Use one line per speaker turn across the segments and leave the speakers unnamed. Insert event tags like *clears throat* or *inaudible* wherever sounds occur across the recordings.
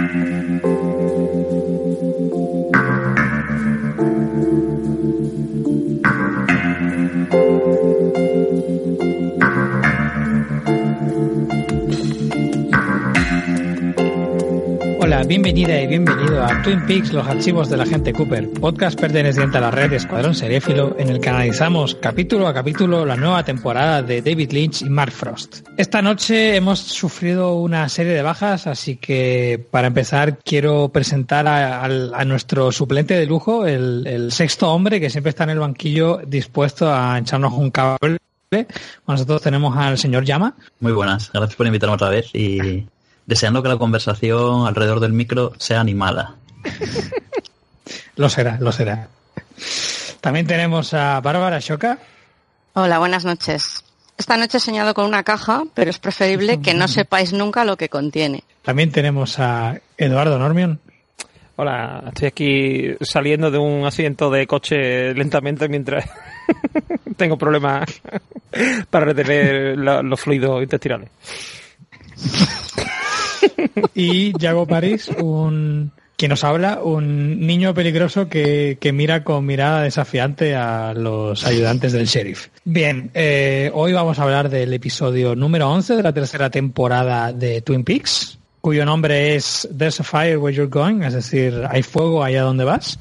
Hola, bienvenida y bienvenido a Twin Peaks, los archivos de la gente Cooper, podcast perteneciente a la red Escuadrón Seréfilo, en el que analizamos capítulo a capítulo la nueva temporada de David Lynch y Mark Frost. Esta noche hemos sufrido una serie de bajas, así que para empezar quiero presentar a, nuestro suplente de lujo, el, el, sexto hombre que siempre está en el banquillo dispuesto a echarnos un cable. Nosotros tenemos al señor Llama.
Muy buenas, gracias por invitarme otra vez y deseando que la conversación alrededor del micro sea animada.
lo será, lo será. También tenemos a Bárbara Choca.
Hola, buenas noches. Esta noche he soñado con una caja, pero es preferible que no sepáis nunca lo que contiene.
También tenemos a Eduardo Normion.
Hola, estoy aquí saliendo de un asiento de coche lentamente mientras *laughs* tengo problemas para retener los fluidos intestinales.
Y Yago París, un quien nos habla, un niño peligroso que, que, mira con mirada desafiante a los ayudantes del sheriff. Bien, eh, hoy vamos a hablar del episodio número 11 de la tercera temporada de Twin Peaks, cuyo nombre es There's a Fire Where You're Going, es decir, hay fuego allá donde vas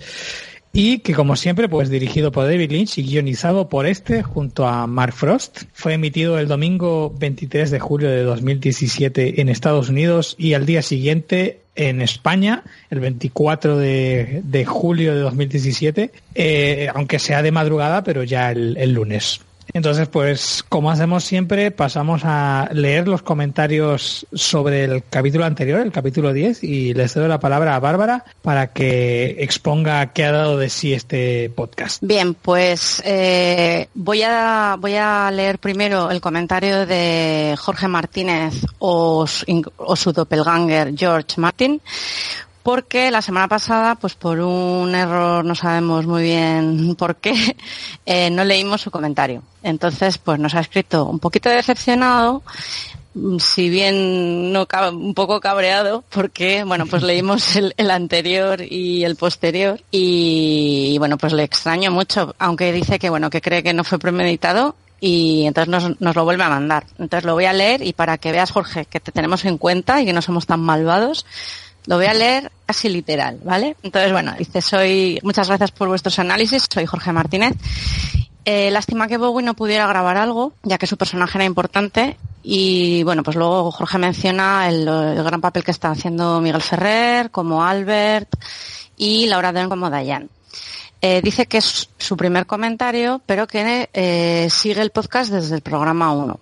y que como siempre pues dirigido por David Lynch y guionizado por este junto a Mark Frost. Fue emitido el domingo 23 de julio de 2017 en Estados Unidos y al día siguiente en España, el 24 de, julio de 2017, eh, aunque sea de madrugada, pero ya el lunes. Entonces, pues como hacemos siempre, pasamos a leer los comentarios sobre el capítulo anterior, el capítulo 10, y les doy la palabra a Bárbara para que exponga qué ha dado de sí este podcast.
Bien, pues eh, voy, a, voy a leer primero el comentario de Jorge Martínez o, o su doppelganger George Martin porque la semana pasada, pues por un error, no sabemos muy bien *laughs* por qué, eh, no leímos su comentario. Entonces, pues nos ha escrito un poquito decepcionado, si bien no un poco cabreado, porque bueno, pues leímos *laughs* el, el anterior y el posterior y, bueno, pues le extraño mucho, aunque dice que bueno, que cree que no fue premeditado y entonces nos, nos, lo vuelve a mandar. Entonces lo voy a leer y para que veas, Jorge, que te tenemos en cuenta y que no somos tan malvados, lo voy a leer casi literal, ¿vale? Entonces, bueno, dice, soy, muchas gracias por vuestros análisis, soy Jorge Martínez. Eh, lástima que Bowie no pudiera grabar algo, ya que su personaje era importante. Y bueno, pues luego Jorge menciona el, el gran papel que está haciendo Miguel Ferrer, como Albert, y Laura Dern como Diane. Eh, dice que es su primer comentario, pero que eh, sigue el podcast desde el programa 1.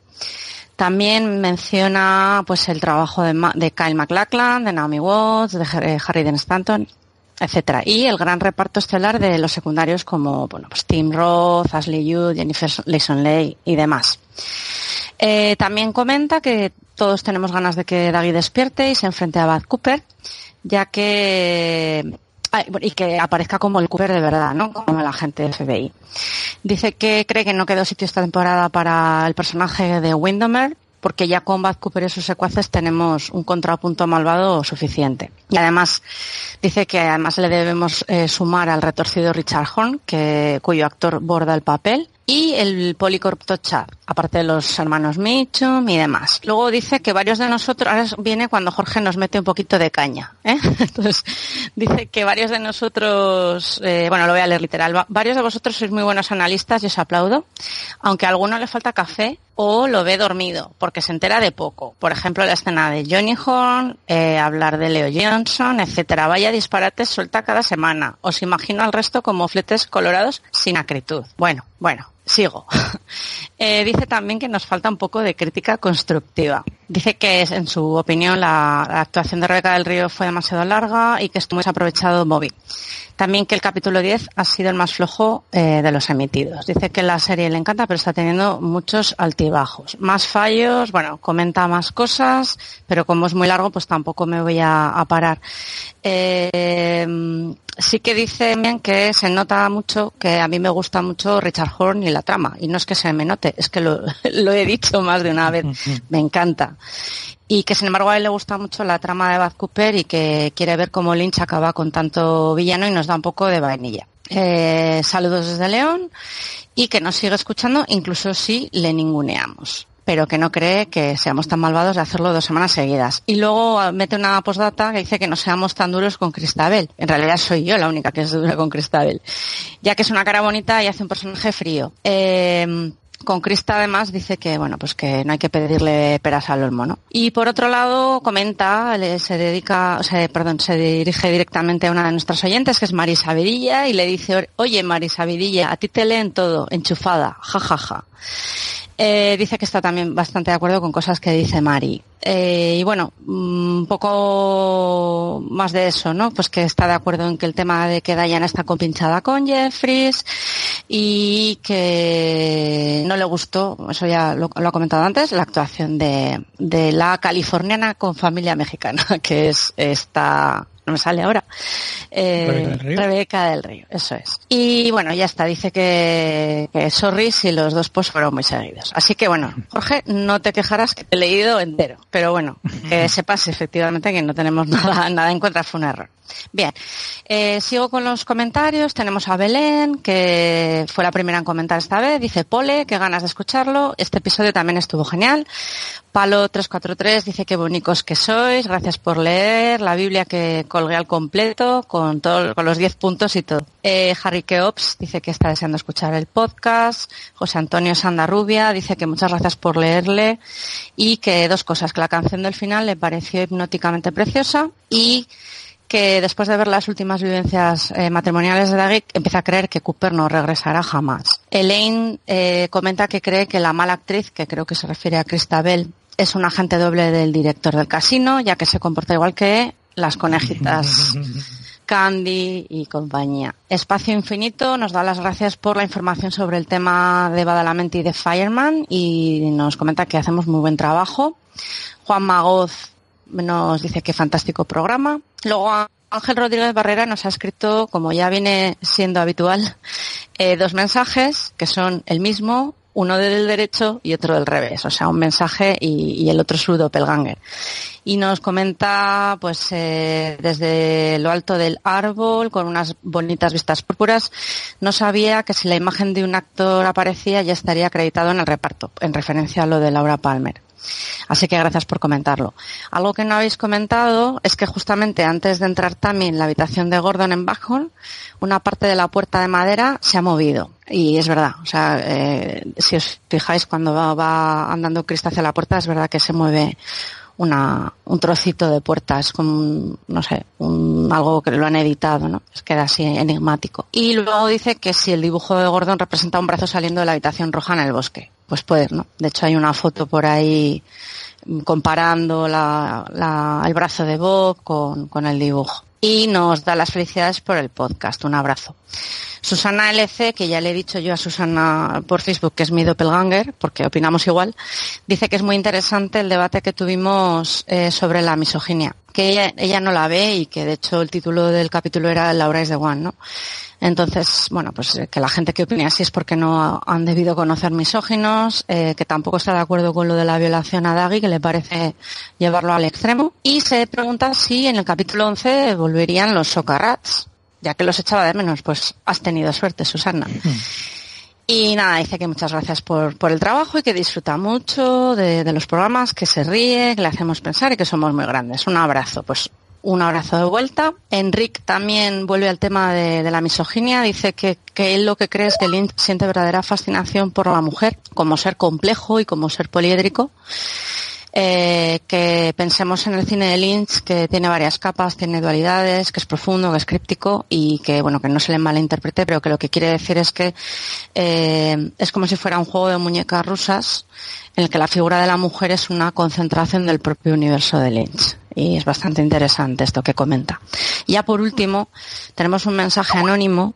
También menciona pues el trabajo de, Kyle MacLachlan, de Naomi Watts, de Harry Dean Stanton, etcétera. Y el gran reparto estelar de los secundarios como bueno, pues Tim Roth, Ashley Judd, Jennifer Layson Leigh y demás. Eh, también comenta que todos tenemos ganas de que Daggy despierte y se enfrente a Bad Cooper, ya que y que aparezca como el Cooper de verdad, ¿no? Como el agente de FBI. Dice que cree que no quedó sitio esta temporada para el personaje de Windomer, porque ya con Bad Cooper y sus secuaces tenemos un contrapunto malvado suficiente. Y además dice que además le debemos eh, sumar al retorcido Richard Horn, cuyo actor borda el papel, y el policorpto Chad, aparte de los hermanos Mitchum y demás. Luego dice que varios de nosotros, ahora viene cuando Jorge nos mete un poquito de caña, ¿eh? *laughs* Entonces, dice que varios de nosotros, eh, bueno, lo voy a leer literal, varios de vosotros sois muy buenos analistas y os aplaudo, aunque a alguno le falta café o lo ve dormido, porque se entera de poco. Por ejemplo, la escena de Johnny Horn, eh, hablar de Leo Johnson, etcétera. Vaya disparates suelta cada semana. Os imagino al resto como fletes colorados sin acritud. Bueno, bueno, sigo. *laughs* Eh, dice también que nos falta un poco de crítica constructiva. Dice que en su opinión la, actuación de Rebeca del Río fue demasiado larga y que estuvo desaprovechado Bobby. También que el capítulo 10 ha sido el más flojo eh, de los emitidos. Dice que la serie le encanta, pero está teniendo muchos altibajos. Más fallos, bueno, comenta más cosas, pero como es muy largo, pues tampoco me voy a, a parar. Eh, sí que dice bien que se nota mucho que a mí me gusta mucho Richard Horn y la trama. Y no es que se me note, es que lo, *laughs* lo he dicho más de una vez. Me encanta. Y que sin embargo a él le gusta mucho la trama de Bad Cooper y que quiere ver cómo Lynch acaba con tanto villano y nos da un poco de vainilla. Eh, saludos desde León y que nos sigue escuchando incluso si le ninguneamos pero que no cree que seamos tan malvados de hacerlo dos semanas seguidas. Y luego mete una postdata que dice que no seamos tan duros con Cristabel. En realidad soy yo la única que es dura con Cristabel, ya que es una cara bonita y hace un personaje frío. Eh, con Crista además dice que bueno pues que no hay que pedirle peras al olmo, ¿no? Y por otro lado comenta, se dedica, o sea, perdón, se dirige directamente a una de nuestras oyentes que es Marisa Vidilla y le dice, oye Marisa Vidilla, a ti te leen todo, enchufada, jajaja. Ja, ja. Eh, dice que está también bastante de acuerdo con cosas que dice Mari. Eh, y bueno, un poco más de eso, ¿no? Pues que está de acuerdo en que el tema de que Diana está compinchada con Jeffries y que no le gustó, eso ya lo, ha comentado antes, la actuación de la californiana con familia mexicana, *laughs* que es esta no me sale ahora. Eh, Rebeca, del Río. eso es. Y bueno, ya está, dice que, que sorry si los dos posts fueron muy seguidos. Así que bueno, Jorge, no te quejarás que te he leído entero, pero bueno, que *laughs* sepas efectivamente que no tenemos nada, nada en contra, fue un error. Bien, eh, sigo con los comentarios. Tenemos a Belén, que fue la primera en comentar esta vez. Dice Pole, qué ganas de escucharlo. Este episodio también estuvo genial. Palo343 dice qué bonitos que sois. Gracias por leer la Biblia que colgué al completo con, todo, con los 10 puntos y todo. Eh, Harry Keops dice que está deseando escuchar el podcast. José Antonio Sandarrubia dice que muchas gracias por leerle y que dos cosas, que la canción del final le pareció hipnóticamente preciosa y que después de ver las últimas vivencias eh, matrimoniales de Dagic empieza a creer que Cooper no regresará jamás. Elaine eh, comenta que cree que la mala actriz, que creo que se refiere a Christabel, es un agente doble del director del casino, ya que se comporta igual que las conejitas *laughs* Candy y compañía. Espacio Infinito nos da las gracias por la información sobre el tema de Badalamenti y de Fireman y nos comenta que hacemos muy buen trabajo. Juan Magoz nos dice que fantástico programa. Luego Ángel Rodríguez Barrera nos ha escrito, como ya viene siendo habitual, eh, dos mensajes que son el mismo, uno del derecho y otro del revés, o sea, un mensaje y, el otro su doppelganger. Y nos comenta, pues, eh, desde lo alto del árbol, con unas bonitas vistas púrpuras, no sabía que si la imagen de un actor aparecía ya estaría acreditado en el reparto, en referencia a lo de Laura Palmer. Así que gracias por comentarlo. Algo que no habéis comentado es que justamente antes de entrar también en la habitación de Gordon en Backhall, una parte de la puerta de madera se ha movido. Y es verdad, o sea, eh, si os fijáis cuando va, andando Cristo hacia la puerta, es verdad que se mueve una, un trocito de puerta, es como, no sé, algo que lo han editado, ¿no? Es queda así enigmático. Y luego dice que si el dibujo de Gordon representa un brazo saliendo de la habitación roja en el bosque. Pues puede, ¿no? De hecho hay una foto por ahí comparando la, la, el brazo de Bob con, con el dibujo. Y nos da las felicidades por el podcast. Un abrazo. Susana LC, que ya le he dicho yo a Susana por Facebook que es mi doppelganger, porque opinamos igual, dice que es muy interesante el debate que tuvimos eh, sobre la misoginia, que ella, ella, no la ve y que de hecho el título del capítulo era Laura is the one, ¿no? Entonces, bueno, pues eh, que la gente que opine así es porque no han debido conocer misóginos, eh, que tampoco está de acuerdo con lo de la violación a Daggy, que le parece llevarlo al extremo. Y se pregunta si en el capítulo 11 volverían los socarrats, ya que los echaba de menos. Pues has tenido suerte, Susana. Hmm. Y nada, dice que muchas gracias por, por el trabajo y que disfruta mucho de, los programas, que se ríe, que le hacemos pensar y que somos muy grandes. Un abrazo. Pues un abrazo de vuelta. Enric también vuelve al tema de, de la misoginia. Dice que, que, él lo que cree es que Lynch siente verdadera fascinación por la mujer como ser complejo y como ser poliédrico. Eh, que pensemos en el cine de Lynch, que tiene varias capas, tiene dualidades, que es profundo, que es críptico y que, bueno, que no se le malinterprete, pero que lo que quiere decir es que eh, es como si fuera un juego de muñecas rusas en el que la figura de la mujer es una concentración del propio universo de Lynch y es bastante interesante esto que comenta. Ya por último, tenemos un mensaje anónimo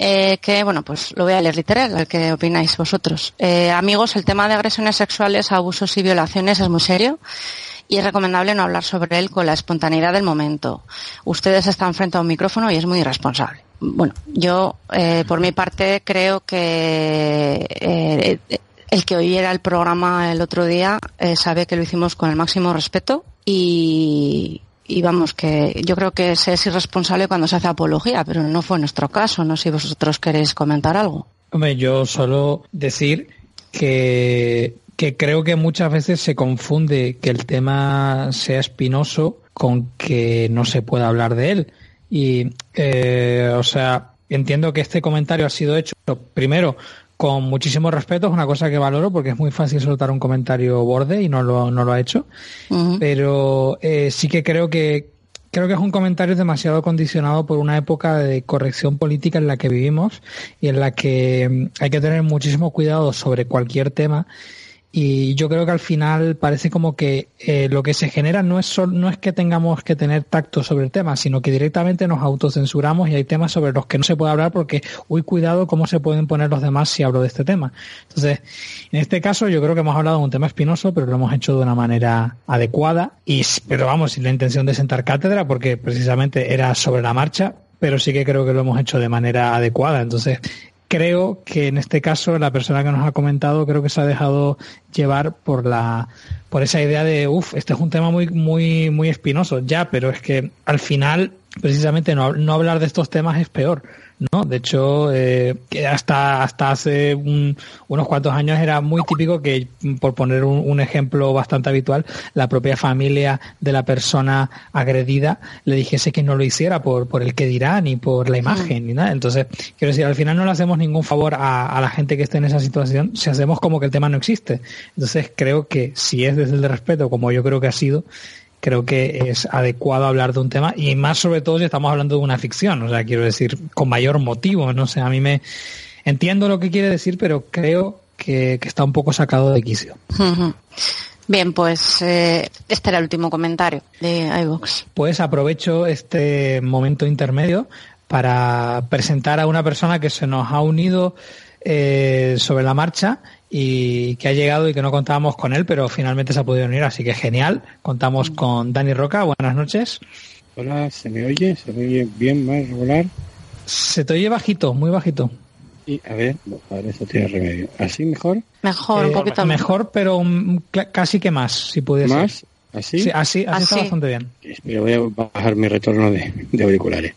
eh, que, bueno, pues lo voy a leer literal, al que opináis vosotros. Eh, amigos, el tema de agresiones sexuales, abusos y violaciones es muy serio y es recomendable no hablar sobre él con la espontaneidad del momento. Ustedes están frente a un micrófono y es muy irresponsable. Bueno, yo eh, por mi parte creo que el que oyera el programa el otro día sabe que lo hicimos con el máximo respeto y, y vamos, que yo creo que se es irresponsable cuando se hace apología, pero no fue nuestro caso. No si vosotros queréis comentar algo.
Hombre, yo solo decir que, que creo que muchas veces se confunde que el tema sea espinoso con que no se pueda hablar de él. Y, eh, o sea, entiendo que este comentario ha sido hecho primero con muchísimo respeto, es una cosa que valoro porque es muy fácil soltar un comentario borde y no lo, no lo ha hecho. Pero eh, sí que creo que creo que es un comentario demasiado condicionado por una época de corrección política en la que vivimos y en la que mm, hay que tener muchísimo cuidado sobre cualquier tema y yo creo que al final parece como que eh, lo que se genera no es no es que tengamos que tener tacto sobre el tema, sino que directamente nos autocensuramos y hay temas sobre los que no se puede hablar porque, uy, cuidado cómo se pueden poner los demás si hablo de este tema. Entonces, en este caso yo creo que hemos hablado de un tema espinoso, pero lo hemos hecho de una manera adecuada y, pero vamos, sin la intención de sentar cátedra porque precisamente era sobre la marcha, pero sí que creo que lo hemos hecho de manera adecuada. Entonces, creo que en este caso la persona que nos ha comentado creo que se ha dejado llevar por la por esa idea de uff este es un tema muy muy muy espinoso ya pero es que al final precisamente no, no hablar de estos temas es peor ¿no? De hecho, eh, hasta, hasta hace unos cuantos años era muy típico que, por poner un, ejemplo bastante habitual, la propia familia de la persona agredida le dijese que no lo hiciera por, por el que dirá, ni por la imagen, ni nada. Entonces, quiero decir, al final no le hacemos ningún favor a, a la gente que esté en esa situación si hacemos como que el tema no existe. Entonces, creo que si es desde el respeto, como yo creo que ha sido, creo que es adecuado hablar de un tema y más sobre todo si estamos hablando de una ficción, o sea, quiero decir, con mayor motivo, no sé, a mí me entiendo lo que quiere decir, pero creo que, está un poco sacado de quicio.
Bien, pues eh, este era el último comentario de iVox.
Pues aprovecho este momento intermedio para presentar a una persona que se nos ha unido eh, sobre la marcha y que ha llegado y que no contábamos con él, pero finalmente se ha podido unir, así que genial. Contamos con Dani Roca, buenas noches.
Hola, ¿se me oye? ¿Se me oye bien, más regular?
Se te oye bajito, muy bajito.
Y a ver, a ver, eso tiene remedio. ¿Así mejor?
Mejor, un eh, poquito
mejor. pero casi que más, si pudiese.
¿Más? ¿Así?
Sí, así, así, está bastante bien.
Espera, voy a bajar mi retorno de, de auriculares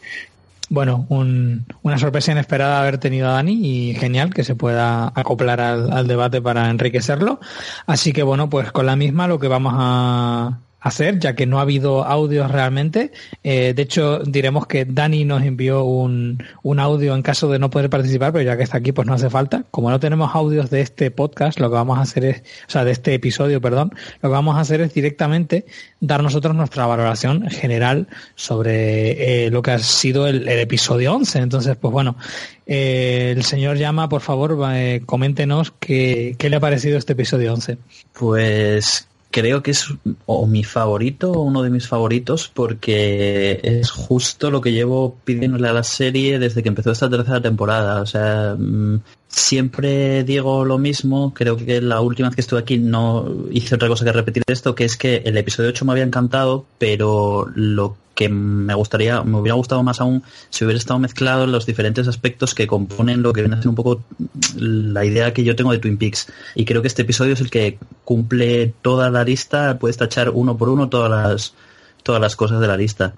bueno, una sorpresa inesperada haber tenido a Dani y genial que se pueda acoplar al, debate para enriquecerlo. Así que bueno, pues con la misma lo que vamos a, hacer, ya que no ha habido audios realmente. Eh, de hecho, diremos que Dani nos envió un, un, audio en caso de no poder participar, pero ya que está aquí, pues no hace falta. Como no tenemos audios de este podcast, lo que vamos a hacer es, o sea, de este episodio, perdón, lo que vamos a hacer es directamente dar nosotros nuestra valoración general sobre eh, lo que ha sido el, episodio 11. Entonces, pues bueno, eh, el señor llama, por favor, coméntenos qué, qué le ha parecido este episodio 11.
Pues creo que es o mi favorito o uno de mis favoritos porque es justo lo que llevo pidiéndole a la serie desde que empezó esta tercera temporada. O sea, mm, siempre digo lo mismo, creo que la última vez que estuve aquí no hice otra cosa que repetir esto, que es que el episodio 8 me había encantado, pero lo que me gustaría, me hubiera gustado más aún si hubiera estado mezclado en los diferentes aspectos que componen lo que viene a ser un poco la idea que yo tengo de Twin Peaks. Y creo que este episodio es el que cumple toda la lista, puedes tachar uno por uno todas las, todas las cosas de la lista.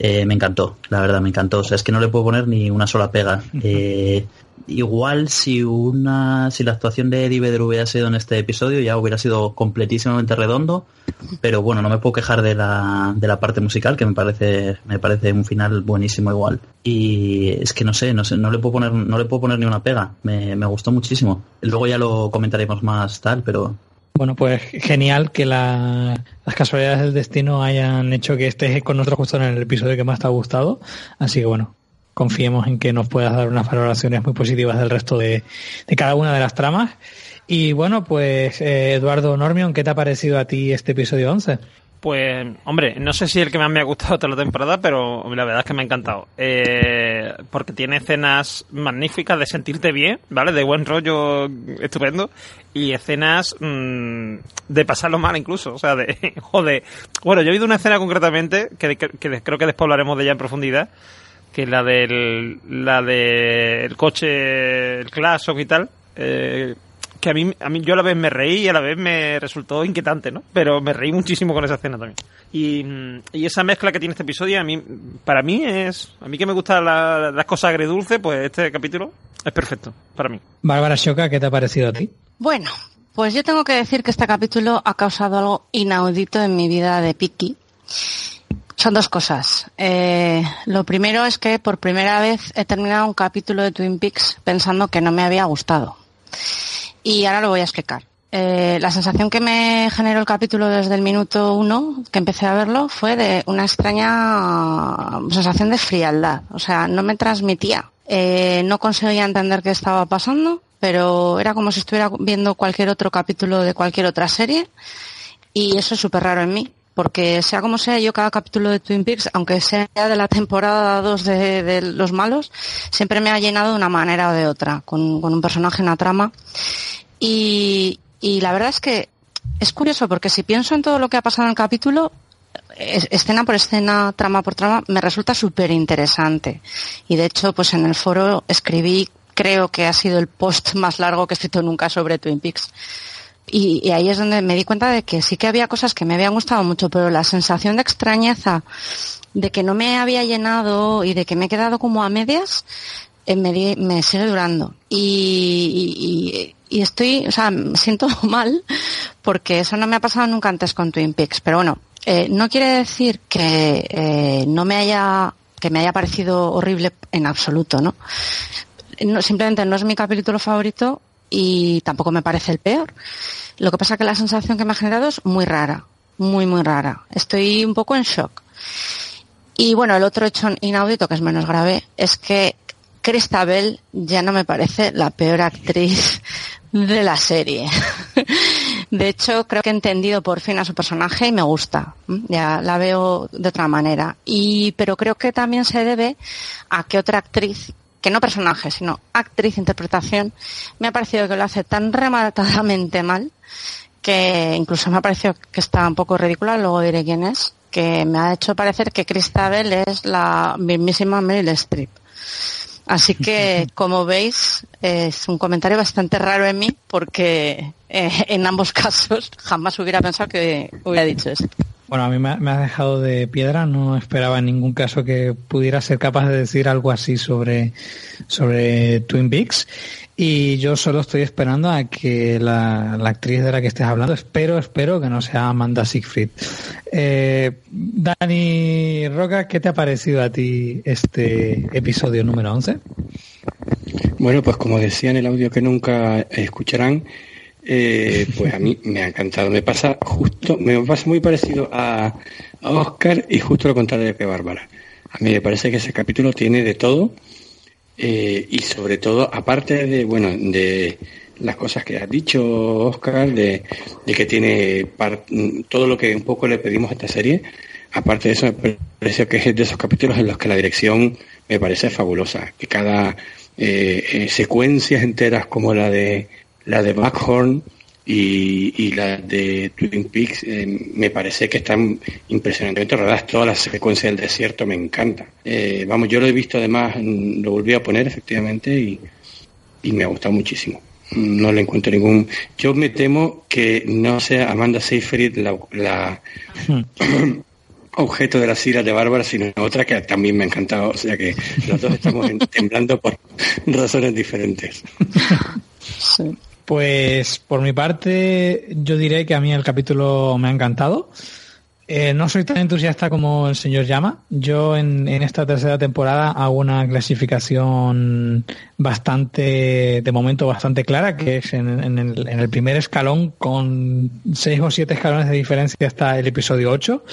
Eh, me encantó, la verdad, me encantó. O sea, es que no le puedo poner ni una sola pega. Eh, igual si una si la actuación de Eddie Vedder hubiera sido en este episodio ya hubiera sido completísimamente redondo. Pero bueno no me puedo quejar de la, de la parte musical que me parece me parece un final buenísimo igual. Y es que no sé no sé no le puedo poner no le puedo poner ni una pega. Me, gustó muchísimo. Luego ya lo comentaremos más tal pero
bueno, pues genial que las casualidades del destino hayan hecho que estés con nosotros justo en el episodio que más te ha gustado. Así que bueno, confiemos en que nos puedas dar unas valoraciones muy positivas del resto de, cada una de las tramas. Y bueno, pues eh, Eduardo Normion, ¿qué te ha parecido a ti este episodio 11?
Pues, hombre, no sé si el que más me ha gustado toda la temporada, pero la verdad es que me ha encantado. Eh, porque tiene escenas magníficas de sentirte bien, ¿vale? De buen rollo estupendo. Y escenas mmm, de pasarlo mal incluso. O sea, de, *laughs* joder. Bueno, yo he oído una escena concretamente, que, que, que creo que después hablaremos de ella en profundidad, que es la del, la del coche, el Clash y tal. Eh, que a mí, a mí yo a la vez me reí y a la vez me resultó inquietante, ¿no? Pero me reí muchísimo con esa escena también. Y, y esa mezcla que tiene este episodio, a mí, para mí es, a mí que me gustan la, las cosas agridulces, pues este capítulo es perfecto para mí.
Bárbara Shoka, ¿qué te ha parecido a ti?
Bueno, pues yo tengo que decir que este capítulo ha causado algo inaudito en mi vida de Piki. Son dos cosas. Eh, lo primero es que por primera vez he terminado un capítulo de Twin Peaks pensando que no me había gustado. Y ahora lo voy a explicar. Eh, la sensación que me generó el capítulo desde el minuto uno que empecé a verlo fue de una extraña sensación de frialdad. O sea, no me transmitía. Eh, no conseguía entender qué estaba pasando, pero era como si estuviera viendo cualquier otro capítulo de cualquier otra serie. Y eso es súper raro en mí. Porque sea como sea, yo cada capítulo de Twin Peaks, aunque sea de la temporada 2 de, de los malos, siempre me ha llenado de una manera o de otra, con, con un personaje, una trama. Y, y la verdad es que es curioso porque si pienso en todo lo que ha pasado en el capítulo, escena por escena, trama por trama, me resulta súper interesante. Y de hecho, pues en el foro escribí, creo que ha sido el post más largo que he escrito nunca sobre Twin Peaks. Y, ahí es donde me di cuenta de que sí que había cosas que me habían gustado mucho, pero la sensación de extrañeza, de que no me había llenado y de que me he quedado como a medias, eh, me, me, sigue durando. Y, estoy, o sea, me siento *laughs* mal porque eso no me ha pasado nunca antes con Twin Peaks. Pero bueno, eh, no quiere decir que eh, no me haya, que me haya parecido horrible en absoluto, no simplemente no es mi capítulo favorito y tampoco me parece el peor. Lo que pasa es que la sensación que me ha generado es muy rara, muy, muy rara. Estoy un poco en shock. Y bueno, el otro hecho inaudito, que es menos grave, es que Cristabel ya no me parece la peor actriz *laughs* de la serie. *laughs* De hecho, creo que he entendido por fin a su personaje y me gusta. Ya la veo de otra manera. Y, pero creo que también se debe a que otra actriz que no personaje, sino actriz, interpretación, me ha parecido que lo hace tan rematadamente mal que incluso me ha parecido que está un poco ridícula, luego diré quién es, que me ha hecho parecer que Cristabel es la mismísima Meryl Streep. Así que, *laughs* como veis, es un comentario bastante raro en mí porque eh, en ambos *laughs* casos jamás hubiera pensado que hubiera dicho esto.
Bueno, a mí me, me ha dejado de piedra, no esperaba en ningún caso que pudiera ser capaz de decir algo así sobre, sobre Twin Peaks. Y yo solo estoy esperando a que la, la, actriz de la que estés hablando, espero, espero que no sea Amanda Siegfried. Eh, Dani Roca, ¿qué te ha parecido a ti este episodio número 11?
Bueno, pues como decía en el audio que nunca escucharán, eh, pues a mí me ha encantado. Me pasa justo, me pasa muy parecido a, a Oscar y justo lo contrario que Bárbara. A mí me parece que ese capítulo tiene de todo eh, y sobre todo, aparte de, bueno, de las cosas que has dicho, Oscar, de, de que tiene todo lo que un poco le pedimos a esta serie, aparte de eso, me parece que es de esos capítulos en los que la dirección me parece fabulosa, que cada eh, eh, secuencias enteras como la de la de Backhorn y, y la de Twin Peaks eh, me parece que están impresionantemente rodadas. Toda la secuencia del desierto me encanta. Eh, vamos, yo lo he visto además, lo volví a poner efectivamente y, y me ha gustado muchísimo. No le encuentro ningún. Yo me temo que no sea Amanda Seyfried la, la objeto de las iras de Bárbara, sino otra que también me ha encantado. O sea que los dos estamos temblando por *laughs* razones diferentes.
Sí. Pues por mi parte, yo diré que a mí el capítulo me ha encantado. Eh, no soy tan entusiasta como el señor Llama. Yo en, esta tercera temporada hago una clasificación bastante, de momento bastante clara, que es en, en, el, en, el, primer escalón con seis o siete escalones de diferencia hasta el episodio 8.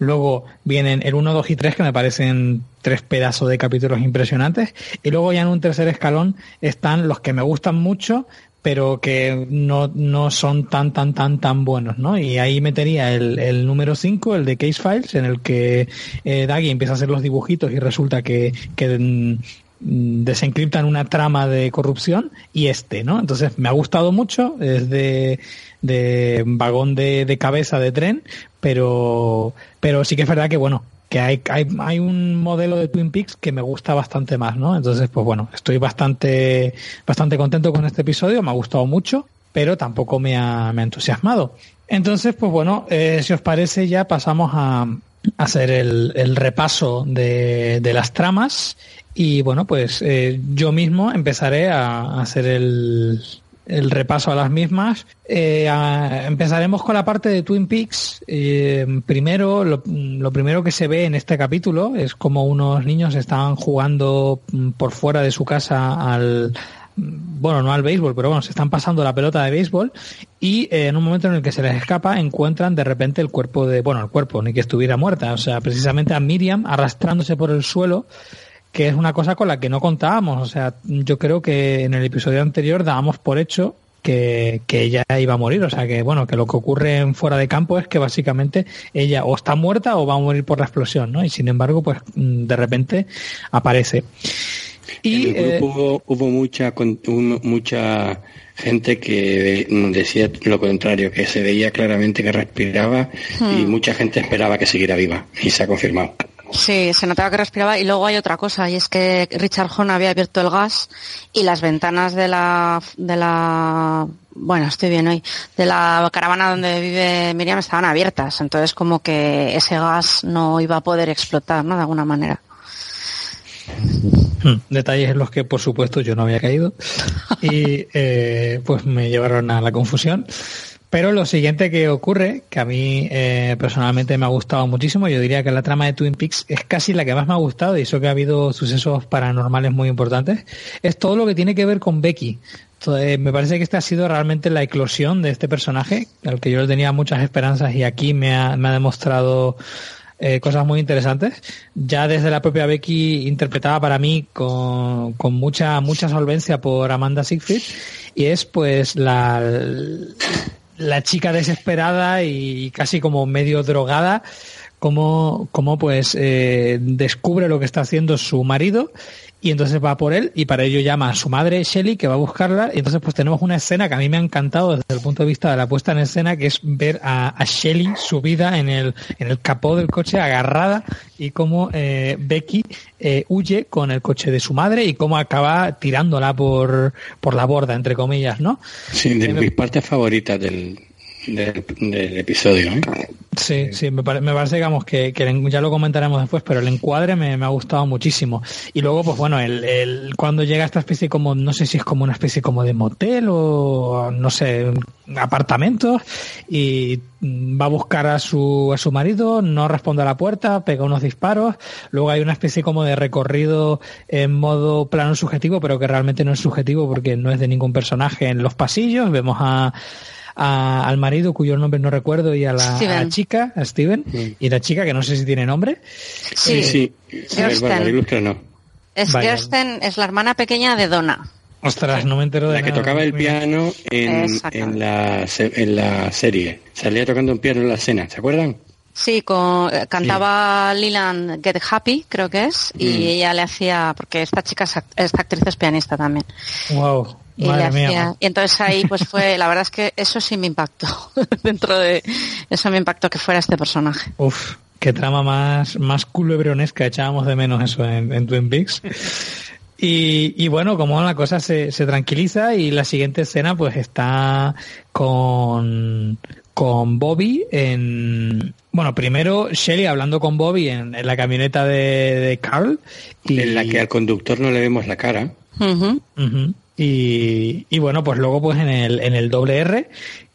Luego vienen el 1, 2 y 3, que me parecen tres pedazos de capítulos impresionantes. Y luego ya en un tercer escalón están los que me gustan mucho, pero que no, no son tan, tan, tan, tan buenos, ¿no? Y ahí metería el, el número 5, el de Case Files, en el que eh, Daggy empieza a hacer los dibujitos y resulta que, que mm, desencriptan una trama de corrupción y este, ¿no? Entonces me ha gustado mucho, es de, de vagón de, de cabeza de tren, pero, pero sí que es verdad que bueno, que hay, hay, un modelo de Twin Peaks que me gusta bastante más, ¿no? Entonces, pues bueno, estoy bastante, bastante contento con este episodio, me ha gustado mucho, pero tampoco me ha, me ha entusiasmado. Entonces, pues bueno, eh, si os parece, ya pasamos a, hacer el, el repaso de, de, las tramas y bueno, pues eh, yo mismo empezaré a hacer el, el repaso a las mismas. Eh, empezaremos con la parte de Twin Peaks. Eh, primero, lo, primero que se ve en este capítulo es como unos niños están jugando por fuera de su casa al, bueno, no al béisbol, pero bueno, se están pasando la pelota de béisbol y eh, en un momento en el que se les escapa encuentran de repente el cuerpo de, bueno, el cuerpo, ni que estuviera muerta, o sea, precisamente a Miriam arrastrándose por el suelo que es una cosa con la que no contábamos. O sea, yo creo que en el episodio anterior dábamos por hecho que, que, ella iba a morir. O sea, que bueno, que lo que ocurre en fuera de campo es que básicamente ella o está muerta o va a morir por la explosión, ¿no? Y sin embargo, pues mm, de repente aparece.
Y, en el grupo eh, hubo, hubo, mucha, mucha gente que decía lo contrario, que se veía claramente que respiraba hmm. y mucha gente esperaba que siguiera viva. Y se ha confirmado.
Sí, se notaba que respiraba y luego hay otra cosa y es que Richard Horn había abierto el gas y las ventanas de la de la bueno, estoy bien hoy, de la caravana donde vive Miriam estaban abiertas, entonces como que ese gas no iba a poder explotar, ¿no? De alguna manera.
Hmm, detalles en los que, por supuesto, yo no había caído y eh, pues me llevaron a la confusión. Pero lo siguiente que ocurre, que a mí eh, personalmente me ha gustado muchísimo, yo diría que la trama de Twin Peaks es casi la que más me ha gustado, y eso que ha habido sucesos paranormales muy importantes, es todo lo que tiene que ver con Becky. Entonces, me parece que esta ha sido realmente la eclosión de este personaje, al que yo tenía muchas esperanzas y aquí me ha, me ha demostrado eh, cosas muy interesantes. Ya desde la propia Becky interpretada para mí con, con mucha, mucha solvencia por Amanda Siegfried, y es pues la la chica desesperada y casi como medio drogada, como, como pues eh, descubre lo que está haciendo su marido y entonces va por él y para ello llama a su madre Shelly que va a buscarla y entonces pues tenemos una escena que a mí me ha encantado desde el punto de vista de la puesta en escena que es ver a, a Shelly subida en el, en el capó del coche agarrada y cómo eh, Becky eh, huye con el coche de su madre y cómo acaba tirándola por, por la borda entre comillas, ¿no?
Sí, de mis partes favoritas del, del, episodio. ¿eh?
Sí, sí, me, pare, me parece, digamos, que, ya lo comentaremos después, pero el encuadre me, ha gustado muchísimo. Y luego, pues bueno, el, cuando llega esta especie como, no sé si es como una especie como de motel o, no sé, apartamentos, y va a buscar a su, a su marido, no responde a la puerta, pega unos disparos, luego hay una especie como de recorrido en modo plano subjetivo, pero que realmente no es subjetivo porque no es de ningún personaje en los pasillos, vemos a a, al marido cuyo nombre no recuerdo y a la, a la chica, a Steven, sí. y la chica que no sé si tiene nombre.
Sí,
sí. no.
Es Vaya. Kirsten, es la hermana pequeña de Donna.
Ostras, no me entero de
La que
nada.
tocaba el piano en, en, la, en la serie. Salía tocando un piano en la escena, ¿se acuerdan?
Sí, con, cantaba sí. Leland Get Happy, creo que es, y mm. ella le hacía, porque esta chica, esta actriz es pianista también.
Wow.
Y,
Madre
hacía,
mía.
y entonces ahí pues fue, *laughs* la verdad es que eso sí me impactó, *laughs* dentro de, eso me impactó que fuera este personaje.
Uf, qué trama más, más culebronesca, echábamos de menos eso en, en Twin Peaks. Y, y, bueno, como la cosa se, se, tranquiliza y la siguiente escena pues está con, con Bobby en... Bueno, primero Shelly hablando con Bobby en, en la camioneta de, de, Carl.
Y, en la que al conductor no le vemos la cara.
Uh -huh.
Uh -huh. Y, bueno, pues luego pues en el, en el doble R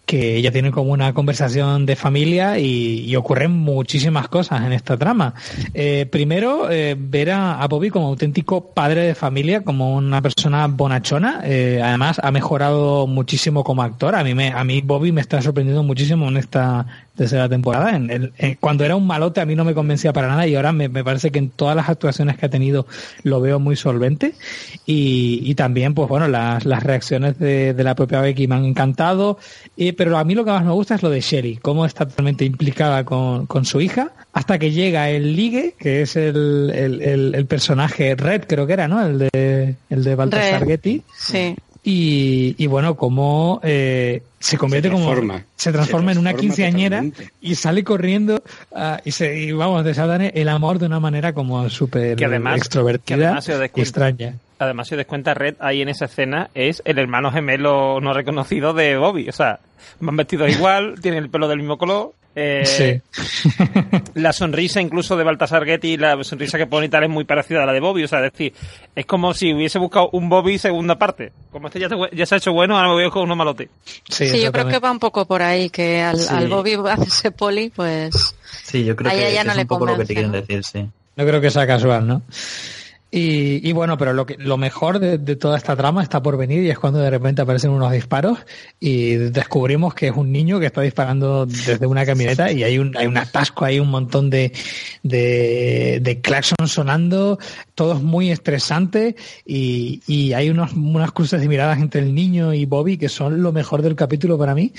que ella tiene como una conversación de familia y, ocurren muchísimas cosas en esta trama. Eh, primero, eh, ver a, Bobby como auténtico padre de familia, como una persona bonachona. Eh, además, ha mejorado muchísimo como actor. A mí, me, a mí Bobby me está sorprendiendo muchísimo en esta tercera temporada. En, cuando era un malote a mí no me convencía para nada y ahora me, parece que en todas las actuaciones que ha tenido lo veo muy solvente. Y, también, pues bueno, las, reacciones de, la propia Becky me han encantado. Y, pero a mí lo que más me gusta es lo de Sherry, cómo está totalmente implicada con, su hija, hasta que llega el Ligue, que es el, el, personaje Red, creo que era, ¿no? El de, el de Baltasar Getty.
Sí.
Y, bueno, como eh, se convierte como se transforma, en una quinceañera y sale corriendo ah, y se y vamos desatan el amor de una manera como súper extrovertida y extraña.
además si des cuenta Red ahí en esa escena es el hermano gemelo no reconocido de Bobby. O sea van vestidos igual *laughs* tienen el pelo del mismo color eh, la sonrisa incluso de Baltasar Getty, la sonrisa que pone y tal es muy parecida a la de Bobby. O sea, es decir, es como si hubiese buscado un Bobby segunda parte. Como este ya, se ha hecho bueno, ahora me voy con uno malote.
Sí, yo creo que va un poco por ahí, que al, al Bobby *laughs* hacerse poli, pues...
Sí, yo creo que, es un poco lo que te quieren decir, sí.
No creo que sea casual, ¿no? Y, bueno, pero lo, que, lo mejor de, toda esta trama está por venir y es cuando de repente aparecen unos disparos y descubrimos que es un niño que está disparando desde una camioneta y hay un, hay un atasco, hay un montón de, de, de sonando, todo es muy estresante y, y hay unos, unas cruces de miradas entre el niño y Bobby que son lo mejor del capítulo para mí.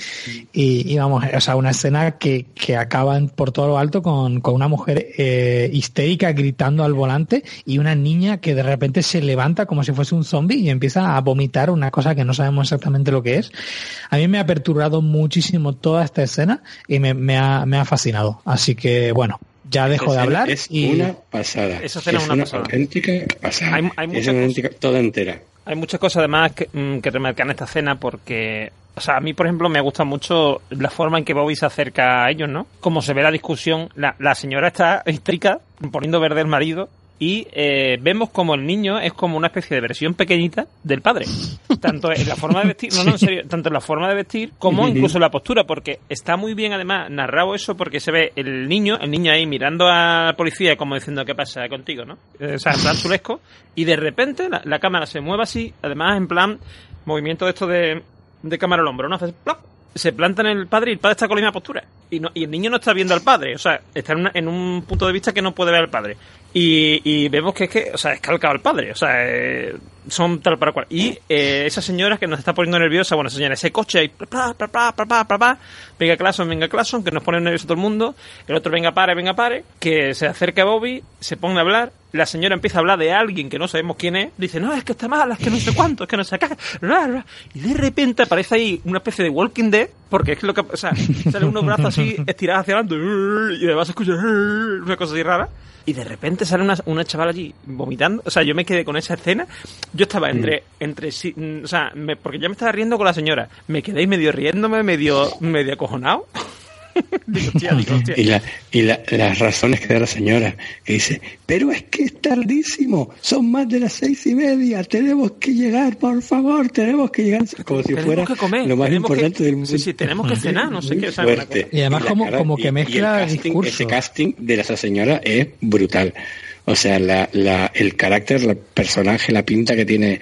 Y, vamos, o sea, una escena que, que acaban por todo lo alto con, con una mujer eh, histérica gritando al volante y una niña que de repente se levanta como si fuese un zombie y empieza a vomitar una cosa que no sabemos exactamente lo que es. A mí me ha perturbado muchísimo toda esta escena y me, ha, me ha fascinado. Así que bueno, ya dejo de hablar.
Es una pasada. es una, auténtica pasada. es una auténtica, toda entera.
Hay muchas cosas además que, mm, que remarcar en esta escena porque o sea, a mí, por ejemplo, me gusta mucho la forma en que Bobby se acerca a ellos, ¿no? Como se ve la discusión, la, la señora está histérica, poniendo verde al marido, y eh, vemos como el niño es como una especie de versión pequeñita del padre. Tanto en la forma de vestir, no, no, en serio, tanto en la forma de vestir como incluso en la postura, porque está muy bien además narrado eso porque se ve el niño, el niño ahí mirando a la policía como diciendo qué pasa contigo, ¿no? O sea, en plan chulesco, y de repente la, cámara se mueve así, además en plan movimiento de esto de, de cámara al hombro, ¿no? Hace plop, se planta en el padre y el padre está con la misma postura. Y, no, y el niño no está viendo al padre, o sea, está en, en, un punto de vista que no puede ver al padre. Y, y, vemos que es que, o sea, es calcado al padre, o sea, eh, son tal para cual. Y eh, esa señora que nos está poniendo nerviosa, bueno, señora, ese coche ahí, venga Clason, venga Clason, que nos pone nervioso todo el mundo, el otro venga pare, venga pare, que se acerca a Bobby, se pone a hablar, la señora empieza a hablar de alguien que no sabemos quién es, dice, no, es que está mal, es que no sé cuánto, es que no sé qué, y de repente aparece ahí una especie de Walking Dead, porque es lo que, o sea, salen unos brazos así estirados hacia adelante, y además escucha una cosa así rara, y de repente sale una, una chaval allí vomitando. O sea, yo me quedé con esa escena. Yo estaba entre, entre o sea, porque ya me estaba riendo con la señora. Me quedé medio riéndome, medio, medio acojonado. *laughs*
Y, la, y las razones que da la señora, que dice, pero es que es tardísimo, son más de las seis y media, tenemos que llegar, por favor, tenemos que llegar, como si fuera lo más importante del mundo.
Sí, sí, tenemos que cenar, no sé qué.
Y además como, como que mezcla
el casting, Ese casting de esa señora es brutal. O sea, la, la, el carácter, el personaje, la pinta que tiene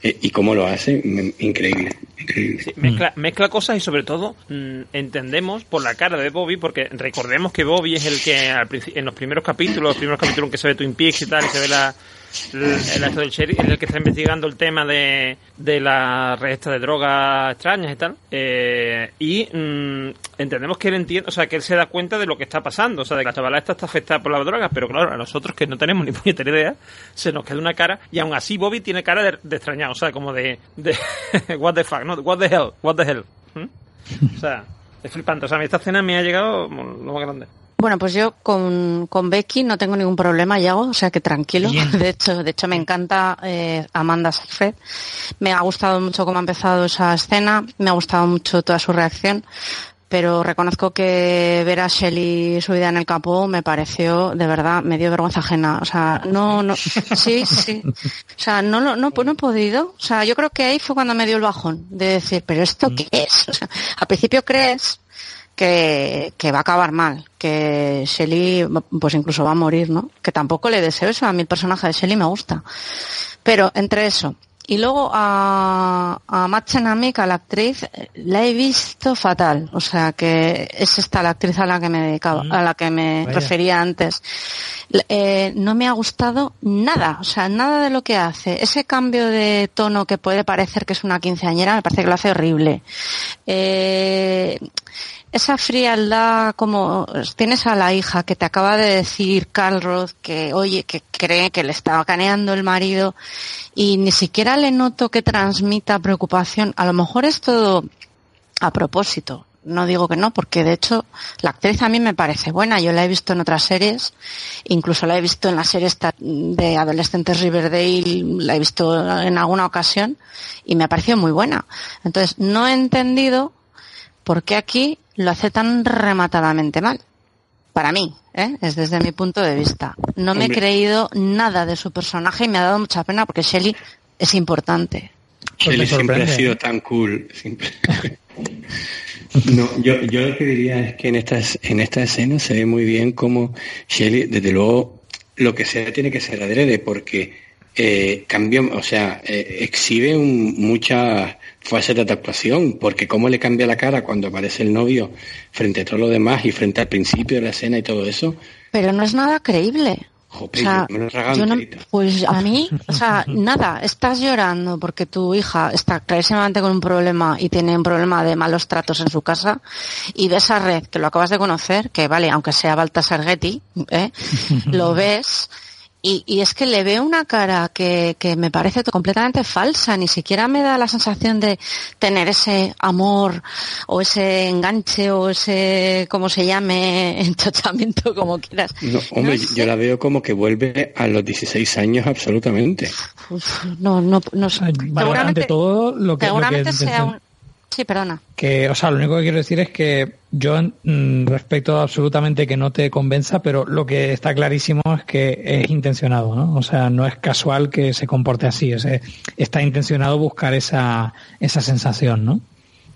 eh, y cómo lo hace, increíble. increíble.
mezcla, mezcla cosas y sobre todo mm, entendemos por la cara de Bobby, porque recordemos que Bobby es el que en los primeros capítulos, los primeros capítulos en que se ve Twin Peaks y tal, y se ve la, el, acto del sheriff, el que está investigando el tema de, de la red de drogas extrañas y tal. Eh, y mm, entendemos que él entiende, o sea, que él se da cuenta de lo que está pasando, o sea, de que la chavala esta está afectada por las drogas, pero claro, a nosotros que no tenemos ni *laughs* puñetera idea, se nos queda una cara, y aún así Bobby tiene cara de, de extrañado, o sea, como de, *laughs* what the fuck, no, what the hell, what the hell. O sea, es flipante, o sea, a mí esta escena me ha llegado lo más grande.
Bueno, pues yo con, con Becky no tengo ningún problema, Yago, o sea que tranquilo. De hecho, de hecho me encanta eh, Amanda Seyfried. Me ha gustado mucho cómo ha empezado esa escena, me ha gustado mucho toda su reacción. pero reconozco que ver a Shelly subida en el capó me pareció de verdad me dio vergüenza ajena. O sea, no, no, sí, sí. O sea, no, no, no, no he podido. O sea, yo creo que ahí fue cuando me dio el bajón de decir, pero ¿esto qué es? O sea, al principio crees que, que va a acabar mal, que Shelly pues incluso va a morir, ¿no? Que tampoco le deseo eso, a mí el personaje de Shelly me gusta. Pero entre eso, y luego a, a Matt a la actriz, la he visto fatal. O sea que es esta la actriz a la que me dedicaba, a la que me refería antes. Eh, no me ha gustado nada, o sea, nada de lo que hace. Ese cambio de tono que puede parecer que es una quinceañera, me parece que lo hace horrible. Eh, esa frialdad como tienes a la hija que te acaba de decir Carl Roth que oye que cree que le estaba caneando el marido y ni siquiera le noto que transmita preocupación. A lo mejor es todo a propósito. No digo que no porque de hecho la actriz a mí me parece buena. Yo la he visto en otras series incluso la he visto en la serie de adolescentes Riverdale la he visto en alguna ocasión y me ha parecido muy buena. Entonces no he entendido por qué aquí lo hace tan rematadamente mal. Para mí, ¿eh? es desde mi punto de vista. No me he creído nada de su personaje y me ha dado mucha pena porque Shelly es importante.
Shelly siempre ha sido tan cool. *laughs* no, yo, yo lo que diría es que en esta, en esta escena se ve muy bien cómo Shelly, desde luego, lo que sea tiene que ser adrede porque eh, cambió, o sea, eh, exhibe un, muchas facetas de actuación, porque cómo le cambia la cara cuando aparece el novio frente a todo lo demás y frente al principio de la escena y todo eso.
Pero no es nada creíble. o sea, pues a mí, o sea, *laughs* nada, estás llorando porque tu hija está clarísimamente con un problema y tiene un problema de malos tratos en su casa y ves a Red, que lo acabas de conocer, que vale, aunque sea Baltasar Getty, ¿eh? *laughs* lo ves y, y, es que le veo una cara que, que, me parece completamente falsa, ni siquiera me da la sensación de tener ese amor o ese enganche o ese, como se llame, *laughs* entochamiento, como quieras.
No, hombre, yo la veo como que vuelve a los 16 años absolutamente.
no, no, no.
seguramente, todo lo que,
seguramente sea un, Sí, perdona.
Que, o sea, lo único que quiero decir es que yo mm, respecto absolutamente que no te convenza, pero lo que está clarísimo es que es intencionado, ¿no? O sea, no es casual que se comporte así, es, está intencionado buscar esa, esa sensación, ¿no?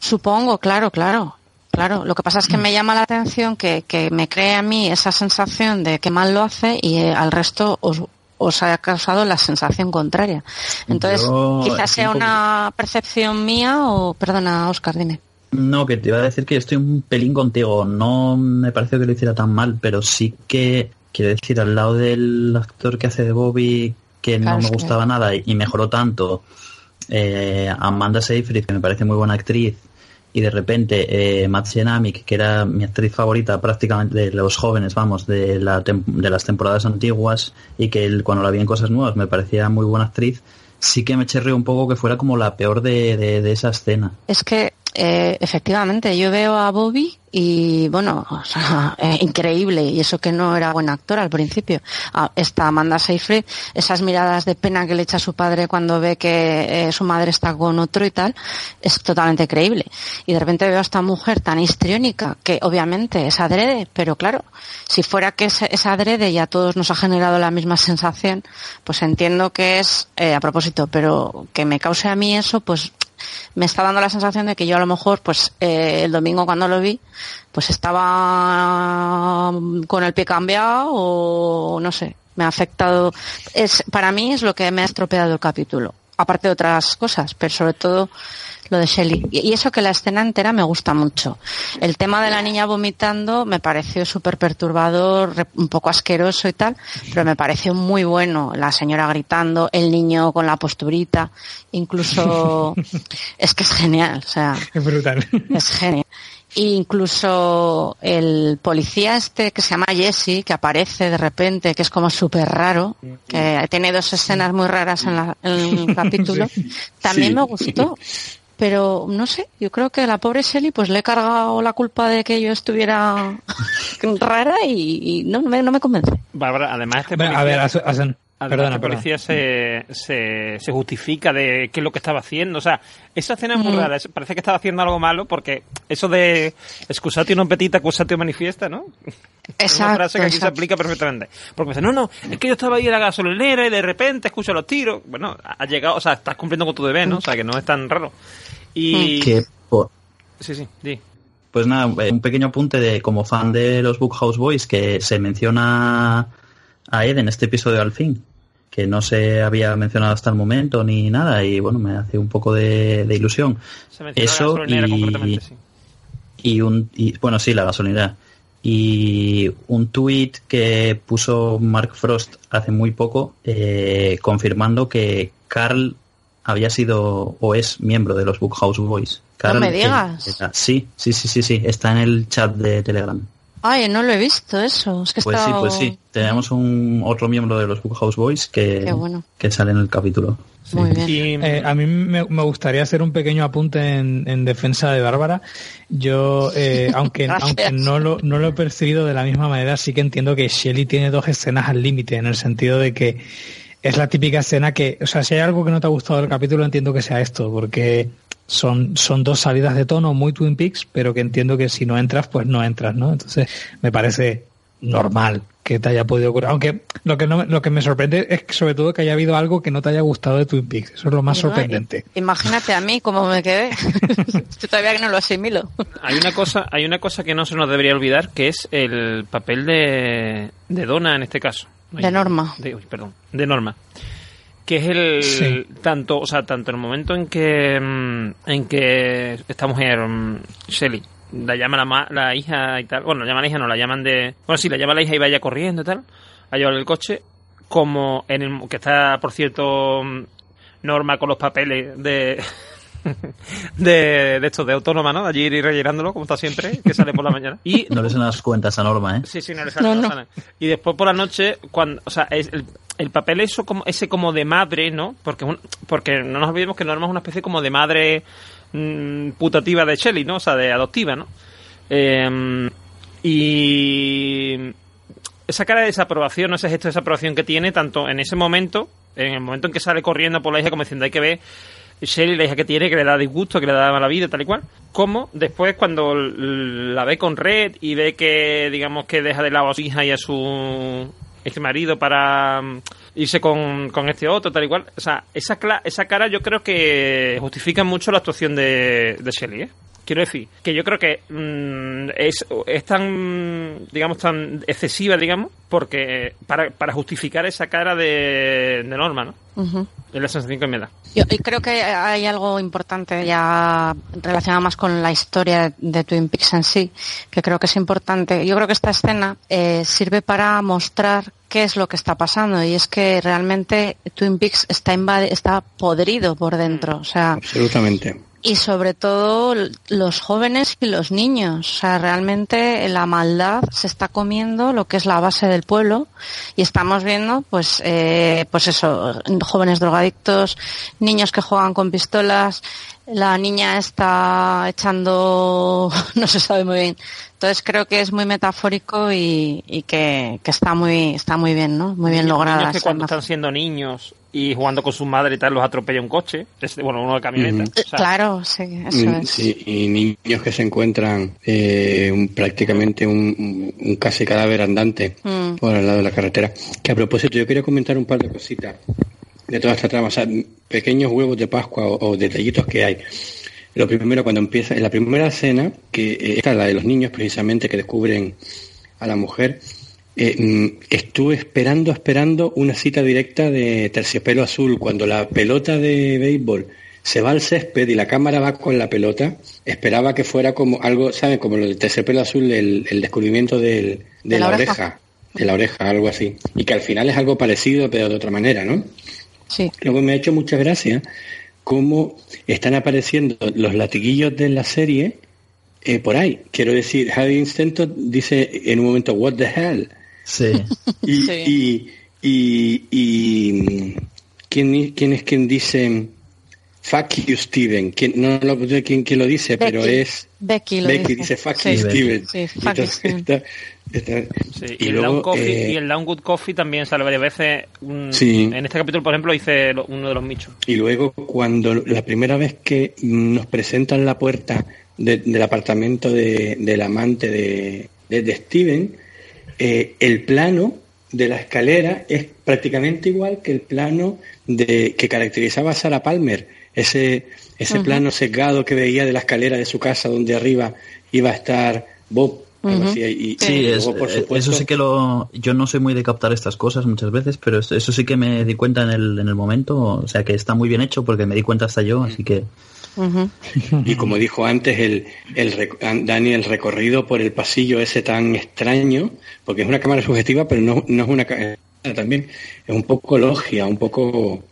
Supongo, claro, claro. Claro, lo que pasa es que me llama la atención que, que me cree a mí esa sensación de que mal lo hace y eh, al resto os, os ha causado la sensación contraria. Entonces, quizás sea una percepción mía o, perdona, Oscar, dime.
No, que te iba a decir que estoy un pelín contigo. No me pareció que lo hiciera tan mal, pero sí que, quiero decir, al lado del actor que hace de Bobby, que no me gustaba nada y mejoró tanto, eh, Amanda Seyfried, que me parece muy buena actriz, y de repente eh, Matt que era mi actriz favorita prácticamente de los jóvenes, vamos, de, la de las temporadas antiguas y que él, cuando la vi en cosas nuevas me parecía muy buena actriz, sí que me cherré un poco que fuera como la peor de, de esa escena.
Es que eh, efectivamente, yo veo a Bobby y bueno, o sea, *laughs* eh, increíble y eso que no era buen actor al principio. Ah, está Amanda Seyfried, esas miradas de pena que le echa su padre cuando ve que eh, su madre está con otro y tal, es totalmente creíble. Y de repente veo a esta mujer tan histriónica que obviamente es adrede, pero claro, si fuera que es, es adrede y a todos nos ha generado la misma sensación, pues entiendo que es a propósito, pero que me cause a mí eso, pues me está dando la sensación de que yo a lo mejor, pues eh, el domingo cuando lo vi, pues estaba con el pie cambiado o no sé, me ha afectado. Es, para mí es lo que me ha estropeado el capítulo, aparte de otras cosas, pero sobre todo lo de Shelly. Y eso que la escena entera me gusta mucho. El tema de la niña vomitando me pareció súper perturbador, un poco asqueroso y tal, pero me pareció muy bueno. La señora gritando, el niño con la posturita, incluso *laughs* es que es genial, o sea,
es brutal.
Es genial. incluso el policía este que se llama Jesse, que aparece de repente, que es como súper raro, que tiene dos escenas muy raras en, el *laughs* capítulo, también me gustó *laughs* pero no sé, yo creo que a la pobre Shelly pues le he cargado la culpa de que yo estuviera *laughs* rara y, no, me, no me convence.
Bárbara, además este
A ver, Perdona,
la policía se, se, se justifica de qué es lo que estaba haciendo. O sea, esa escena es muy
Mm.
rara. Parece que estaba haciendo algo malo porque eso de excusatio non petita, accusatio manifiesta, ¿no? *laughs* Es una frase que aquí se aplica perfectamente. Porque me dice, no, no, es que yo estaba ahí en la gasolinera y de repente escucho los tiros. Bueno, ha llegado, o sea, estás cumpliendo con tu deber, ¿no? O sea, que no es tan raro. Y...
Que, po-
Sí, sí, di.
pues nada, eh, un pequeño apunte de como fan de los Bookhouse Boys que se menciona a Ed en este episodio al fin, que no se había mencionado hasta el momento ni nada, y bueno, me hace un poco de, de ilusión.
Se menciona la
Eso y-
concretamente, sí.
y un y, bueno sí la gasolinera y un tuit que puso Mark Frost hace muy poco eh, confirmando que Carl había sido o es miembro de los Bookhouse Boys. Carl,
me digas.
era- sí, sí, sí, sí, sí, está en el chat de Telegram.
Ay, no lo he visto eso. Es que
Pues sí, pues sí. Tenemos un otro miembro de los Bookhouse Boys que,
bueno.
que sale en el capítulo. Sí.
Muy bien.
Y,
Eh, a mí me, me gustaría hacer un pequeño apunte en, en defensa de Bárbara. Yo, eh, *laughs* aunque, aunque no, lo, no lo he percibido de la misma manera, sí que entiendo que Shelly tiene dos escenas al límite, en el sentido de que es la típica escena que, o sea, si hay algo que no te ha gustado del capítulo, entiendo que sea esto, porque son, son dos salidas de tono muy Twin Peaks, pero que entiendo que si no entras, pues no entras, ¿no? Entonces, me parece normal que te haya podido ocurrir. Aunque lo que no, me- lo que me sorprende es que sobre todo que haya habido algo que no te haya gustado de Twin Peaks. Eso es lo más
no,
sorprendente.
Imagínate a mí cómo me quedé. *laughs* Yo todavía que no lo asimilo.
Hay una cosa, hay una cosa que no se nos debería olvidar, que es el papel de, de Donna en este caso.
De Norma.
De, uy, perdón, de Norma. Que es el
Sí.
tanto, o sea, tanto en el momento en que mm, en que esta mujer mm, Shelly la llama la, ma- la hija y tal, bueno, la llama la hija, no la llaman de, bueno, sí, la llama la hija y vaya corriendo y tal, a llevarle el coche, como en el que está, por cierto, mm, Norma con los papeles de *laughs* de, de estos de autónoma, ¿no? Allí ir rellenándolo, como está siempre, que sale por la mañana. *laughs* Y
No le son las cuentas a Norma, ¿eh?
Sí, sí, no le sale,
No,
no sale. Y después por la noche, cuando, o sea, es el, el papel eso como, ese como de madre, ¿no? Porque, un- porque no nos olvidemos que Norma es una especie como de madre mm, putativa de Shelley, ¿no? O sea, de adoptiva, ¿no? Eh, y esa cara de desaprobación, ¿no? ese gesto de desaprobación que tiene, tanto en ese momento, en el momento en que sale corriendo por la hija, como diciendo hay que ver Shelly, la hija que tiene, que le da disgusto, que le da mala vida, tal y cual, como después cuando la ve con Red y ve que, digamos, que deja de lado a su hija y a su ex marido para mm, irse con, con este otro, tal y cual. O sea, esa, esa cara yo creo que justifica mucho la actuación de, de Shelly, ¿eh? Quiero decir, que yo creo que mm, es, es tan, digamos, tan excesiva, digamos, porque para, para justificar esa cara de, de Norma, ¿no?
Ujú.
Es la sensación que me da.
Yo y creo que hay algo importante ya relacionado más con la historia de Twin Peaks en sí, que creo que es importante. Yo creo que esta escena eh, sirve para mostrar qué es lo que está pasando y es que realmente Twin Peaks está invade- está podrido por dentro, o sea,
Absolutamente.
Y sobre todo los jóvenes y los niños. O sea, realmente la maldad se está comiendo lo que es la base del pueblo y estamos viendo, pues, eh, pues eso, jóvenes drogadictos, niños que juegan con pistolas, la niña está echando, *laughs* no se sabe muy bien. Entonces creo que es muy metafórico y, y que, que está muy, está muy bien, ¿no? Muy bien
Niños
lograda.
que cuando
imagen.
están siendo niños y jugando con su madre y tal, los atropella un coche. Este, bueno, uno de camioneta.
Ujú.
O sea,
Claro, sí, eso es.
sí, y niños que se encuentran eh, un- prácticamente un, casi cadáver andante
Mm.
por al lado de la carretera. Que a propósito, yo quería comentar un par de cositas de toda esta trama, o sea, pequeños huevos de Pascua o, o detallitos que hay. Lo primero, cuando empieza, en la primera escena, que eh, esta es la de los niños precisamente que descubren a la mujer, eh, mm, estuve esperando, esperando una cita directa de Terciopelo Azul. Cuando la pelota de béisbol se va al césped y la cámara va con la pelota, esperaba que fuera como algo, ¿saben? Como lo de Terciopelo Azul, el, el descubrimiento del- de,
De la
la,
oreja.
oreja. De la oreja, algo así. Y que al final es algo parecido, pero de otra manera, ¿no?
Sí.
Luego me ha hecho mucha gracia cómo están apareciendo los latiguillos de la serie eh, por ahí. Quiero decir, Harry Stanton dice en un momento, what the hell?
Sí. *laughs*
Y,
Sí.
y, y, y, ¿quién, quién es quien dice fuck you Steven? ¿Quién, no lo sé quién, quién lo dice, pero es
Becky lo
Becky
dice.
dice fuck
Sí.
you Steven.
Sí, fuck you,
Entonces,
Steven.
está-
Sí,
y
y, el
luego,
Down Coffee,
eh,
y el Down Good Coffee también sale varias veces. un-
Sí.
En este capítulo, por ejemplo, hice lo- uno de los michos.
Y luego cuando la primera vez que nos presentan la puerta de- del apartamento de- del amante de, de- de Steven, eh, el plano de la escalera es prácticamente igual que el plano de que caracterizaba a Sarah Palmer, ese, ese plano sesgado que veía de la escalera de su casa donde arriba iba a estar Bob. así, y,
Sí,
y
es-
luego, por
eh,
supuesto,
eso sí que lo... Yo no soy muy de captar estas cosas muchas veces, pero eso eso sí que me di cuenta en el, en el momento, o sea que está muy bien hecho porque me di cuenta hasta yo, así que...
Y como dijo antes el, el Dani, el recorrido por el pasillo ese tan extraño, porque es una cámara subjetiva, pero no, no es una cámara también, es un poco logia, un poco...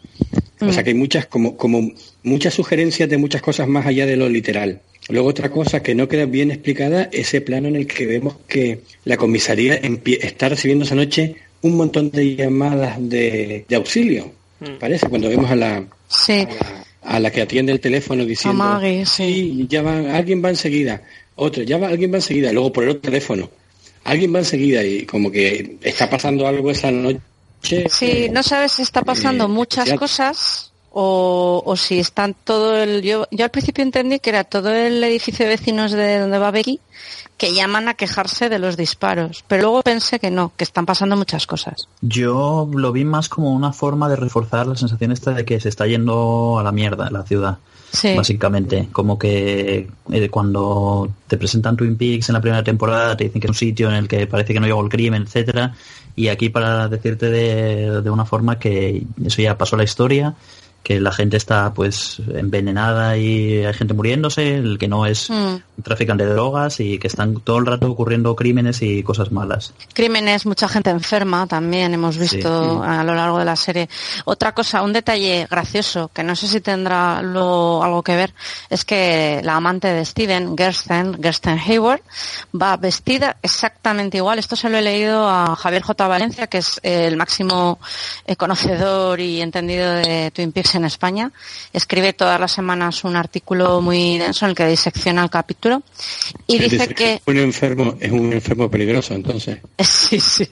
O sea que hay muchas, como, como muchas sugerencias de muchas cosas más allá de lo literal. Luego otra cosa que no queda bien explicada, ese plano en el que vemos que la comisaría está recibiendo esa noche un montón de llamadas de, de auxilio. Parece, cuando vemos a la,
Sí.
a la que atiende el teléfono diciendo
A Maggie, sí.
"Sí, ya va, alguien va enseguida, otro, ya va, alguien va enseguida, luego por el otro teléfono, alguien va enseguida y como que está pasando algo esa noche.
Sí, no sabes si está pasando
Eh,
muchas
ya-
cosas o, o si están todo el... Yo, yo al principio entendí que era todo el edificio de vecinos de donde va Becky que llaman a quejarse de los disparos, pero luego pensé que no, que están pasando muchas cosas.
Yo lo vi más como una forma de reforzar la sensación esta de que se está yendo a la mierda la ciudad.
Sí.
Básicamente, como que eh, cuando te presentan Twin Peaks en la primera temporada te dicen que es un sitio en el que parece que no llegó el crimen, etcétera, y aquí para decirte de, de una forma que eso ya pasó la historia, que la gente está pues envenenada y hay gente muriéndose, el que no es
Mm.
un traficante de drogas y que están todo el rato ocurriendo crímenes y cosas malas.
Crímenes, mucha gente enferma también hemos visto a lo largo de la serie. Otra cosa, un detalle gracioso que no sé si tendrá lo- algo que ver es que la amante de Steven, Gersten, Gersten Hayward, va vestida exactamente igual. Esto se lo he leído a Javier J. Valencia, que es el máximo eh, conocedor y entendido de Twin Peaks en España. Escribe todas las semanas un artículo muy denso en el que disecciona el capítulo y dice que
un enfermo es un enfermo peligroso, entonces. *laughs*
Sí, sí.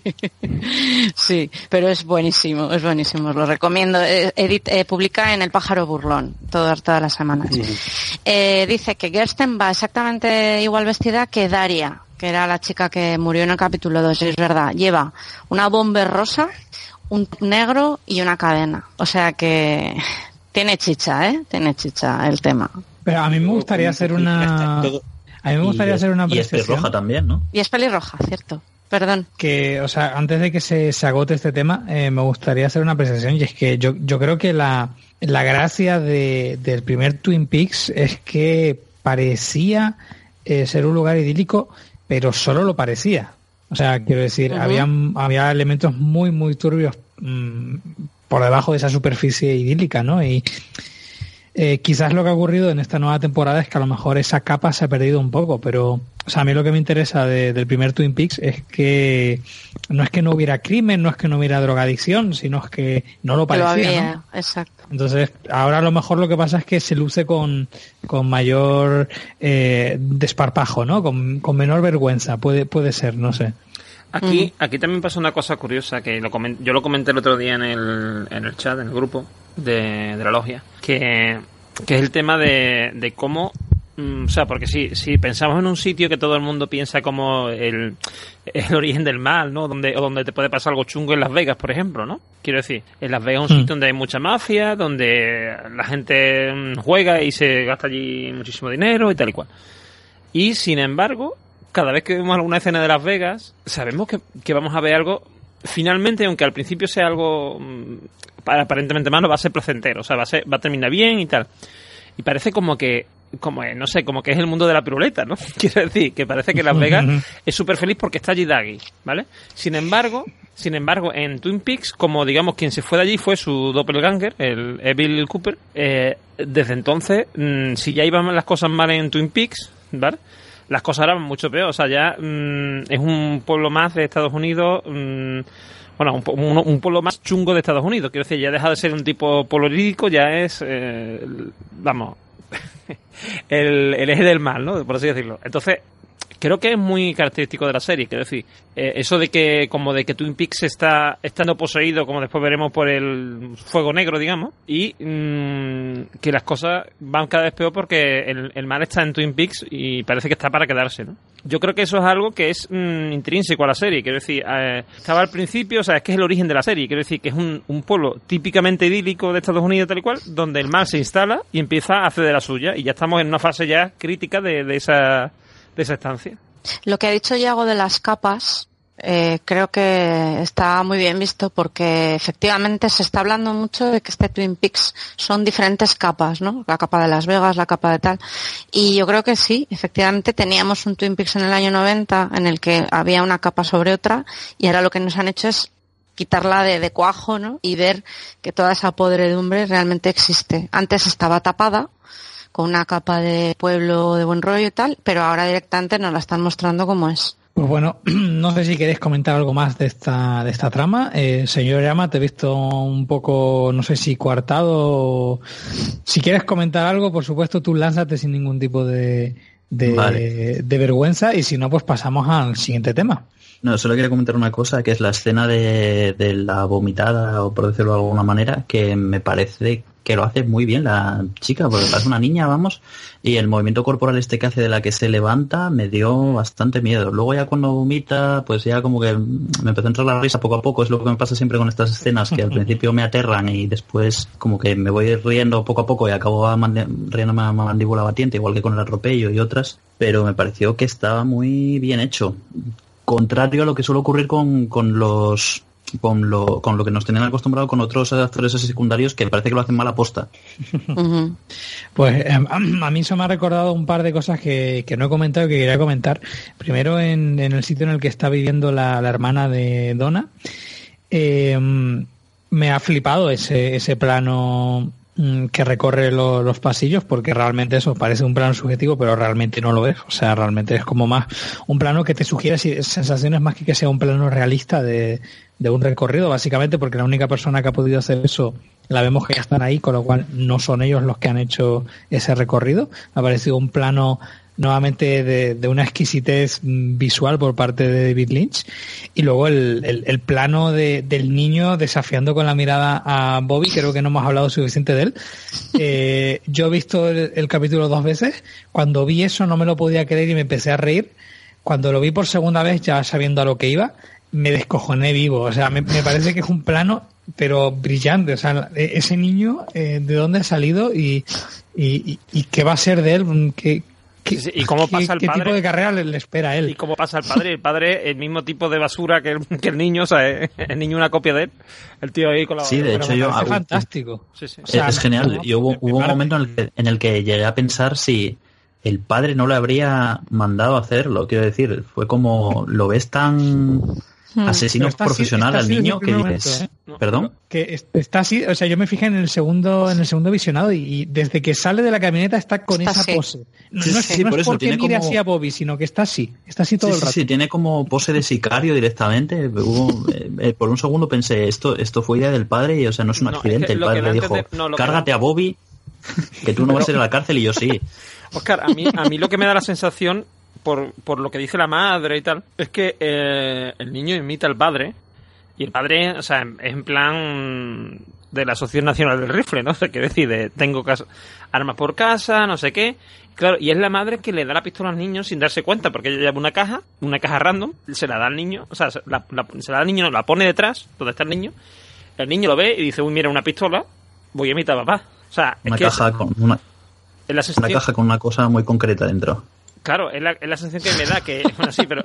Sí, pero es buenísimo, es buenísimo, os lo recomiendo. Eh, Edit eh, publica en El Pájaro Burlón todas, todas las semanas. Eh, dice que Gersten va exactamente igual vestida que Daria, que era la chica que murió en el capítulo 2, es verdad. Lleva una bomber rosa, un negro y una cadena. O sea que tiene chicha, ¿eh? Tiene chicha el tema.
Pero a mí me gustaría hacer una... A mí me gustaría
y,
hacer una
y es pelirroja también, ¿no?
Y es pelirroja, ¿cierto? Perdón.
que, o sea, antes de que se, se agote este tema, eh, me gustaría hacer una apreciación y es que yo, yo creo que la, la gracia de, del primer Twin Peaks es que parecía eh, ser un lugar idílico, pero solo lo parecía. O sea, quiero decir, había, había elementos muy, muy turbios mm, por debajo de esa superficie idílica, ¿no? Y eh, quizás lo que ha ocurrido en esta nueva temporada es que a lo mejor esa capa se ha perdido un poco, pero o sea, a mí lo que me interesa de- del primer Twin Peaks es que no es que no hubiera crimen, no es que no hubiera drogadicción, sino es que no lo parecía.
había,
¿no?
exacto.
Entonces, ahora a lo mejor lo que pasa es que se luce con, con mayor eh, desparpajo, ¿no? Con, con menor vergüenza, puede, puede ser, no sé.
Aquí, aquí también pasa una cosa curiosa que lo yo lo comenté el otro día en el, en el chat, en el grupo de, de la logia, que, que es el tema de, de cómo, mm, o sea, porque si, si pensamos en un sitio que todo el mundo piensa como el, el origen del mal, ¿no? Donde, o donde te puede pasar algo chungo en Las Vegas, por ejemplo, ¿no? Quiero decir, en Las Vegas es un
Mm.
sitio donde hay mucha mafia, donde la gente mm, juega y se gasta allí muchísimo dinero y tal y cual. Y sin embargo, cada vez que vemos alguna escena de Las Vegas, sabemos que, que vamos a ver algo. Finalmente, aunque al principio sea algo mm, para- aparentemente malo, va a ser placentero, o sea, va a, ser, va a terminar bien y tal. Y parece como que, como eh, no sé, como que es el mundo de la piruleta, ¿no? *laughs* Quiero decir, que parece que Las *laughs* Vegas es súper feliz porque está allí Daggy, ¿vale? Sin embargo, sin embargo, en Twin Peaks, como digamos quien se fue de allí fue su doppelganger, el Evil Cooper, eh, desde entonces, mm, si ya iban las cosas mal en Twin Peaks, ¿vale? Las cosas eran mucho peor, o sea, ya mm, es un pueblo más de Estados Unidos, mm, bueno, un, un- un pueblo más chungo de Estados Unidos, quiero decir, ya deja de ser un tipo pueblo lírico, ya es, eh, vamos, *laughs* el eje del mal, ¿no? Por así decirlo. Entonces, creo que es muy característico de la serie. Quiero decir, eh, eso de que, como de que Twin Peaks está estando poseído, como después veremos por el fuego negro, digamos, y mm, que las cosas van cada vez peor porque el, el mal está en Twin Peaks y parece que está para quedarse, ¿no? Yo creo que eso es algo que es mm, intrínseco a la serie. Quiero decir, eh, estaba al principio, o sea, es que es el origen de la serie. Quiero decir que es un, un pueblo típicamente idílico de Estados Unidos, tal y cual, donde el mal se instala y empieza a hacer de la suya. Y ya estamos en una fase ya crítica de, de esa,
Lo que ha dicho Yago de las capas, eh, creo que está muy bien visto porque efectivamente se está hablando mucho de que este Twin Peaks son diferentes capas, ¿no? La capa de Las Vegas, la capa de tal. Y yo creo que sí, efectivamente teníamos un Twin Peaks en el año 90 en el que había una capa sobre otra y ahora lo que nos han hecho es quitarla de, de cuajo, ¿no? Y ver que toda esa podredumbre realmente existe. Antes estaba tapada, con una capa de pueblo de buen rollo y tal, pero ahora directamente nos la están mostrando como es.
Pues bueno, *clears throat* no sé si queréis comentar algo más de esta, de esta trama. Eh, señor Yama, te he visto un poco, no sé si coartado. o- Si quieres comentar algo, por supuesto, tú lánzate sin ningún tipo de, de,
Vale.
de vergüenza y si no, pues pasamos al siguiente tema.
No, solo quería comentar una cosa, que es la escena de, de la vomitada, o por decirlo de alguna manera, que me parece que lo hace muy bien la chica, porque parece una niña, vamos, y el movimiento corporal este que hace de la que se levanta me dio bastante miedo. Luego ya cuando vomita, pues ya como que me empezó a entrar la risa poco a poco, es lo que me pasa siempre con estas escenas, que al principio me aterran y después como que me voy riendo poco a poco y acabo riéndome a mandíbula batiente, igual que con el atropello y otras, pero me pareció que estaba muy bien hecho. Contrario a lo que suele ocurrir con, con los con lo, con lo que nos tenían acostumbrado con otros actores secundarios que parece que lo hacen mal aposta.
Pues eh, *clears throat* a mí eso me ha recordado un par de cosas que, que no he comentado y que quería comentar. Primero, en, en el sitio en el que está viviendo la, la hermana de Donna, eh, me ha flipado ese, ese plano que recorre lo- los pasillos porque realmente eso parece un plano subjetivo pero realmente no lo es. O sea realmente es como más un plano que te sugiere sensaciones más que que sea un plano realista de, de un recorrido básicamente porque la única persona que ha podido hacer eso la vemos que ya están ahí con lo cual no son ellos los que han hecho ese recorrido. Ha parecido un plano nuevamente de, de una exquisitez mm, visual por parte de David Lynch. Y luego el, el- el plano de- del niño desafiando con la mirada a Bobby creo que no hemos hablado suficiente de él. *laughs* Eh, yo he visto el, el capítulo dos veces. Cuando vi eso no me lo podía creer y me empecé a reír. Cuando lo vi por segunda vez ya sabiendo a lo que iba me descojoné vivo. O sea me, me parece que es un plano pero brillante. O sea e- ese niño eh, de dónde ha salido y, y, y- qué va a ser de él qué, qué-
y cómo
qué-
pasa el
qué
padre.
tipo de carrera le, le espera a él
Y cómo pasa el padre, el padre el mismo tipo de basura que el, que el niño, o sea, eh, el niño una copia de él, el tío ahí con la...
Sí, de hecho yo hago-
fantástico
Sí, sí.
O sea,
es genial.
no,
y hubo, un momento en el, que, en el que llegué a pensar si el padre no le habría mandado a hacerlo. Quiero decir, fue como lo ves tan asesino
está así-
profesional
está
al niño que dices,
momento, ¿eh?
perdón.
que es- está así, o sea, yo me fijé en el segundo, en el segundo visionado y, y desde que sale de la camioneta está con
Está
esa
así.
pose. No,
Sí,
no es,
sí,
no
por
es
eso,
porque
tiene
mire
como-
así a Bobby, sino que está así, está así todo
Sí,
el rato.
sí, tiene como pose de sicario directamente. Hubo, eh, eh, por un segundo pensé, esto esto fue idea del padre y, o sea, no es un
No, es
accidente.
que
el padre le dijo,
entender- no, lo que
cárgate a Bobby, que tú no vas a ir a la cárcel y yo sí. *laughs*
Oscar, a mí, a mí lo que me da la sensación, por, por lo que dice la madre y tal, es que eh, el niño imita al padre, y el padre, o sea, es en plan de la Asociación Nacional del Rifle, ¿no? *laughs* O sea, que decide, tengo casa, armas por casa, no sé qué. Claro, y es la madre que le da la pistola al niño sin darse cuenta, porque ella lleva una caja, una caja random, se la da al niño, o sea, se la, la- se la da al niño, la pone detrás, donde está el niño, el niño lo ve y dice, uy, mira, una pistola, voy a imitar a papá. O sea, es
Una
que
caja
es,
con una,
es la
una caja con una cosa muy concreta dentro.
Claro, es la, es la sensación que me da, que, *laughs* bueno, sí, pero,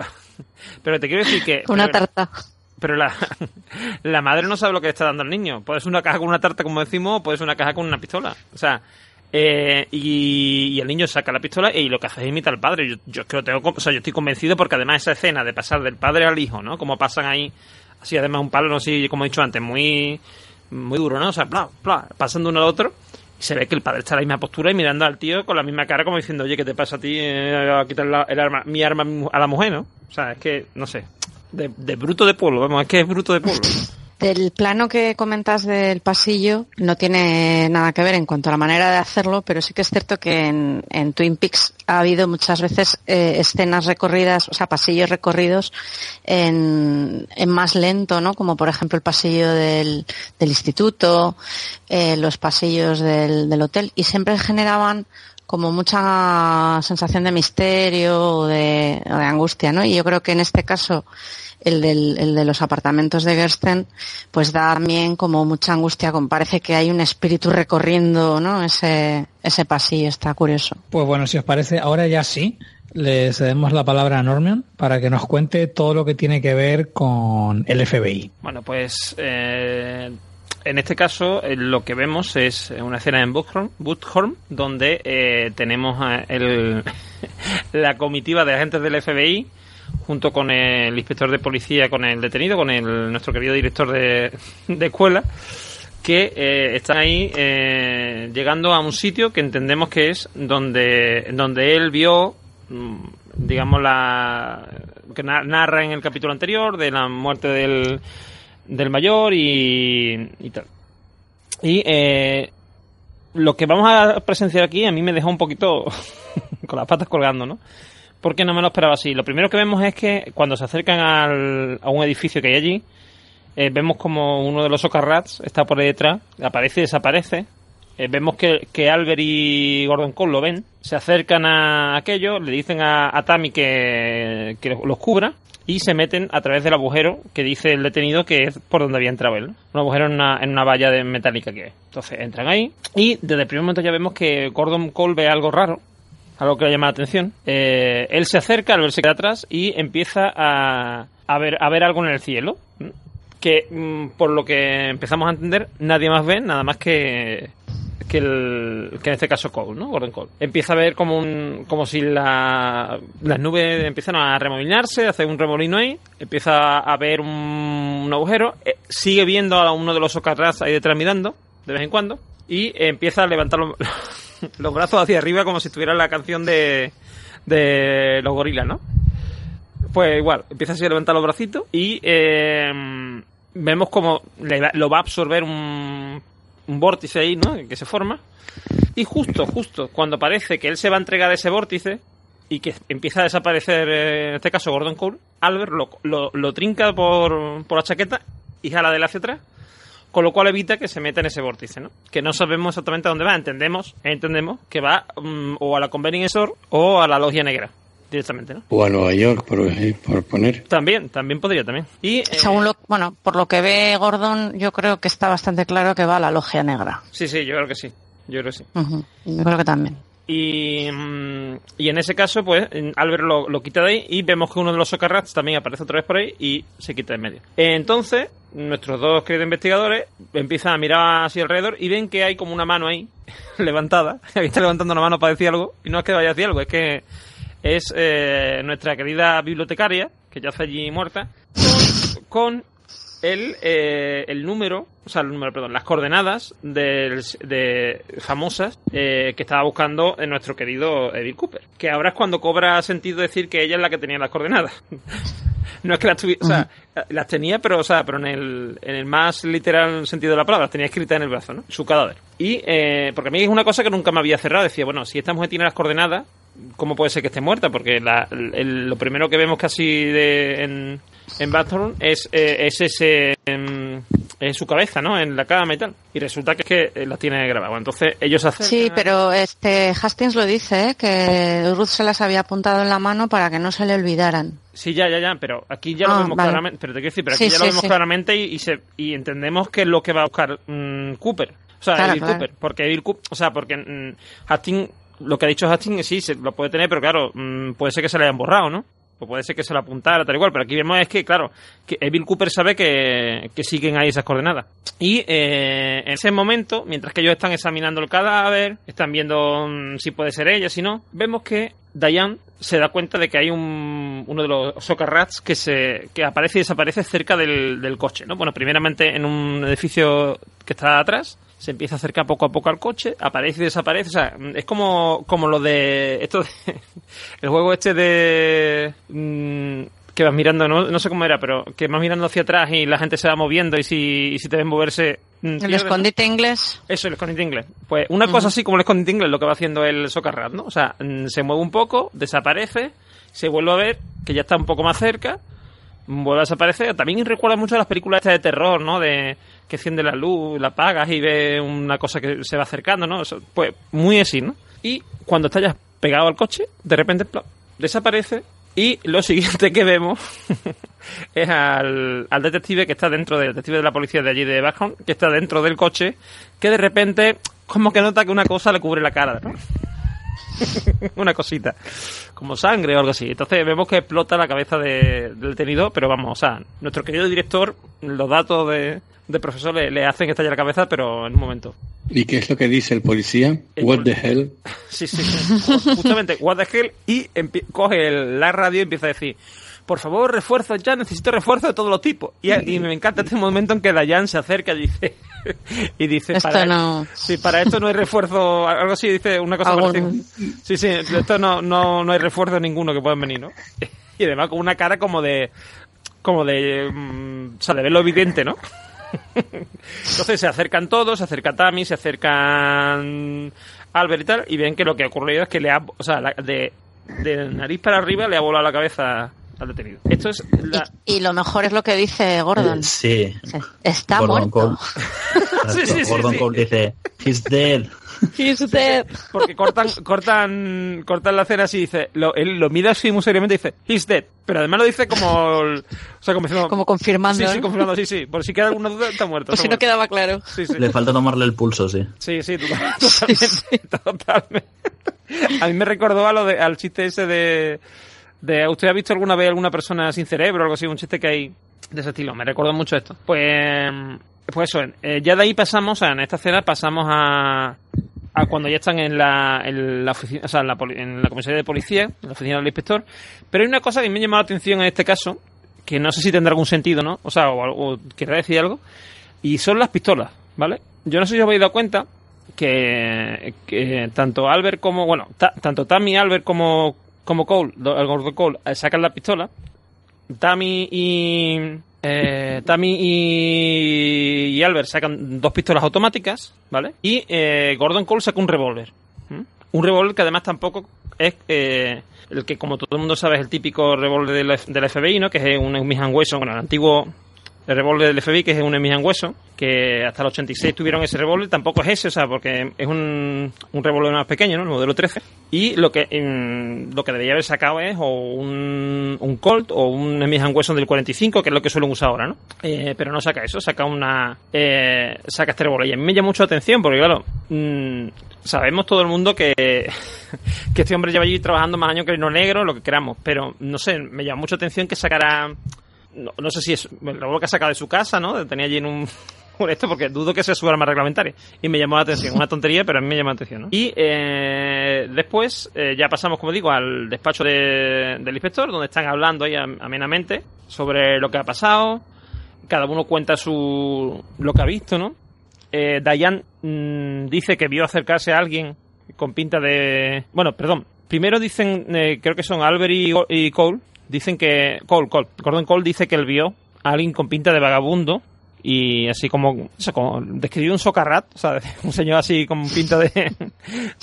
pero te quiero decir que...
Una
pero-
tarta.
Pero la, *laughs* la madre no sabe lo que le está dando al niño. Puede ser una caja con una tarta, como decimos, o puede ser una caja con una pistola. O sea, eh, y, y el niño saca la pistola y lo que hace es imitar al padre. Yo, yo creo, tengo, o sea, yo estoy convencido porque además esa escena de pasar del padre al hijo, ¿no? Como pasan ahí, así además un palo, no sé, como he dicho antes, muy, muy duro, ¿no? O sea, bla, bla, pasando uno al otro. Se ve que el padre está en la misma postura y mirando al tío con la misma cara como diciendo, oye, ¿qué te pasa a ti eh, a quitar la- el arma, mi arma a la mujer, ¿no? O sea, es que, no sé, de, de bruto de pueblo, vamos, es que es bruto de pueblo.
Del plano que comentas del pasillo no tiene nada que ver en cuanto a la manera de hacerlo, pero sí que es cierto que en, Twin Peaks ha habido muchas veces eh, escenas recorridas, o sea, pasillos recorridos en, más lento, ¿no? Como por ejemplo el pasillo del, instituto, eh, los pasillos del, hotel, y siempre generaban como mucha sensación de misterio o de, de, angustia, ¿no? Y yo creo que en este caso el, del, el de los apartamentos de Gersten, pues da también como mucha angustia, como parece que hay un espíritu recorriendo, ¿no? Ese, ese pasillo, está curioso.
Pues bueno, si os parece, ahora ya sí, le cedemos la palabra a Norman para que nos cuente todo lo que tiene que ver con el FBI.
Bueno, pues eh, en este caso eh, lo que vemos es una escena en Boothorn, donde eh, tenemos el, *laughs* la comitiva de agentes del FBI junto con el inspector de policía, con el detenido, con el, nuestro querido director de, escuela, que eh, están ahí llegando a un sitio que entendemos que es donde, donde él vio, mm, digamos, la que narra en el capítulo anterior de la muerte del del mayor y, y tal. Y eh, lo que vamos a presenciar aquí a mí me dejó un poquito *laughs* con las patas colgando, ¿no? Porque no me lo esperaba así. Lo primero que vemos es que cuando se acercan al, a un edificio que hay allí, eh, vemos como uno de los Ocarrats está por ahí detrás, aparece y desaparece. Eh, vemos que, que, Albert y Gordon Cole lo ven, se acercan a aquello, le dicen a, a Tammy que, que los cubra y se meten a través del agujero que dice el detenido que es por donde había entrado él. Un agujero en una, en una valla de metálica que es. Entonces entran ahí y desde el primer momento ya vemos que Gordon Cole ve algo raro, algo que le llama la atención. Eh, él se acerca al verse que atrás y empieza a, a, ver, a ver algo en el cielo. Que mm, por lo que empezamos a entender, nadie más ve, nada más que que, el, que en este caso Cole, ¿no? Gordon Cole. Empieza a ver como un, como si la, las nubes empiezan a remolinarse, hace un remolino ahí, empieza a ver un, agujero, eh, sigue viendo a uno de los socarras ahí detrás mirando, de vez en cuando, y empieza a levantar los, *laughs* *laughs* los brazos hacia arriba como si estuviera la canción de, de los gorilas, ¿no? Pues igual, empieza a levantar los bracitos y eh, vemos como lo va a absorber un vórtice ahí, ¿no? Que se forma. Y justo, justo, cuando parece que él se va a entregar ese vórtice y que empieza a desaparecer, eh, en este caso Gordon Cole, Albert lo, lo, trinca por, por la chaqueta y jala de él hacia atrás, con lo cual evita que se meta en ese vórtice, ¿no? Que no sabemos exactamente a dónde va, entendemos, entendemos que va mm, o a la Convening o a la Logia Negra directamente, ¿no?
O a Nueva York, por, eh, por poner.
También, también podría, también. Y,
eh, Según lo, bueno, por lo que ve Gordon, yo creo que está bastante claro que va a la logia negra.
Sí, sí, yo creo que sí. Yo creo que sí.
Yo creo que también.
Y, mm, y en ese caso, pues, Albert lo, lo, quita de ahí y vemos que uno de los socarrats también aparece otra vez por ahí y se quita de medio. Entonces, nuestros dos queridos investigadores empiezan a mirar hacia alrededor y ven que hay como una mano ahí *laughs* levantada. Aquí está levantando una mano para decir algo y no es que vaya a decir algo, es que es eh, nuestra querida bibliotecaria, que ya está allí muerta, con, el, eh, el número, o sea, el número, perdón, las coordenadas de, famosas eh, que estaba buscando nuestro querido Edith Cooper. Que ahora es cuando cobra sentido decir que ella es la que tenía las coordenadas. *laughs* no es que las tuviera, o sea, las tenía, pero, o sea, pero en el, en el más literal sentido de la palabra, las tenía escritas en el brazo, ¿no? Su cadáver. Y, porque a mí es una cosa que nunca me había cerrado. Decía, bueno, si esta mujer tiene las coordenadas, ¿cómo puede ser que esté muerta? Porque lo primero que vemos casi de, en, en Bathorn es, eh, es ese en, su cabeza, ¿no? En la cama y tal. Y resulta que es que eh, la tiene grabada. Entonces ellos hacen...
Sí, pero este Hastings lo dice, ¿eh? que Ruth se las había apuntado en la mano para que no se le olvidaran.
Sí, ya, ya, ya, pero aquí ya lo ah, vemos claramente, pero te quiero decir, pero aquí ya lo vemos claramente y, se, y entendemos que es lo que va a buscar mm, Cooper. O sea, claro, Cooper, porque Bill Cooper, o sea, porque mm, Hastings lo que ha dicho Hastings sí, se lo puede tener, pero claro, mm, puede ser que se le hayan borrado, ¿no? O puede ser que se lo apuntara, tal igual, pero aquí vemos es que, claro, que Bill Cooper sabe que, siguen ahí esas coordenadas. Y eh, en ese momento, mientras que ellos están examinando el cadáver, están viendo mm, si puede ser ella, si no, vemos que Diane se da cuenta de que hay un, uno de los socarrats que se que aparece y desaparece cerca del, del coche, ¿no? Bueno, primeramente en un edificio que está atrás se empieza a acercar poco a poco al coche, aparece y desaparece, o sea, es como, como lo de esto de, *laughs* el juego este de mm, que vas mirando, no, no sé cómo era, pero que vas mirando hacia atrás y la gente se va moviendo y si, y si te ven moverse... mm,
El escondite inglés.
Eso, el escondite inglés. Pues una cosa así como el escondite inglés, lo que va haciendo el socarrat, ¿no? O sea, mm, se mueve un poco, desaparece, se vuelve a ver que ya está un poco más cerca, vuelve a desaparecer. También recuerda mucho a las películas estas de terror, ¿no? De que enciende la luz, la apagas y ve una cosa que se va acercando, ¿no? Pues muy así, ¿no? Y cuando está pegado al coche, de repente desaparece y lo *laughs* siguiente que vemos *laughs* es al, al detective que está dentro del detective de la policía de allí de Backham, que está dentro del coche, que de repente como que nota que una cosa le cubre la cara, ¿no? *laughs* una cosita, como sangre o algo así. Entonces vemos que explota la cabeza de- del detenido, pero vamos, o sea, nuestro querido director, los datos de, de profesor le, le hacen estallar la cabeza, pero en un momento.
¿Y qué es lo que dice el policía?
El
What the hell? *laughs*
Sí, sí, justamente, what the hell, y coge el- la radio y empieza a decir, por favor, refuerzos ya, necesito refuerzos de todos los tipos. Y, y me encanta este momento en que Dayan se acerca y dice, *laughs* y dice,
Esto
para,
no-
sí, para esto no hay refuerzo, algo así, dice una cosa parecida. Sí, sí, esto no, no, no hay refuerzo ninguno que puedan venir, ¿no? *laughs* Y además con una cara como de, como de, mm, o sea, de ver lo evidente, ¿no? *laughs* Entonces se acercan todos, se acerca Tammy, se acercan Albert y tal, y ven que lo que ha ocurrido es que le ha, o sea, la- de, de nariz para arriba le ha volado la cabeza al detenido. Esto es la...
Y, y lo mejor es lo que dice Gordon.
Eh, Sí.
Sí, Está
Gordon
muerto.
Cole. *laughs*
Sí, sí, sí,
Gordon
sí.
Cole dice, he's dead. *laughs*
He's dead.
Porque cortan, cortan, cortan la escena así y dice, lo, él lo mira así muy seriamente y dice, he's dead. Pero además lo dice como, el- o sea, como diciendo,
Como confirmando.
Sí, sí, confirmando, sí, sí. Por si queda alguna duda, está muerto.
Por si no quedaba claro.
muerto. Sí, sí.
Le falta tomarle el pulso, sí.
Sí, sí, *laughs* total- totalmente, totalmente. A mí me recordó a lo de, al chiste ese de, de ¿usted ha visto alguna vez alguna persona sin cerebro o algo así? Un chiste que hay de ese estilo. Me recordó mucho esto. Pues, pues eso, eh, ya de ahí pasamos, o sea, en esta escena pasamos a, a cuando ya están en la, en la oficina, o sea, en la, en la comisaría de policía, en la oficina del inspector. Pero hay una cosa que me ha llamado la atención en este caso, que no sé si tendrá algún sentido, ¿no? O sea, o, o querrá decir algo, y son las pistolas, ¿vale? Yo no sé si os habéis dado cuenta que, tanto Albert como, bueno, ta- tanto Tammy, Albert como, como Cole, el gordo Cole, eh, sacan la pistola. Tammy y, eh, Tammy y, y Albert sacan dos pistolas automáticas, ¿vale? Y eh, Gordon Cole saca un revólver. Un revólver que además tampoco es eh, el que, como todo el mundo sabe, es el típico revólver del FBI, ¿no? Que es un Smith Wesson, bueno, el antiguo el revólver del FBI, que es un Smith Wesson, que hasta el 86 tuvieron ese revólver, tampoco es ese, o sea, porque es un, un revólver más pequeño, ¿no? El modelo 13. Y lo que lo que debería haber sacado es o un, un Colt o un Smith Wesson del 45, que es lo que suelen usar ahora, ¿no? Eh, pero no saca eso, saca una... Eh, saca este revólver. Y a mí me llama mucho atención, porque claro, mm, sabemos todo el mundo que, *laughs* que este hombre lleva allí trabajando más años que el no negro, lo que queramos, pero no sé, me llama mucho atención que sacara no, no sé si es revólver que ha sacado de su casa, ¿no? Tenía allí en *laughs* un, esto porque dudo que sea su arma reglamentaria y me llamó la atención, una tontería, pero a mí me llamó la atención, ¿no? Y eh, después eh, ya pasamos, como digo, al despacho de- del inspector, donde están hablando ahí am- amenamente sobre lo que ha pasado, cada uno cuenta su lo que ha visto, ¿no? Eh, mm, dice que vio acercarse a alguien con pinta de... Bueno, perdón. Primero dicen, eh, creo que son Albert y, y Cole, dicen que... Cole, Cole. Gordon Cole dice que él vio a alguien con pinta de vagabundo y así como... Eso, como describió un socarrat, o sea, *laughs* un señor así con pinta *laughs* de,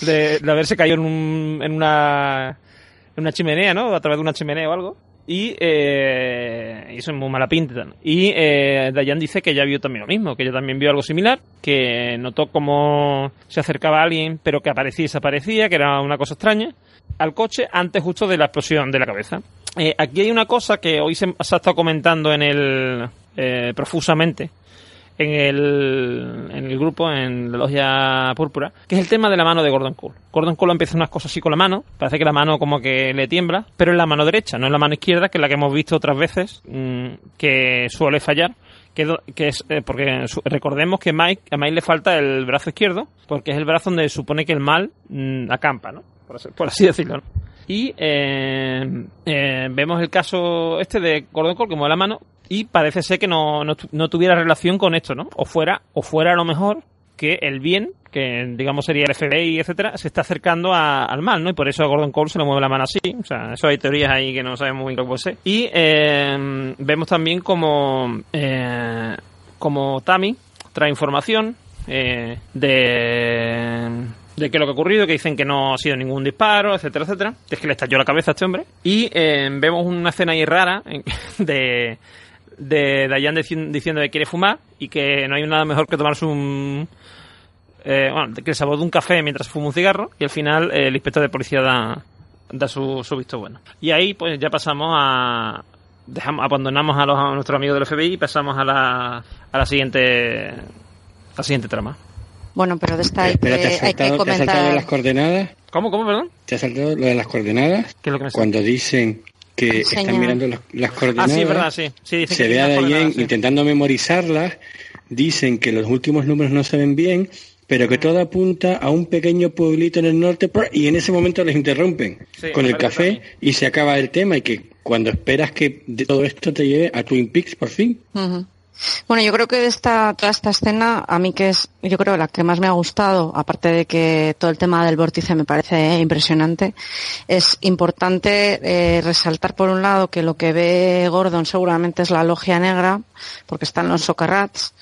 de, haberse caído en, un, en una en una chimenea, ¿no? A través de una chimenea o algo. Y eh, eso es muy mala pinta. y eh, Dayan dice que ella vio también lo mismo, que ella también vio algo similar, que notó como se acercaba a alguien, pero que aparecía y desaparecía, que era una cosa extraña, al coche antes justo de la explosión de la cabeza. Eh, aquí hay una cosa que hoy se, se ha estado comentando en el eh, profusamente en el, en el grupo, en la logia púrpura, que es el tema de la mano de Gordon Cole. Gordon Cole empieza unas cosas así con la mano, parece que la mano como que le tiembla, pero es la mano derecha, no es la mano izquierda, que es la que hemos visto otras veces, mm, que suele fallar. Que, que es eh, porque recordemos que Mike a Mike le falta el brazo izquierdo porque es el brazo donde supone que el mal mm, acampa no por así, por así decirlo. Y eh, eh, vemos el caso este de Gordon Cole que mueve la mano y parece ser que no, no, no tuviera relación con esto, ¿no? O fuera, o fuera a lo mejor que el bien, que digamos sería el FBI, etcétera, se está acercando al mal, ¿no? Y por eso a Gordon Cole se le mueve la mano así. O sea, eso hay teorías ahí que no sabemos muy bien cómo ser. Y eh, vemos también como, como Tammy trae información eh, de de qué es lo que ha ocurrido, que dicen que no ha sido ningún disparo, etcétera, etcétera. Es que le estalló la cabeza a este hombre. Y eh, vemos una escena ahí rara *laughs* de, de Dayan dici- diciendo que quiere fumar y que no hay nada mejor que tomarse un... eh, bueno, que el sabor de un café mientras fuma un cigarro y al final eh, el inspector de policía da, da su, su visto bueno. Y ahí pues ya pasamos a... Dejamos, abandonamos a, los, a nuestros amigos del FBI y pasamos a la, a la siguiente a la siguiente trama.
Bueno, pero de esta hay
¿te
que,
has
hay que
saltado, te has saltado
comentar.
las coordenadas?
¿Cómo, cómo, perdón?
¿Te has saltado lo de las coordenadas?
¿Qué es lo que me
Cuando dicen que están mirando las, las
Ah,
coordenadas,
sí, verdad, sí.
se ve a Dayen
coordenadas, sí.
intentando memorizarlas, dicen que los últimos números no se ven bien, pero que todo apunta a un pequeño pueblito en el norte, y en ese momento les interrumpen
Sí,
con el café
también.
y se acaba el tema y que cuando esperas que de todo esto te lleve a Twin Peaks por fin.
Bueno, yo creo que esta, toda esta escena, a mí que es, yo creo la que más me ha gustado, aparte de que todo el tema del vórtice me parece impresionante, es importante eh, resaltar por un lado que lo que ve Gordon seguramente es la logia negra, porque están los socarrats,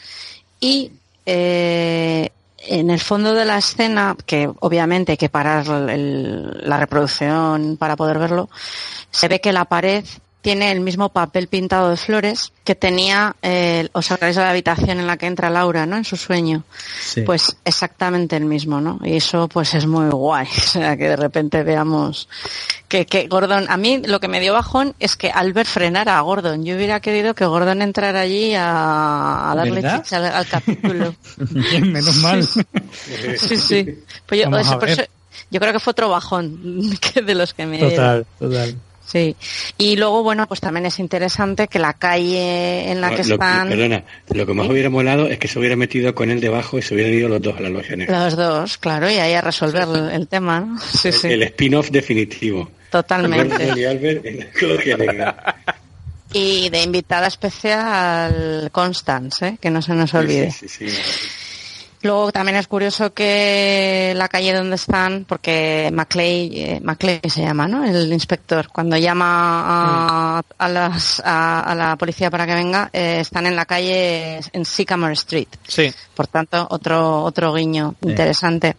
y eh, en el fondo de la escena, que obviamente hay que parar la reproducción para poder verlo, se ve que la pared tiene el mismo papel pintado de flores que tenía, eh, os acordáis de la habitación en la que entra Laura, ¿no? En su sueño.
Sí.
Pues exactamente el mismo, ¿no? Y eso pues es muy guay. *laughs* O sea, que de repente veamos que, que Gordon, a mí lo que me dio bajón es que Albert frenara a Gordon. Yo hubiera querido que Gordon entrara allí a, a darle chicha al, al capítulo. *laughs*
Bien, menos mal.
Sí, sí. Pues yo, por eso- yo creo que fue otro bajón *laughs* que de los que me
total.
Sí. Y luego, bueno, pues también es interesante que la calle en la que
Lo-
están
perdona, lo que más
¿Sí?
hubiera molado es que se hubiera metido con él debajo y se hubieran ido los dos a la logia negra.
los dos, claro, y ahí a resolver el, el tema, ¿no? Sí, sí,
El spin-off definitivo.
totalmente.
Y Albert en la logia negra.
Y de invitada especial Constance, ¿eh? que no se nos olvide.
Sí, sí, sí.
Luego también es curioso que la calle donde están, porque Maclay, eh, Maclay se llama, ¿no? El inspector, cuando llama a, a, las, a, a la policía para que venga, eh, están en la calle en Sycamore Street.
Sí.
Por tanto, otro, otro guiño
Sí.
interesante.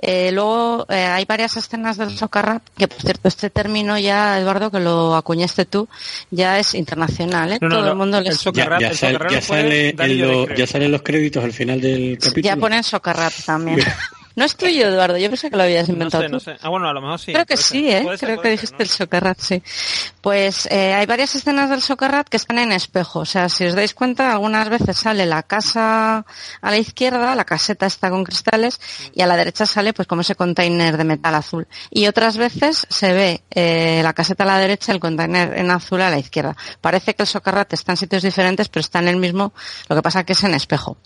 Eh, luego eh, hay varias escenas del socarrat, que por cierto este término ya, Eduardo, que lo acuñaste tú, ya es internacional, ¿eh?
No, no,
Todo
no,
el mundo le.
Ya,
Socarrat-
sal- sale en lo- ya salen los créditos al final del capítulo.
Ya ponen socarrat también. *laughs* No es tuyo, Eduardo, yo pensé que lo habías
No
inventado
sé, no sé. Ah, bueno, a lo mejor sí.
Creo que sí,
ser.
¿eh?
Ser,
Creo que
ser,
dijiste
¿no?
el socarrat, sí. Pues eh, hay varias escenas del socarrat que están en espejo. O sea, si os dais cuenta, algunas veces sale la casa a la izquierda, la caseta está con cristales, y a la derecha sale pues como ese container de metal azul. Y otras veces se ve eh, la caseta a la derecha, el container en azul a la izquierda. Parece que el socarrat está en sitios diferentes, pero está en el mismo, lo que pasa que es en espejo.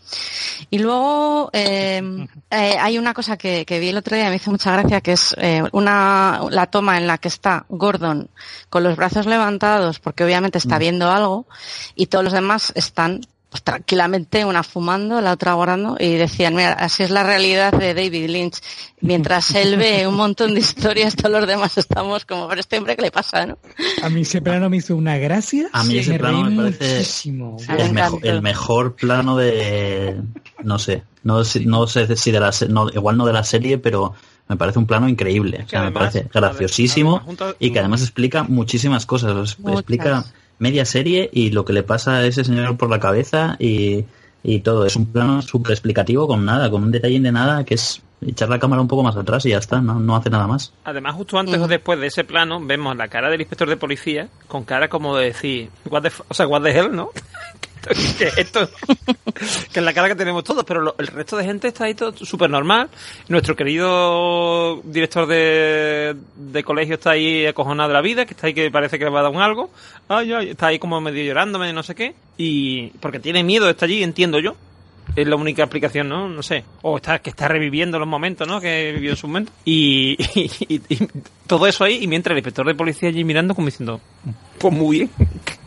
Y luego eh, *laughs* hay una cosa que, que vi el otro día, me hizo mucha gracia, que es eh, una la toma en la que está Gordon con los brazos levantados, porque obviamente está viendo algo, y todos los demás están pues tranquilamente, una fumando, la otra guardando, y decían, mira, así es la realidad de David Lynch. Mientras él ve un montón de historias, todos los demás estamos como, pero este hombre, ¿qué le pasa, no?
A mí ese plano me hizo una gracia.
A mí ese
me
plano me parece
muchísimo.
El, mejor, el mejor plano de no sé no sé no sé si de la no, igual no de la serie pero me parece un plano increíble o sea, me parece graciosísimo
junto-
y que además explica muchísimas cosas
Muchas.
explica media serie y lo que le pasa a ese señor por la cabeza y, y todo. Es un plano súper explicativo con nada con un detalle de nada que es echar la cámara un poco más atrás y ya está no, no hace nada más.
Además, justo antes o después de ese plano, vemos la cara del inspector de policía con cara como de decir, what the f- o sea, what the hell, ¿no? *laughs* *laughs* que esto, que es la cara que tenemos todos, pero lo- el resto de gente está ahí todo súper normal. Nuestro querido director de, de colegio está ahí acojonado de la vida, que está ahí que parece que le va a dar un algo. Ay, ay, está ahí como medio llorándome, no sé qué. Y porque tiene miedo, está allí, entiendo yo. Es la única explicación, ¿no? No sé. O está, que está reviviendo los momentos, ¿no? Que vivió en su momento. Y, todo eso ahí, y mientras el inspector de policía allí mirando como diciendo, pues muy bien.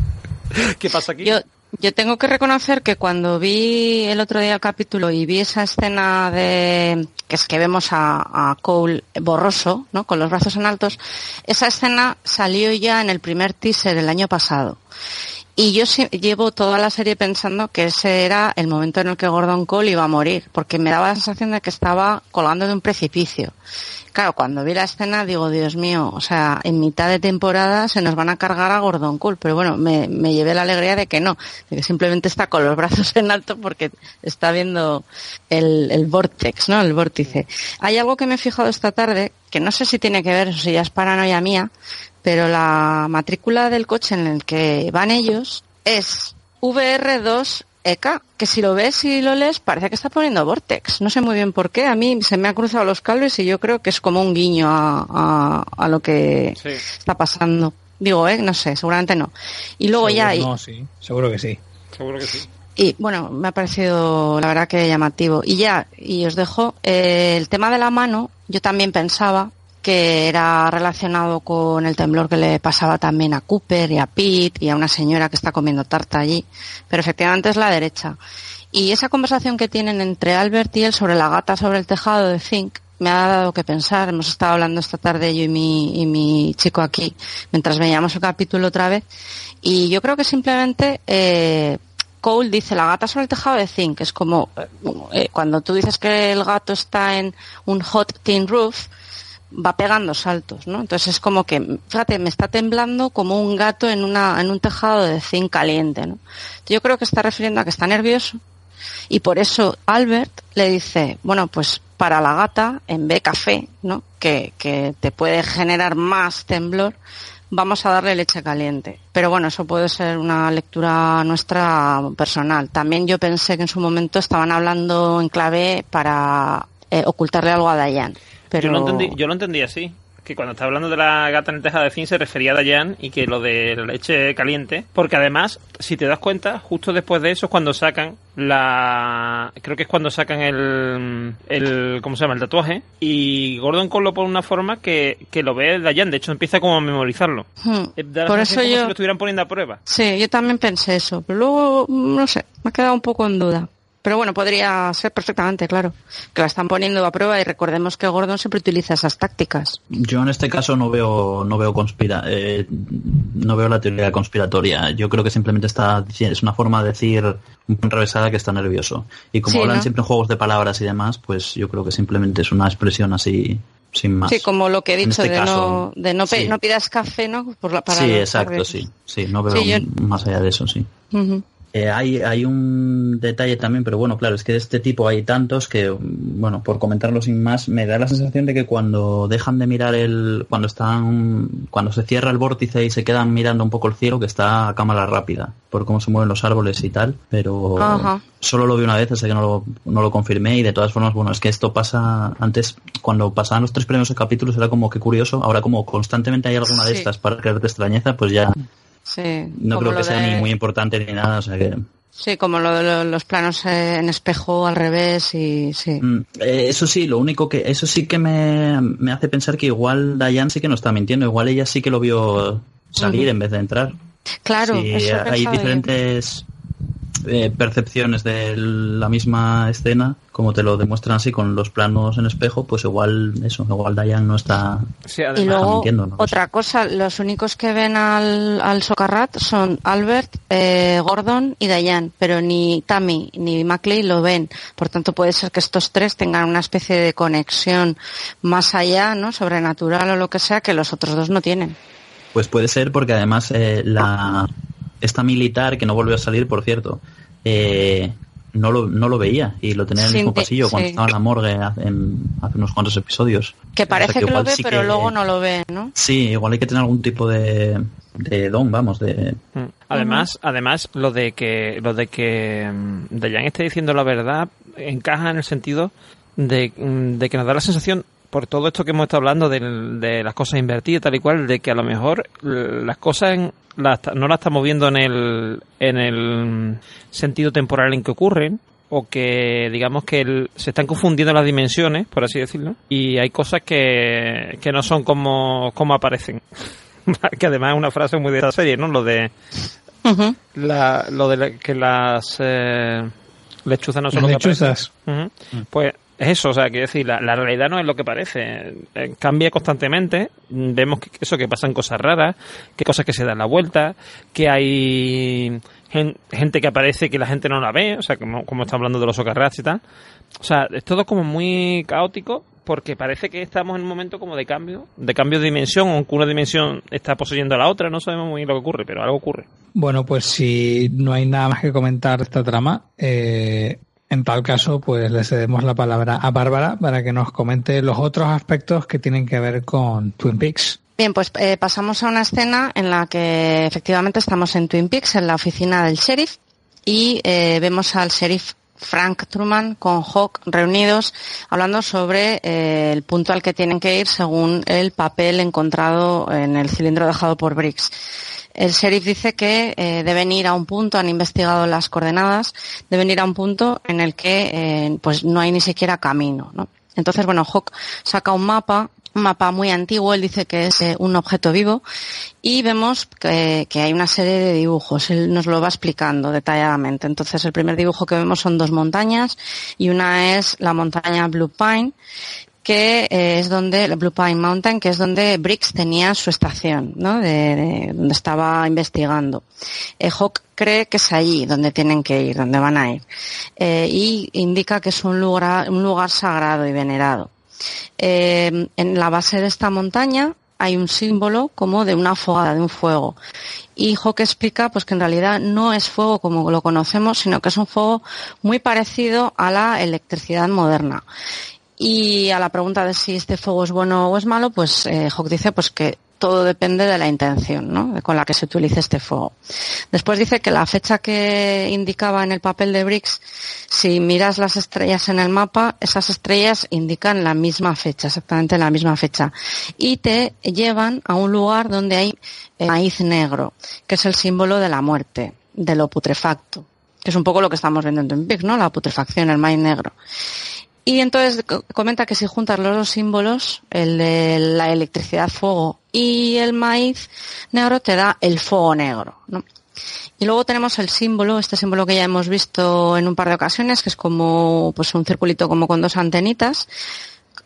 *laughs* ¿Qué pasa aquí?
Yo tengo que reconocer que cuando vi el otro día el capítulo y vi esa escena de que es que vemos a, Cole borroso, ¿no? Con los brazos en altos, esa escena salió ya en el primer teaser el año pasado. Y yo llevo toda la serie pensando que ese era el momento en el que Gordon Cole iba a morir, porque me daba la sensación de que estaba colgando de un precipicio. Claro, cuando vi la escena digo, Dios mío, o sea, en mitad de temporada se nos van a cargar a Gordon Cole, pero bueno, me, me llevé la alegría de que no, de que simplemente está con los brazos en alto porque está viendo el, el vortex, ¿no? El vórtice. Hay algo que me he fijado esta tarde, que no sé si tiene que ver, o si ya es paranoia mía, pero la matrícula del coche en el que van ellos es VR2EK, que si lo ves y lo lees parece que está poniendo Vortex. No sé muy bien por qué, a mí se me han cruzado los cables y yo creo que es como un guiño a, a, lo que está pasando. Digo, ¿eh? No sé, seguramente no. Y luego ya...
No, sí, seguro que sí.
Seguro que sí.
Y bueno, me ha parecido la verdad que llamativo. Y ya, y os dejo, eh, el tema de la mano, yo también pensaba, que era relacionado con el temblor que le pasaba también a Cooper y a Pete y a una señora que está comiendo tarta allí, pero efectivamente es la derecha. Y esa conversación que tienen entre Albert y él sobre la gata sobre el tejado de Zinc me ha dado que pensar. Hemos estado hablando esta tarde yo y mi, y mi chico aquí mientras veíamos el capítulo otra vez. Y yo creo que simplemente eh, Cole dice la gata sobre el tejado de zinc. Es como eh, cuando tú dices que el gato está en un hot tin roof, va pegando saltos, ¿no? Entonces es como que, fíjate, me está temblando como un gato en un tejado de zinc caliente. Yo creo que está refiriendo a que está nervioso y por eso Albert le dice, bueno, pues para la gata, en B café, ¿no? Que, te puede generar más temblor, vamos a darle leche caliente. Pero bueno, eso puede ser una lectura nuestra personal. También yo pensé que en su momento estaban hablando en clave para eh, ocultarle algo a Diane. Yo,
lo entendí, yo lo entendí así. Que cuando está hablando de la gata en el tejado de zinc se refería a Dayan y que lo de la leche caliente. Porque además, si te das cuenta, justo después de eso es cuando sacan la. Creo que es cuando sacan el. el ¿Cómo se llama? El tatuaje. Y Gordon Cole lo pone una forma que, que lo ve Dayan. De hecho, empieza como a memorizarlo.
Hmm. Por eso yo.
Como si lo estuvieran poniendo a prueba.
Sí, yo también pensé eso. Pero luego, no sé, me ha quedado un poco en duda. Pero bueno, podría ser perfectamente, claro. Que la están poniendo a prueba y recordemos que Gordon siempre utiliza esas tácticas.
Yo en este caso no veo, no veo conspira, eh, no veo la teoría conspiratoria. Yo creo que simplemente está es una forma de decir un enrevesada que está nervioso. Y como hablan siempre en juegos de palabras y demás, pues yo creo que simplemente es una expresión así sin más.
Sí, como lo que he dicho este de, no, de no, no, pidas café, ¿no?
Por la, para sí, exacto, sí. Sí, no veo más allá de eso, sí. Eh, hay, hay un detalle también, pero bueno, claro, es que de este tipo hay tantos que, bueno, por comentarlo sin más, me da la sensación de que cuando dejan de mirar el, cuando están, cuando se cierra el vórtice y se quedan mirando un poco el cielo, que está a cámara rápida, por cómo se mueven los árboles y tal, pero solo lo vi una vez, así que no lo, no lo confirmé y de todas formas, bueno, es que esto pasa antes, cuando pasaban los tres primeros capítulos era como que curioso, ahora como constantemente hay alguna de estas para creerte extrañeza, pues ya no creo que sea ni muy importante ni nada, o sea que...
Sí, como lo de los planos en espejo al revés y sí.
Mm, eh, eso sí, lo único que eso sí que me, me, hace pensar que igual Diane sí que no está mintiendo, igual ella sí que lo vio salir en vez de entrar.
Claro,
hay diferentes eh, percepciones de la misma escena, como te lo demuestran así con los planos en espejo, pues igual eso, igual Dayan no está,
y luego, Otra cosa, los únicos que ven al, al Socarrat son Albert, eh, Gordon y Dayan, pero ni Tammy ni Maclay lo ven. Por tanto, puede ser que estos tres tengan una especie de conexión más allá, ¿no? Sobrenatural o lo que sea, que los otros dos no tienen.
Pues puede ser porque además eh, la, esta militar, que no volvió a salir, por cierto, eh, no, lo, no lo veía y lo tenía en el mismo pasillo cuando estaba en la morgue hace, unos cuantos episodios.
Que parece que, lo ve, pero luego no lo ve, ¿no?
Sí, igual hay que tener algún tipo de, de don, vamos, de...
Mm. Además, además, lo de que, lo de que mm, Dayan esté diciendo la verdad encaja en el sentido de, mm, de que nos da la sensación por todo esto que hemos estado hablando de, las cosas invertidas tal y cual, de que a lo mejor las cosas no las estamos viendo en el, en el sentido temporal en que ocurren, o que digamos que se están confundiendo las dimensiones, por así decirlo, y hay cosas que, que no son como, como aparecen. *laughs* que además es una frase muy de esta serie, ¿no? Lo de la, lo de que las eh, lechuzas no son las
lechuzas.
Pues es eso, o sea, quiero decir, la, realidad no es lo que parece. Eh, cambia constantemente. Vemos que eso, que pasan cosas raras, que cosas que se dan la vuelta, que hay gente que aparece que la gente no la ve, o sea, como, como está hablando de los socarrats y tal. O sea, es todo como muy caótico porque parece que estamos en un momento como de cambio, de cambio de dimensión, aunque una dimensión está poseyendo a la otra, no sabemos muy bien lo que ocurre, pero algo ocurre.
Bueno, pues si no hay nada más que comentar esta trama, eh, en tal caso, pues le cedemos la palabra a Bárbara para que nos comente los otros aspectos que tienen que ver con Twin Peaks.
Bien, pues eh, pasamos a una escena en la que efectivamente estamos en Twin Peaks, en la oficina del sheriff, y eh, vemos al sheriff Frank Truman con Hawk reunidos hablando sobre eh, el punto al que tienen que ir según el papel encontrado en el cilindro dejado por Briggs. El sheriff dice que eh, deben ir a un punto, han investigado las coordenadas, deben ir a un punto en el que eh, pues no hay ni siquiera camino. ¿no? Entonces, bueno, Hawk saca un mapa un mapa muy antiguo, él dice que es eh, un objeto vivo y vemos que, hay una serie de dibujos, él nos lo va explicando detalladamente. Entonces el primer dibujo que vemos son dos montañas y una es la montaña Blue Pine que eh, es donde, Blue Pine Mountain, que es donde Briggs tenía su estación, ¿no? De, donde estaba investigando. Eh, Hawk cree que es allí donde tienen que ir, donde van a ir. y indica que es un lugar, un lugar sagrado y venerado. Eh, en la base de esta montaña hay un símbolo como de una fogada, de un fuego. Y Hawke explica pues que en realidad no es fuego como lo conocemos, sino que es un fuego muy parecido a la electricidad moderna. Y a la pregunta de si este fuego es bueno o es malo, pues eh, Hawke dice pues que todo depende de la intención ¿no? con la que se utilice este fuego. Después dice que la fecha que indicaba en el papel de Briggs, si miras las estrellas en el mapa, esas estrellas indican la misma fecha, exactamente la misma fecha. Y te llevan a un lugar donde hay eh, maíz negro, que es el símbolo de la muerte, de lo putrefacto, que es un poco lo que estamos viendo en Twin ¿no? La putrefacción, el maíz negro. Y entonces comenta que si juntas los dos símbolos, el de la electricidad fuego y el maíz negro, te da el fuego negro. ¿no? Y luego tenemos el símbolo, este símbolo que ya hemos visto en un par de ocasiones, que es como pues un circulito como con dos antenitas.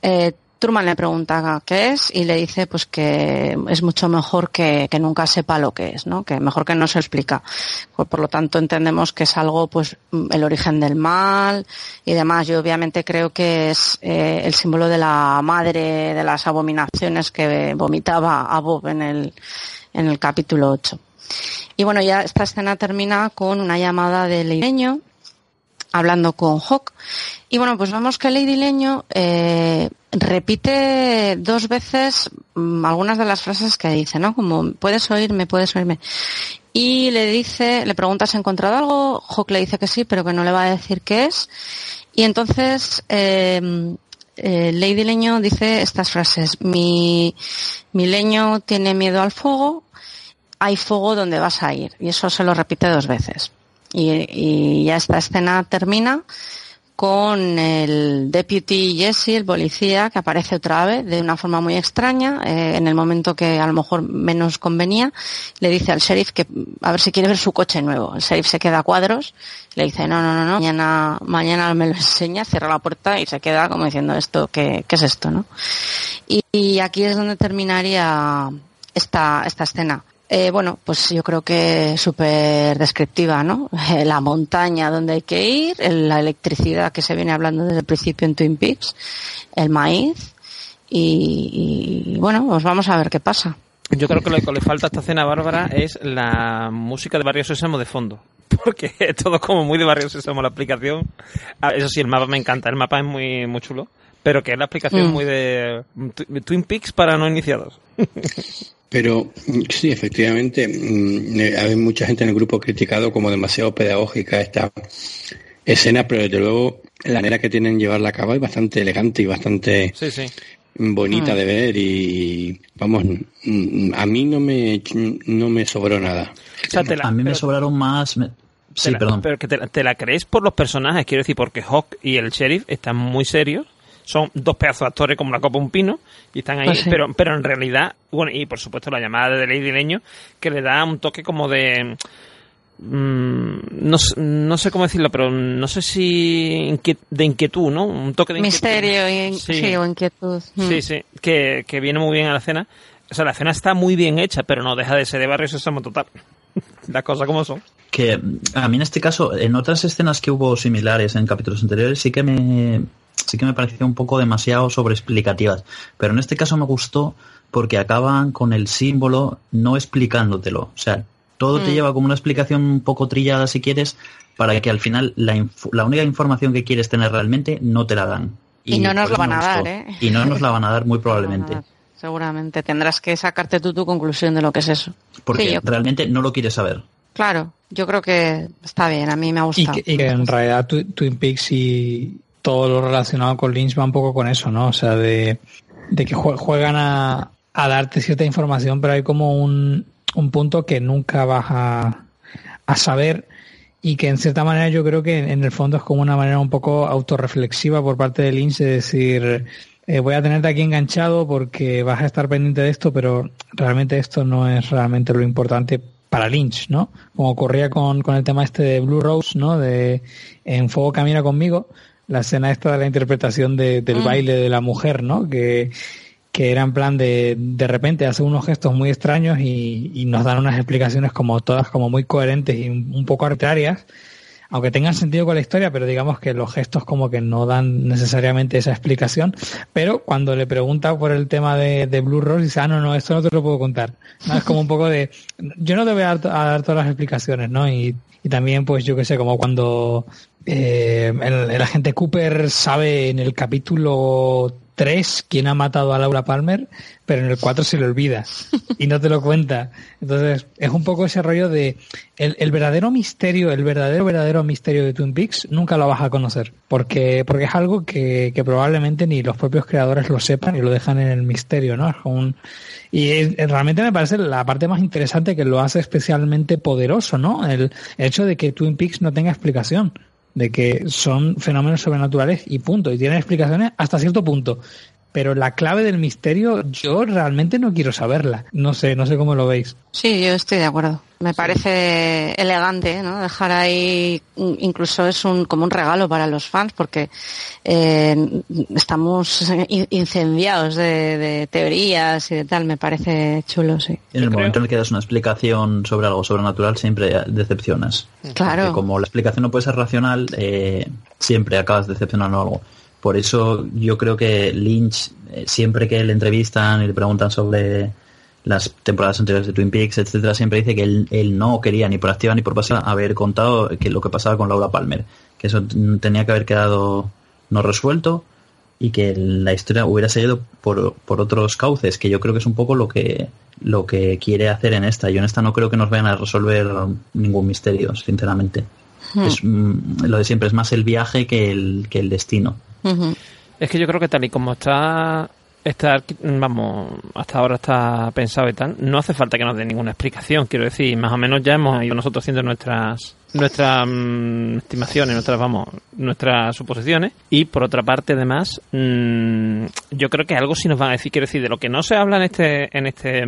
Eh, Truman le pregunta qué es y le dice pues que es mucho mejor que, nunca sepa lo que es, ¿no? Que mejor que no se explica. Por, lo tanto entendemos que es algo pues el origen del mal y demás. Yo obviamente creo que es eh, el símbolo de la madre de las abominaciones que vomitaba a Bob en el, en el capítulo 8. Y bueno, ya esta escena termina con una llamada de leño hablando con Hawk. Y bueno, pues vemos que Lady Leño eh, repite dos veces mm, algunas de las frases que dice, ¿no? Como, puedes oírme, puedes oírme. Y le dice, le pregunta si ha encontrado algo, Hawk le dice que sí, pero que no le va a decir qué es. Y entonces, eh, eh, Lady Leño dice estas frases, mi, mi leño tiene miedo al fuego, hay fuego donde vas a ir. Y eso se lo repite dos veces. Y, ya esta escena termina con el deputy Jesse, el policía, que aparece otra vez de una forma muy extraña, eh, en el momento que a lo mejor menos convenía, le dice al sheriff que a ver si quiere ver su coche nuevo. El sheriff se queda a cuadros, le dice no, no, no, no, mañana, mañana me lo enseña, cierra la puerta y se queda como diciendo esto, ¿qué, qué es esto, no? Y, y aquí es donde terminaría esta, esta escena. Eh, bueno, pues yo creo que súper descriptiva, ¿no? La montaña donde hay que ir, la electricidad que se viene hablando desde el principio en Twin Peaks, el maíz y, bueno, pues vamos a ver qué pasa.
Yo creo que lo que le falta a esta cena Bárbara es la música de Barrio Sésamo de fondo. *laughs* Porque es todo como muy de Barrio Sésamo la aplicación. Eso sí, el mapa me encanta, el mapa es muy, muy chulo. Pero que es la aplicación mm. muy de Twin Peaks para no iniciados. *laughs*
Pero sí, efectivamente, mm, eh, hay mucha gente en el grupo criticado como demasiado pedagógica esta escena, pero desde luego la manera que tienen llevarla a cabo es bastante elegante y bastante bonita de ver y vamos, mm, a mí no me no me sobró nada.
a mí me sobraron más. Sí, perdón.
Pero que te, te, la crees por los personajes, quiero decir, porque Hawk y el sheriff están muy serios son dos pedazos de actores como la copa un pino y están ahí, pues pero, pero en realidad, bueno, y por supuesto la llamada de Lady Leño, que le da un toque como de mm, no, no, sé cómo decirlo, pero no sé si de inquietud, ¿no? Un toque de
Misterio sí. o inquietud.
Sí, mm. sí, que, que, viene muy bien a la escena. O sea, la escena está muy bien hecha, pero no deja de ser de barrio sésamo total. *laughs* Las cosas como son.
Que a mí en este caso, en otras escenas que hubo similares en capítulos anteriores, sí que me sí que me pareció un poco demasiado sobreexplicativas. Pero en este caso me gustó porque acaban con el símbolo no explicándotelo. O sea, todo te mm. lleva como una explicación un poco trillada si quieres, para que al final la, la única información que quieres tener realmente no te la dan.
Y, no nos lo van a dar, ¿eh?
Y no nos la van a dar muy *laughs* probablemente.
Seguramente tendrás que sacarte tú tu conclusión de lo que es eso.
Porque realmente no lo quieres saber.
Claro, yo creo que está bien, a mí me ha gustado.
Y que, en realidad Twin Peaks y todo lo relacionado con Lynch va un poco con eso, ¿no? O sea, de, que juegan a, darte cierta información, pero hay como un, punto que nunca vas a, saber y que en cierta manera yo creo que en el fondo es como una manera un poco autorreflexiva por parte de Lynch de decir eh, voy a tenerte aquí enganchado porque vas a estar pendiente de esto, pero realmente esto no es realmente lo importante para Lynch, ¿no? Como ocurría con, con el tema este de Blue Rose, ¿no? De En Fuego Camina conmigo, la escena esta de la interpretación de, del mm. baile de la mujer, ¿no? Que, que era en plan de, de repente hace unos gestos muy extraños y, y nos dan unas explicaciones como todas como muy coherentes y un poco arbitrarias aunque tengan sentido con la historia, pero digamos que los gestos como que no dan necesariamente esa explicación. Pero cuando le pregunta por el tema de, Blue Rose, dice, ah, no, no, esto no te lo puedo contar. ¿No? Es como un poco de, yo no te voy a dar, todas las explicaciones, ¿no? Y, y también, pues yo qué sé, como cuando eh, el, agente Cooper sabe en el capítulo 3 quién ha matado a Laura Palmer, pero en el 4 se le olvida y no te lo cuenta. Entonces, es un poco ese rollo de el, verdadero misterio, el verdadero, verdadero misterio de Twin Peaks, nunca lo vas a conocer, porque, porque es algo que, que probablemente ni los propios creadores lo sepan y lo dejan en el misterio, ¿no? Es un, y realmente me parece la parte más interesante que lo hace especialmente poderoso, ¿no? El, el hecho de que Twin Peaks no tenga explicación de que son fenómenos sobrenaturales y punto, y tienen explicaciones hasta cierto punto. Pero la clave del misterio yo realmente no quiero saberla. No sé, no sé cómo lo veis.
Sí, yo estoy de acuerdo. Me parece elegante, ¿no? Dejar ahí, incluso es un, como un regalo para los fans porque eh, estamos incendiados de, teorías y de tal. Me parece chulo, sí.
En el momento en el que das una explicación sobre algo sobrenatural siempre decepcionas.
Claro.
como la explicación no puede ser racional, eh, siempre acabas decepcionando algo. Por eso yo creo que Lynch, eh, siempre que le entrevistan y le preguntan sobre las temporadas anteriores de Twin Peaks, etcétera, siempre dice que él, no quería ni por activa ni por pasiva haber contado que lo que pasaba con Laura Palmer, que eso tenía que haber quedado no resuelto y que la historia hubiera seguido por, por otros cauces, que yo creo que es un poco lo que lo que quiere hacer en esta. Yo en esta no creo que nos vayan a resolver ningún misterio, sinceramente. Hmm. Es, mm, lo de siempre es más el viaje que el, que el destino.
Es que yo creo que tal y como está está, vamos, hasta ahora está pensado y tal, no hace falta que nos dé ninguna explicación, quiero decir, más o menos ya hemos ido nosotros haciendo nuestras nuestras mm, estimaciones, nuestras, vamos, nuestras suposiciones. Y por otra parte además mm, yo creo que algo sí nos van a decir, quiero decir, de lo que no se habla en este en este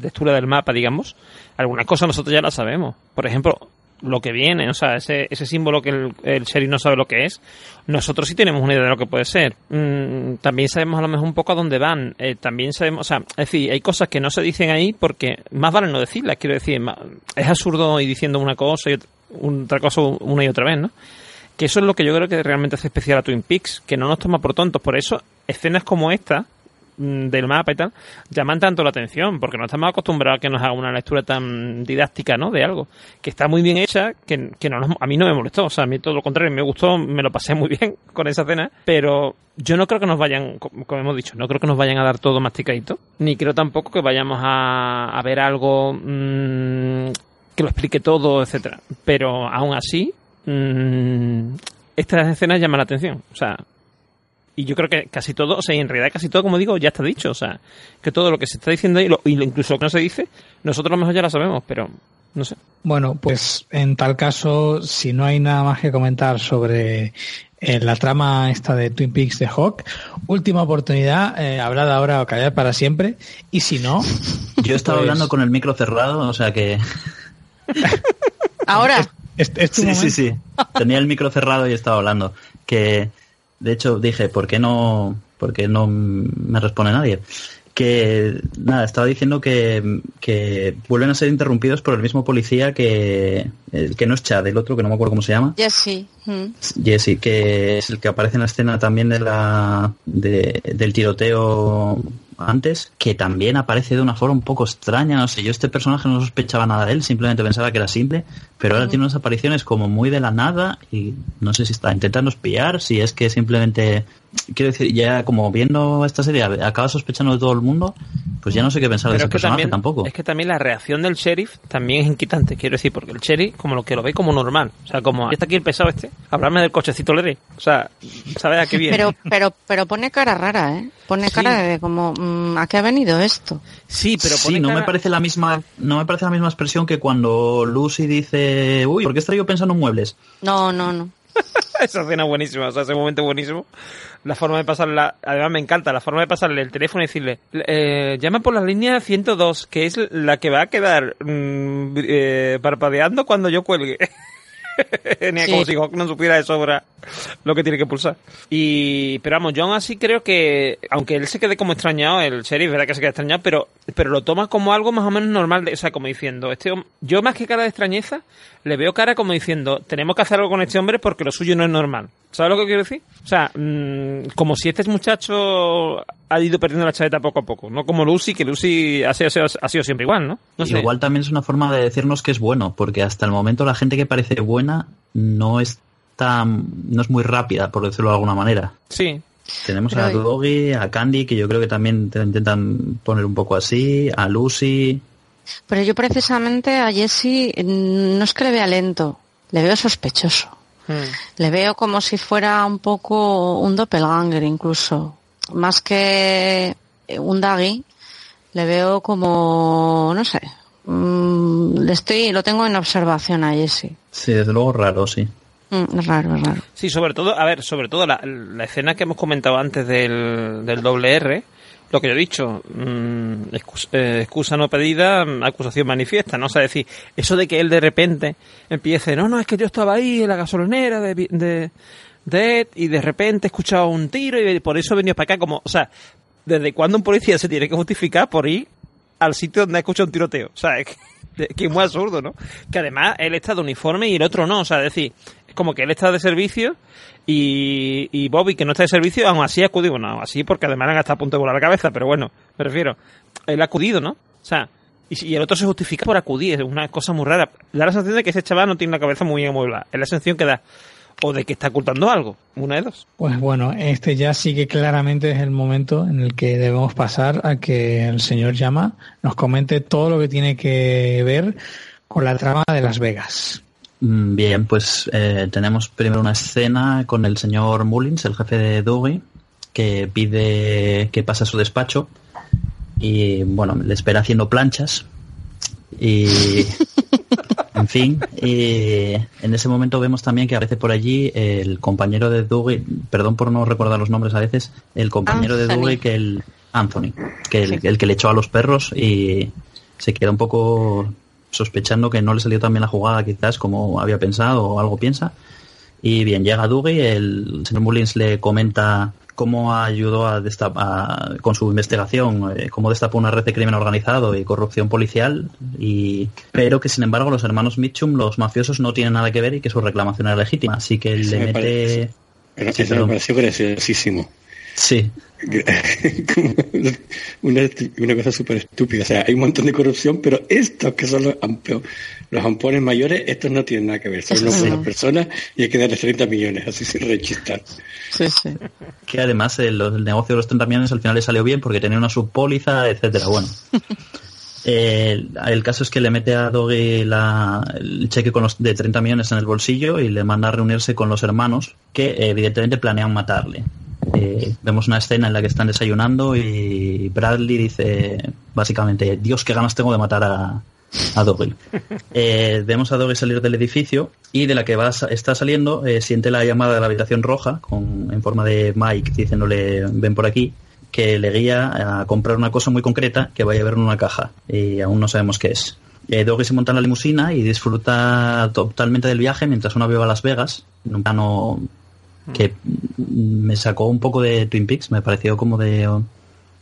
textura del mapa, digamos, algunas cosas nosotros ya las sabemos. Por ejemplo, lo que viene, o sea, ese, ese símbolo que el, el sheriff no sabe lo que es, nosotros sí tenemos una idea de lo que puede ser. Mm, también sabemos a lo mejor un poco a dónde van. Eh, también sabemos, o sea, es decir, hay cosas que no se dicen ahí porque más vale no decirlas, quiero decir, es absurdo ir diciendo una cosa y otra cosa una y otra vez, ¿no? Que eso es lo que yo creo que realmente hace especial a Twin Peaks, que no nos toma por tontos. Por eso, escenas como esta, del mapa y tal, llaman tanto la atención, porque no estamos acostumbrados a que nos haga una lectura tan didáctica, ¿no? De algo, que está muy bien hecha, que, que no a mí no me molestó, o sea, a mí todo lo contrario, me gustó, me lo pasé muy *laughs* bien con esa cena, pero yo no creo que nos vayan, como hemos dicho, no creo que nos vayan a dar todo masticadito, ni creo tampoco que vayamos a, ver algo mmm, que lo explique todo, etcétera, pero aún así, mmm, estas escenas llaman la atención, o sea, y yo creo que casi todo, o sea, en realidad casi todo, como digo, ya está dicho. O sea, que todo lo que se está diciendo ahí, y incluso lo que no se dice, nosotros a lo mejor ya lo sabemos, pero no sé.
Bueno, pues en tal caso, si no hay nada más que comentar sobre eh, la trama esta de Twin Peaks de Hawk, última oportunidad, eh, hablad ahora o callar para siempre. Y si no. *laughs*
Yo estaba pues hablando con el micro cerrado, o sea que. *laughs*
Ahora.
sí, sí, sí. Tenía el micro cerrado y estaba hablando. Que, de hecho, dije, ¿por qué no, por qué no me responde nadie? Que nada, estaba diciendo que, que, vuelven a ser interrumpidos por el mismo policía que, que no es Chad, el otro que no me acuerdo cómo se llama.
Jesse. Mm.
Jesse, que es el que aparece en la escena también de la de, del tiroteo antes, que también aparece de una forma un poco extraña, no sé, yo este personaje no sospechaba nada de él, simplemente pensaba que era simple, pero ahora tiene unas apariciones como muy de la nada y no sé si está intentando espiar, si es que simplemente, quiero decir, ya como viendo esta serie acaba sospechando de todo el mundo, pues ya no sé qué pensar de ese personaje tampoco.
Es que también la reacción del sheriff también es inquietante, quiero decir, porque el sheriff como lo que lo ve como normal, o sea, como, está aquí el pesado este, hablarme del cochecito Lere, o sea, sabe a qué viene.
Pero, pero, pero pone cara rara, ¿eh? Pone cara de como, mm, ¿a qué ha venido esto?
Sí, pero sí, no me parece la misma, no me parece la misma expresión que cuando Lucy dice, uy, ¿por qué estoy yo pensando en muebles?
No, no, no. *laughs*
Esa escena buenísima, o sea, ese momento buenísimo. La forma de pasarla, además me encanta, la forma de pasarle el teléfono y decirle, eh, llama por la línea 102, que es la que va a quedar mm, eh, parpadeando cuando yo cuelgue. *laughs* Ni como si no supiera de sobra lo que tiene que pulsar. Y, pero vamos, yo aún así creo que, aunque él se quede como extrañado, el sheriff, verdad que se queda extrañado, pero, pero lo toma como algo más o menos normal, de, o sea, como diciendo, este, yo más que cara de extrañeza, le veo cara como diciendo, tenemos que hacer algo con este hombre porque lo suyo no es normal. ¿Sabes lo que quiero decir? O sea, mmm, como si este muchacho ha ido perdiendo la chaveta poco a poco, no como Lucy, que Lucy ha sido, ha sido siempre igual, ¿no? no
sé. Igual también es una forma de decirnos que es bueno, porque hasta el momento la gente que parece buena no está, no es muy rápida, por decirlo de alguna manera.
Sí.
Tenemos Pero a Doggy, a Candy, que yo creo que también te intentan poner un poco así, a Lucy.
Pero yo precisamente a Jesse mm, no es que le vea lento, le veo sospechoso. Hmm. Le veo como si fuera un poco un doppelganger incluso. Más que un Daggy, le veo como, no sé, mm, le estoy, lo tengo en observación a Jesse.
Sí, desde luego raro, sí.
Mm, es raro, es raro.
Sí, sobre todo, a ver, sobre todo la, escena que hemos comentado antes del, del doble R, lo que yo he dicho, mmm, excusa, no pedida, acusación manifiesta, ¿no? O sea, decir, eso de que él de repente empiece, no, no, es que yo estaba ahí en la gasolinera de, de, de y de repente he escuchado un tiro y por eso he venido para acá, como, o sea, ¿desde cuándo un policía se tiene que justificar por ir al sitio donde ha escuchado un tiroteo? O sea, es que, que es muy absurdo, ¿no? Que además él está de uniforme y el otro no, o sea, es decir, es como que él está de servicio y, y Bobby, que no está de servicio, aún así ha acudido. Bueno, así porque además han hasta a punto de volar la cabeza, pero bueno, me refiero. Él ha acudido, ¿no? O sea, y, el otro se justifica por acudir, es una cosa muy rara. Da la sensación de que ese chaval no tiene la cabeza muy amueblada. Es la sensación que da. O de que está ocultando algo, una de dos.
Pues bueno, este ya sí que claramente es el momento en el que debemos pasar a que el señor Llama nos comente todo lo que tiene que ver con la trama de Las Vegas.
Mm, bien, pues eh, tenemos primero una escena con el señor Mullins, el jefe de Dewey, que pide que pase a su despacho y bueno, le espera haciendo planchas y *laughs* en fin, y en ese momento vemos también que aparece por allí el compañero de Dewey, perdón por no recordar los nombres a veces, el compañero de Dewey que el Anthony, que el, el que le echó a los perros y se queda un poco sospechando que no le salió tan bien la jugada quizás como había pensado o algo piensa. Y bien, llega Dougie, el señor Mullins le comenta cómo ayudó a destapar, con su investigación, eh, cómo destapó una red de crimen organizado y corrupción policial, y, pero que sin embargo los hermanos Mitchum, los mafiosos, no tienen nada que ver y que su reclamación era legítima. Así que le mete...
eso me pareció graciosísimo.
Sí. *laughs*
una, una, cosa súper estúpida. O sea, hay un montón de corrupción, pero estos que son los, los ampones mayores, estos no tienen nada que ver. Son unas buenas personas y hay que darles 30 millones, así sin rechistar.
Sí, sí.
Que además el, el, negocio de los 30 millones al final le salió bien porque tenía una subpóliza, etcétera. Bueno. *laughs* Eh, el caso es que le mete a Doggy la, el cheque con los, de 30 millones en el bolsillo y le manda a reunirse con los hermanos que evidentemente planean matarle. Eh, vemos una escena en la que están desayunando y Bradley dice básicamente, Dios, qué ganas tengo de matar a, a Doggy. *laughs* Eh, vemos a Doggy salir del edificio y de la que va, está saliendo eh, siente la llamada de la habitación roja con, en forma de Mike diciéndole ven por aquí que le guía a comprar una cosa muy concreta que vaya a ver en una caja y aún no sabemos qué es. eh, Doggy se monta en la limusina y disfruta totalmente del viaje mientras uno va a Las Vegas, en un plano que me sacó un poco de Twin Peaks, me pareció como de...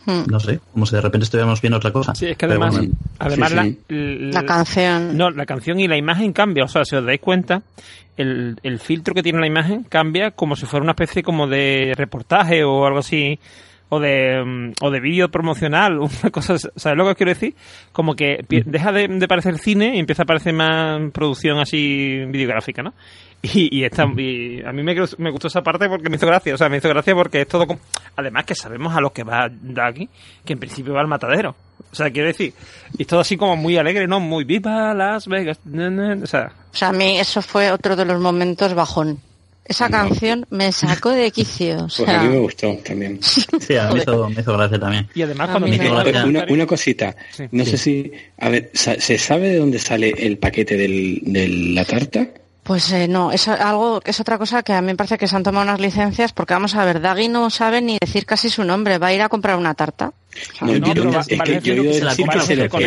Hmm.
No sé, como si de repente estuviéramos viendo otra cosa.
Sí, es que además,
bueno,
además
sí,
la,
sí.
l-
La canción.
No, la canción y la imagen cambia. O sea, si os dais cuenta, el, el filtro que tiene la imagen cambia como si fuera una especie como de reportaje o algo así. O de, mm, o de vídeo promocional, *laughs* una cosa, ¿sabes lo que os quiero decir? Como que pi- deja de, de parecer cine y empieza a parecer más producción así videográfica, ¿no? *laughs* Y, y, esta, y a mí me, gustó- me gustó esa parte porque me hizo gracia, o sea, me hizo gracia porque es todo como... Además que sabemos a lo que va Daggy, que en principio va al matadero. O sea, quiero decir, y es todo así como muy alegre, ¿no? Muy viva Las Vegas. O sea,
O sea, a mí eso fue otro de los momentos bajón. Esa
No.
canción me sacó de quicio. O
Pues a mí me gustó también. *laughs*
Sí, a mí me hizo, me hizo gracia también.
y además
A
cuando
mí
me
me
hizo el
Una, una cosita,
Sí.
no
Sí.
sé si, a ver, ¿se sabe de dónde sale el paquete del, de la tarta?
Pues eh, no, es algo, es otra cosa que a mí me parece que se han tomado unas licencias porque vamos a ver, Daggy no sabe ni decir casi su nombre, va a ir a comprar una tarta.
No,
no,
yo-
pero va-
es
va
que
el
yo he
jefe
oído
que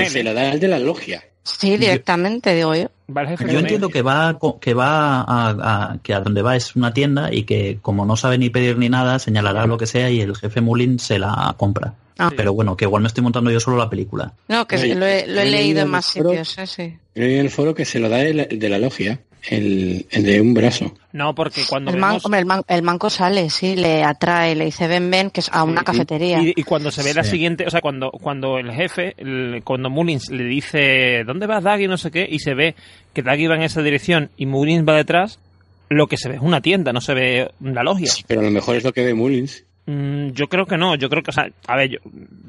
se la
da al de la logia.
Sí, directamente, digo yo.
jefe
Yo
con
entiendo que va co- que va a, a- que a donde va es una tienda y que como no sabe ni pedir ni nada señalará lo que sea y el jefe Mulin se la compra.
Ah.
Pero bueno, que igual me estoy montando yo solo la película.
No, que lo he, lo he
he
leído
leído
en más
foro-
sitios, eh, sí.
Yo en el foro que se lo da el de la logia, el, el de un brazo.
No, porque cuando
El, man-
vemos...
el, man- el manco sale, sí, le atrae, le dice ven, ven, que es a una
Sí,
cafetería.
Y, y cuando se ve la siguiente, o sea, cuando, cuando el jefe, el- cuando Mullins le dice, ¿dónde vas Daggy? No sé qué, y se ve que Daggy va en esa dirección y Mullins va detrás, lo que se ve es una tienda, no se ve la logia.
Pero a lo mejor es lo que ve Mullins.
Mm, yo creo que no, yo creo que, o sea, a ver, yo,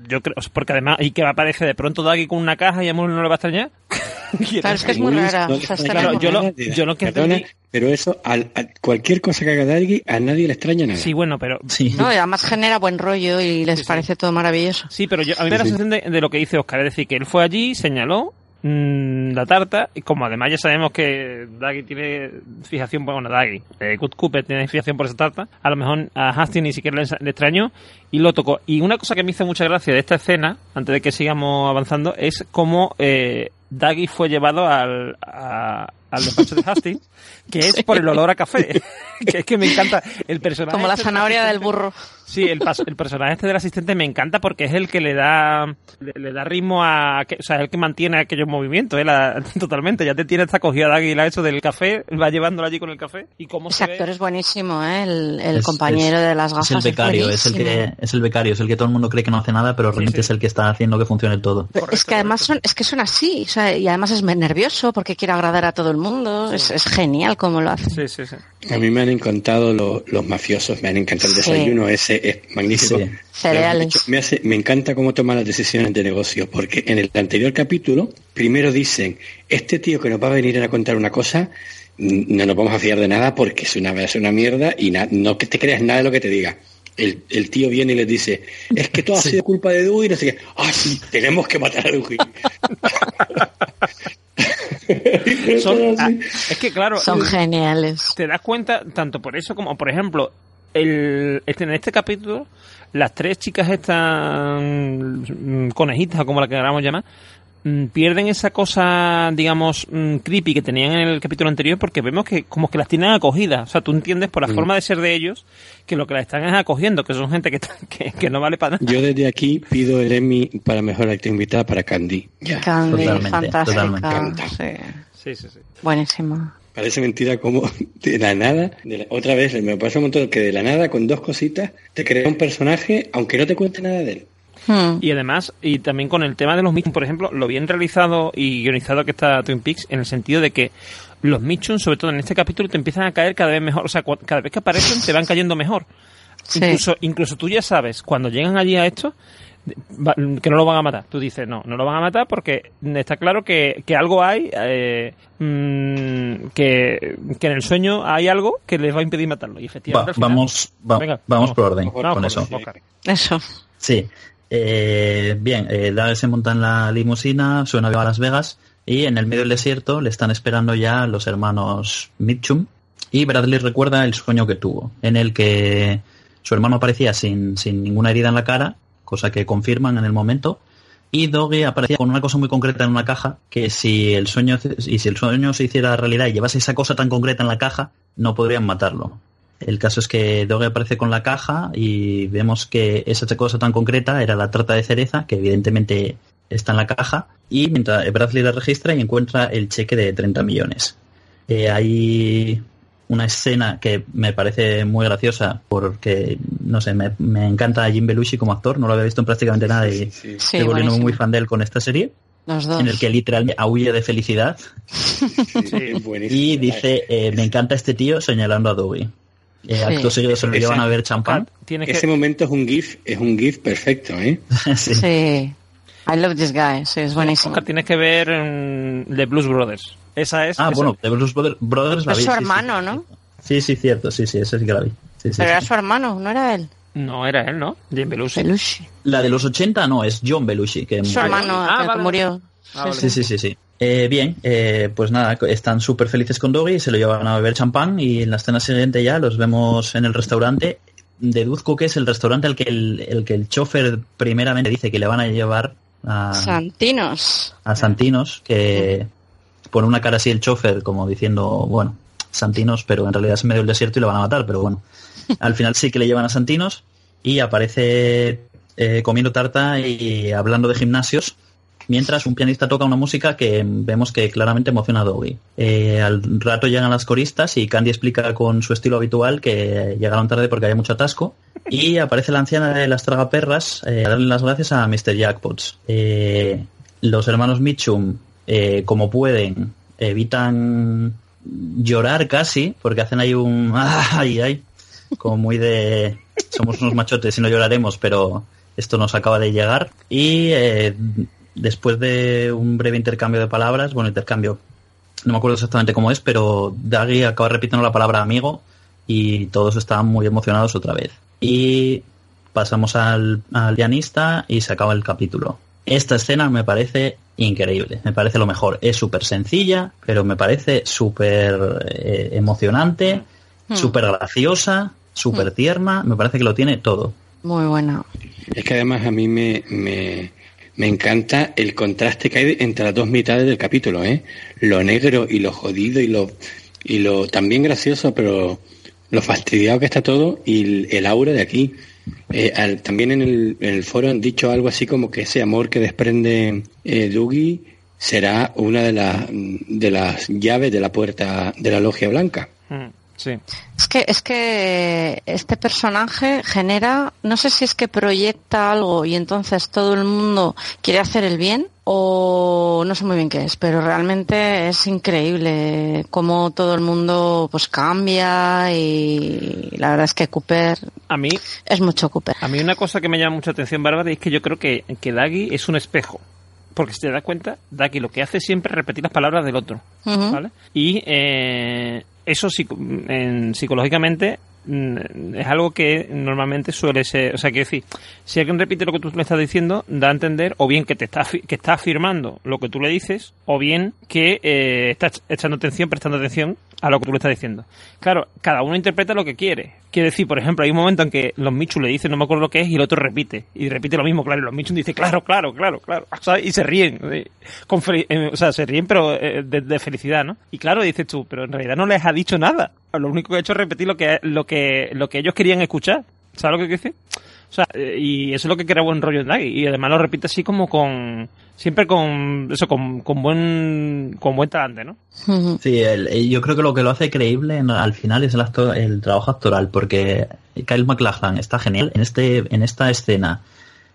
yo creo, porque además, y que aparece de pronto Daggy con una caja y a Mullins no le va a extrañar. *laughs*
Claro, es que es muy rara.
no
o sea,
Claro, yo lo- yo lo que
Perdona,
entendí-
Pero eso, al- a cualquier cosa que haga Dalgui, a nadie le extraña nada.
Sí, bueno, pero
Sí.
No, y además genera buen rollo y les
Sí, sí.
parece todo maravilloso.
Sí, pero yo, a mí me da la
Sí, sí.
sensación de, de lo que dice Oscar, es decir, que él fue allí, señaló mm, la tarta, y como además ya sabemos que Daggy tiene fijación, por- bueno, Daggy, eh, Good Cooper tiene fijación por esa tarta, a lo mejor a Hastings ni siquiera le, le extrañó y lo tocó. Y una cosa que me hizo mucha gracia de esta escena, antes de que sigamos avanzando, es cómo eh, Daggy fue llevado al, a- al despacho de Hastings, que es por el olor a café, *laughs* que es que me encanta el personaje.
Como la
este
zanahoria del burro.
Sí, el, personaje este del asistente me encanta porque es el que le da le, le da ritmo a... que- O sea, es el que mantiene aquellos movimientos, ¿eh? La- *laughs* totalmente. Ya te tiene esta cogida de águila eso del café, va llevándolo allí con el café y cómo
Ese
se ve...
actor es buenísimo, ¿eh? El, el
Es-
compañero
es-
de las gafas.
Es el becario, es el que es el becario, es el que todo el mundo cree que no hace nada, pero realmente
sí.
es el que está haciendo que funcione todo.
Es que además son, es que son así, o sea, y además es nervioso porque quiere agradar a todo el mundo. Es, es genial como lo hace.
Sí, sí, sí.
A mí me han encantado lo- los mafiosos, me han encantado el
Sí.
desayuno, ese es magnífico.
Sí.
Cereales.
De hecho, Me, hace, me encanta cómo toma las decisiones de negocio, porque en el anterior capítulo, primero dicen, este tío que nos va a venir a contar una cosa, no nos vamos a fiar de nada porque es una, es una mierda y na- no que te creas nada de lo que te diga. El, el tío viene y les dice, es que todo ha sido culpa de Dewey y no sé qué. Ah, sí, tenemos que matar a Dewey.
Son- *laughs* ah, es que claro,
Son
el-
geniales.
te das cuenta tanto por eso como por ejemplo el, este, en este capítulo las tres chicas estas mm, conejitas o como la queramos llamar mm, pierden esa cosa digamos mm, creepy que tenían en el capítulo anterior porque vemos que como que las tienen acogidas o sea tú entiendes por la
Mm.
forma de ser de ellos que lo que las están es acogiendo que son gente que, *laughs* que, que no vale para nada
Yo desde aquí pido el Emmy para mejor actriz invitada para Candy. Ya.
Candy,
Totalmente,
fantástica.
totalmente.
sí.
sí sí sí
Buenísima.
Parece mentira como *laughs* de la nada, de la- otra vez me pasa un montón que de la nada con dos cositas te crea un personaje aunque no te cuente nada de él.
Hmm.
Y además, y también con el tema de los Mitchum, por ejemplo, lo bien realizado y guionizado que está Twin Peaks, en el sentido de que los Mitchum, sobre todo en este capítulo, te empiezan a caer cada vez mejor. O sea, cua- cada vez que aparecen te van cayendo mejor.
Sí.
Incluso, incluso tú ya sabes, cuando llegan allí a esto, que no lo van a matar. Tú dices, no, no lo van a matar porque está claro que, que algo hay, eh, mm, que, que en el sueño hay algo que les va a impedir matarlo. Y
Va-
efectivamente, final-
vamos va-
Venga,
vamos
vamos.
por orden
Vamos
con eso.
orden, Oscar.
Eso.
Sí. Eh, bien, eh, Dale se monta en la limusina, suena a Las Vegas y en el medio del desierto le están esperando ya los hermanos Mitchum y Bradley recuerda el sueño que tuvo, en el que su hermano aparecía sin, sin ninguna herida en la cara, cosa que confirman en el momento, y Doggy aparecía con una cosa muy concreta en una caja que si el sueño y si el sueño se hiciera realidad y llevase esa cosa tan concreta en la caja, no podrían matarlo. El caso es que Doggy aparece con la caja y vemos que esa cosa tan concreta era la trata de cereza, que evidentemente está en la caja, y mientras Bradley la registra y encuentra el cheque de 30 millones. Eh, hay una escena que me parece muy graciosa porque, no sé, me, encanta Jim Belushi como actor, no lo había visto en prácticamente nada y estoy volviendo muy fan de él con esta serie. En el que literalmente huye de felicidad. y dice, eh, me encanta este tío señalando a Dewey. Eh, acto seguido se lo llevan a ver champán.
Ese momento es un GIF, es un GIF perfecto, ¿eh? *laughs*
sí. I love this guy, es buenísimo.
tienes que ver The Blues Brothers. Esa es.
Ah, bueno, The Blues Brothers
la Es su hermano, ¿no?
Sí, sí, cierto, sí, sí, ese sí que la vi.
Pero era su hermano, no era él.
No, era él, ¿no? Jim Belushi.
Belushi.
La de los 80 no, es John Belushi. Que
su hermano ah, que murió.
Ah, sí, sí, sí, sí. Eh, bien, eh, pues nada, están súper felices con Doggy, se lo llevan a beber champán y en la escena siguiente ya los vemos en el restaurante. Deduzco que es el restaurante al que el, el que el chofer primeramente dice que le van a llevar a
Santinos.
A Santinos, que pone una cara así el chofer como diciendo, bueno, Santinos, pero en realidad es medio del desierto y lo van a matar, pero bueno. Al final sí que le llevan a Santinos y aparece eh, comiendo tarta y hablando de gimnasios mientras un pianista toca una música que vemos que claramente emociona a Doggy. Eh, al rato llegan las coristas y Candy explica con su estilo habitual que llegaron tarde porque había mucho atasco. Y aparece la anciana de las tragaperras eh, a darle las gracias a Mr. Jackpots. Los hermanos Mitchum, como pueden, evitan llorar casi, porque hacen ahí un *laughs* ay, ay, como muy de somos unos machotes y no lloraremos, pero esto nos acaba de llegar. Y después de un breve intercambio de palabras, bueno, intercambio, no me acuerdo exactamente cómo es, pero Daggy acaba repitiendo la palabra amigo y todos estaban muy emocionados otra vez. Y pasamos al, pianista y se acaba el capítulo. Esta escena me parece increíble, me parece lo mejor. Es súper sencilla, pero me parece súper eh, emocionante, hmm. súper graciosa, súper hmm. tierna, me parece que lo tiene todo.
Muy buena.
Es que además a mí me, me encanta el contraste que hay entre las dos mitades del capítulo, ¿eh? Lo negro y lo jodido y lo, y lo también gracioso, pero lo fastidiado que está todo y el, aura de aquí. Eh, también en el, foro han dicho algo así como que ese amor que desprende eh, Dougie será una de, las de las llaves de la puerta de la logia blanca. Mm.
Es que, es que este personaje genera, no sé si es que proyecta algo y entonces todo el mundo quiere hacer el bien o no sé muy bien qué es, pero realmente es increíble cómo todo el mundo pues cambia y la verdad es que Cooper
a mí
es mucho Cooper.
A mí una cosa que me llama mucha atención, Bárbara, es que yo creo que, que Daggy es un espejo porque si te das cuenta, Daggy lo que hace es siempre repetir las palabras del otro, ¿vale? Y eh, eso en, psicológicamente mm, es algo que normalmente suele ser, o sea, quiero decir, si alguien repite lo que tú le estás diciendo, da a entender o bien que te está, que está afirmando lo que tú le dices, o bien que eh, está echando atención, prestando atención a lo que tú le estás diciendo. Claro, cada uno interpreta lo que quiere. Quiere decir, por ejemplo, hay un momento en que los Michu le dicen, no me acuerdo lo que es, y el otro repite. Y repite lo mismo, claro. Y los Michu dicen, claro, claro, claro, claro. Y se ríen. Con eh, o sea, se ríen, pero eh, de, felicidad, ¿no? Y claro, dices tú, pero en realidad no les ha dicho nada. Lo único que ha hecho es repetir lo que, lo que, lo que ellos querían escuchar. ¿Sabes lo que quiero decir? O sea, eh, y eso es lo que crea buen rollo en Daggy. Y además lo repite así como con, siempre con, eso, con, con buen, con buen talante, ¿no?
Sí, yo creo que lo que lo hace creíble al final es el, actor, el trabajo actoral, porque Kyle MacLachlan está genial en este, en esta escena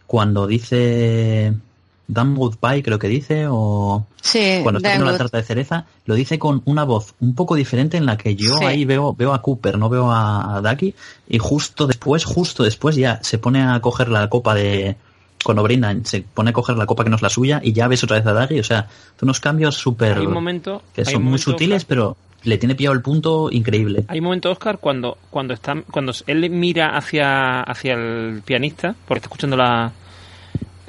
cuando dice Dan Goodbye, creo que dice, o cuando está haciendo la tarta de cereza, lo dice con una voz un poco diferente en la que yo ahí veo, veo a Cooper, no veo a, a Ducky, y justo después, justo después ya se pone a coger la copa de, cuando brindan, se pone a coger la copa que no es la suya y ya ves otra vez a Ducky, o sea, unos cambios súper, que son muy sutiles, pero le tiene pillado el punto increíble.
Hay un momento, Oscar, cuando, cuando está, cuando él mira hacia, hacia el pianista, porque está escuchando la,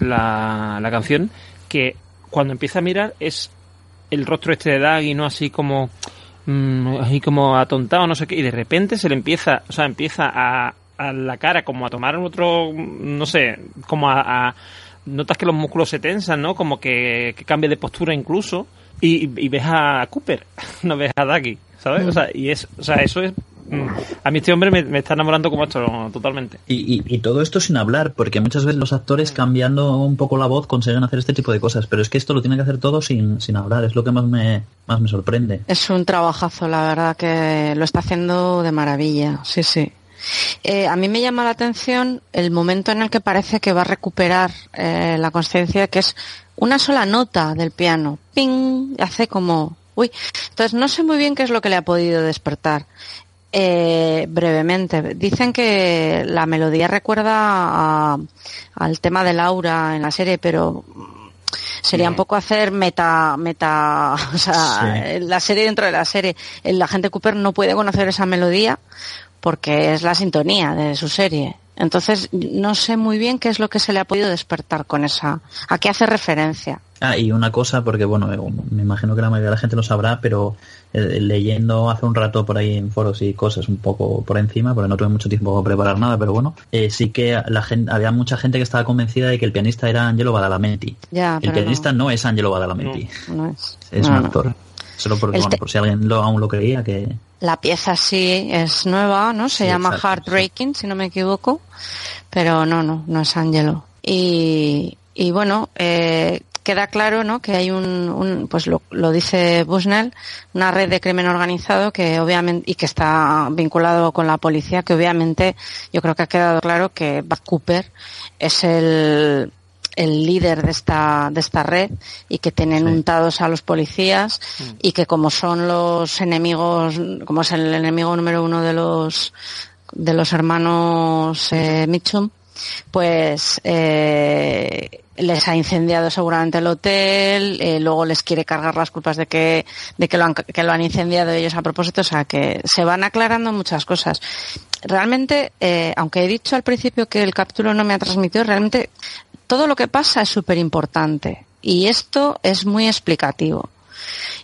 la, la canción, que cuando empieza a mirar es el rostro este de Daggy, ¿no? Así como mm, así como atontado, no sé qué, y de repente se le empieza, o sea, empieza a, a la cara como a tomar otro, no sé, como a, notas que los músculos se tensan, ¿no? Como que, que cambia de postura incluso. Y, y ves a Cooper, *laughs* no ves a Daggy, ¿sabes? O sea, y es, o sea, eso es Mm. A mí este hombre me, está enamorando como esto totalmente.
Y, todo esto sin hablar, porque muchas veces los actores cambiando un poco la voz consiguen hacer este tipo de cosas, pero es que esto lo tiene que hacer todo sin, sin hablar, es lo que más me, más me sorprende.
Es un trabajazo, la verdad que lo está haciendo de maravilla, sí, sí. Eh, a mí me llama la atención el momento en el que parece que va a recuperar eh, la conciencia, que es una sola nota del piano. ¡Ping! Hace como... Uy. Entonces no sé muy bien qué es lo que le ha podido despertar. Eh, brevemente. Dicen que la melodía recuerda al tema de Laura en la serie, pero sería un poco hacer meta, meta, *laughs* o sea, la serie dentro de la serie. El agente Cooper no puede conocer esa melodía porque es la sintonía de su serie. Entonces, no sé muy bien qué es lo que se le ha podido despertar con esa, a qué hace referencia.
Ah, y una cosa, porque bueno, eh, me imagino que la mayoría de la gente lo sabrá, pero eh, leyendo hace un rato por ahí en foros y cosas un poco por encima, porque no tuve mucho tiempo para preparar nada, pero bueno, eh, sí que la gente, había mucha gente que estaba convencida de que el pianista era Angelo Badalamenti. el pianista no. es Angelo Badalamenti.
No, es.
Es un actor. Solo porque, bueno, por si alguien lo, aún lo creía que...
La pieza sí es nueva, ¿no? Se llama Heartbreaking, si no me equivoco. Pero no, no, no es Angelo. Y, y bueno, eh, queda claro ¿no? que hay un, pues lo, lo, dice Bushnell, una red de crimen organizado que obviamente y que está vinculado con la policía, que obviamente yo creo que ha quedado claro que Buck Cooper es el, el líder de esta, de esta red y que tienen untados a los policías mm. y que como son los enemigos, como es el enemigo número uno de los, de los hermanos eh, Mitchum, pues eh, les ha incendiado seguramente el hotel, eh, luego les quiere cargar las culpas de que, de que lo, han, que lo han incendiado ellos a propósito, o sea que se van aclarando muchas cosas. Realmente, eh, aunque he dicho al principio que el capítulo no me ha transmitido, realmente todo lo que pasa es súper importante y esto es muy explicativo.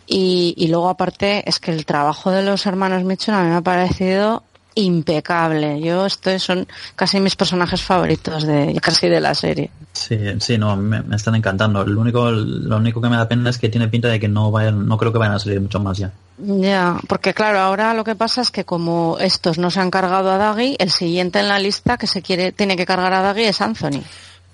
Y, y, luego aparte es que el trabajo de los hermanos Mitchell a mí me ha parecido impecable. Yo estos son casi mis personajes favoritos de casi de la serie.
Sí, sí, no, me, están encantando. Lo único, lo único que me da pena es que tiene pinta de que no vayan, no creo que vayan a salir mucho más ya.
Ya, porque claro, ahora lo que pasa es que como estos no se han cargado a Daggy, el siguiente en la lista que se quiere, tiene que cargar a Daggy es Anthony.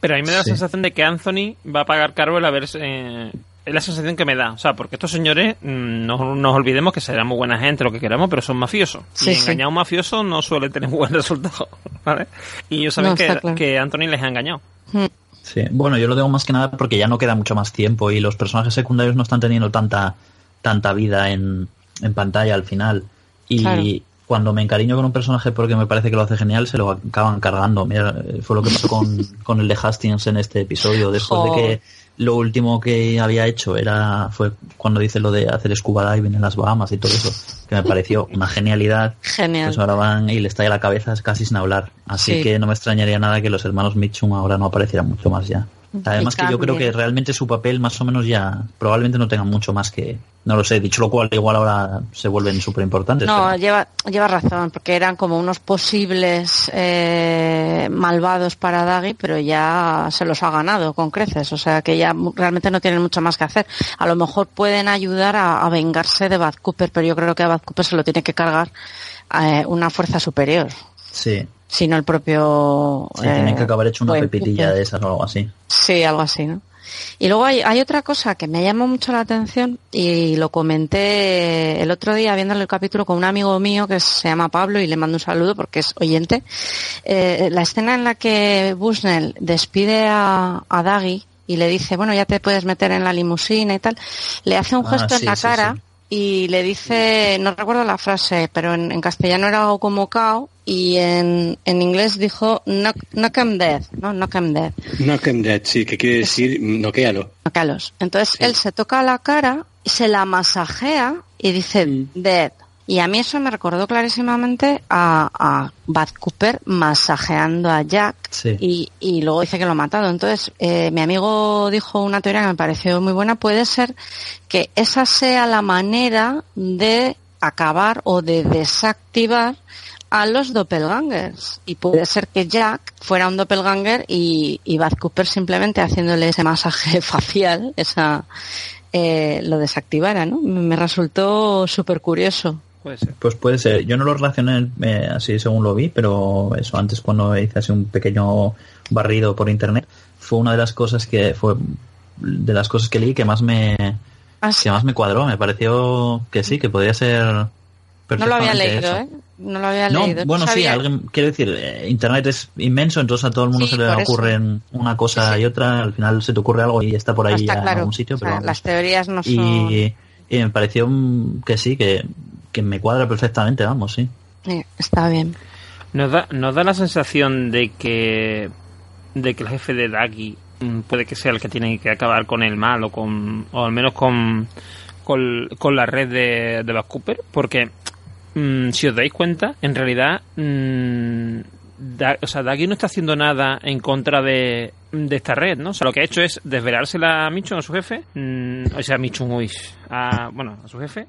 Pero a mí me da la sensación de que Anthony va a pagar caro el haberse, eh, es la sensación que me da. O sea, porque estos señores, mm, no nos olvidemos que serán muy buena gente, lo que queramos, pero son mafiosos. y engañar a un mafioso no suele tener *laughs* buen resultado. ¿vale? Y ellos saben que, que, Anthony les ha engañado.
Hmm. Sí, bueno, yo lo digo más que nada porque ya no queda mucho más tiempo y los personajes secundarios no están teniendo tanta, tanta vida en, en pantalla al final. Y cuando me encariño con un personaje porque me parece que lo hace genial, se lo acaban cargando. Mira, fue lo que pasó con, *laughs* con el de Hastings en este episodio. Después de que lo último que había hecho era fue cuando dice lo de hacer scuba diving en las Bahamas y todo eso, que me pareció *laughs* una genialidad.
Genial.
Pues ahora van y le estalla la cabeza casi sin hablar. Así que no me extrañaría nada que los hermanos Mitchum ahora no aparecieran mucho más ya. *laughs* Además que yo creo que realmente su papel más o menos ya probablemente no tenga mucho más que... No lo sé, dicho lo cual igual ahora se vuelven súper importantes.
No, lleva, lleva razón, porque eran como unos posibles eh, malvados para Daggy, pero ya se los ha ganado con creces, o sea que ya realmente no tienen mucho más que hacer. A lo mejor pueden ayudar a, vengarse de Bad Cooper, pero yo creo que a Bad Cooper se lo tiene que cargar eh, una fuerza superior.
Sí,
sino el propio...
Sí, tienen que acabar hecho una pepitilla de esas o algo así.
Sí, algo así, ¿no? Y luego hay, hay, otra cosa que me llamó mucho la atención y lo comenté el otro día viéndole el capítulo con un amigo mío que se llama Pablo y le mando un saludo porque es oyente. Eh, la escena en la que Busnell despide a, a Daggy y le dice, bueno, ya te puedes meter en la limusina y tal, le hace un ah, gesto en la cara y le dice, no recuerdo la frase, pero en, castellano era algo como cao y en, en inglés dijo knock, knock em dead, ¿no? Knock em dead.
Knock em dead, sí, que quiere decir noquealo.
Noquealos. Entonces él se toca la cara, se la masajea y dice mm. dead. Y a mí eso me recordó clarísimamente a, a Bad Cooper masajeando a Jack y, y, luego dice que lo ha matado. Entonces, eh, mi amigo dijo una teoría que me pareció muy buena. Puede ser que esa sea la manera de acabar o de desactivar a los doppelgangers. Y puede ser que Jack fuera un doppelganger y, y Bad Cooper simplemente haciéndole ese masaje *laughs* facial, esa, eh, lo desactivara, ¿no? Me resultó súper curioso.
Puede ser. Pues puede ser. Yo no lo relacioné eh, así según lo vi, pero eso antes cuando hice así un pequeño barrido por internet, fue una de las cosas que fue de las cosas que leí que más me
Ah,
que más me cuadró. Me pareció que sí, que podría ser
No lo había leído,
eso.
¿eh? No lo había
No,
leído.
bueno, sí, alguien, quiero decir, eh, Internet es inmenso, entonces a todo el mundo
Sí,
se le
por eso.
ocurre una cosa
Sí, sí.
y otra, al final se te ocurre algo y está por ahí
Está
ya en algún sitio,
O sea,
pero
las teorías no son...
y, y me pareció que sí, que, que me cuadra perfectamente, vamos, sí.
Está bien.
Nos da, nos da la sensación de que de que el jefe de Dagi mm, puede que sea el que tiene que acabar con el mal o con o al menos con con, con la red de, de Cooper porque mm, si os dais cuenta en realidad mm, Da- o sea, Dagi no está haciendo nada en contra de, de esta red, ¿no? O sea, lo que ha hecho es desvelársela a Michon, a su jefe, o sea, a Michon, uy, a, bueno, a su jefe.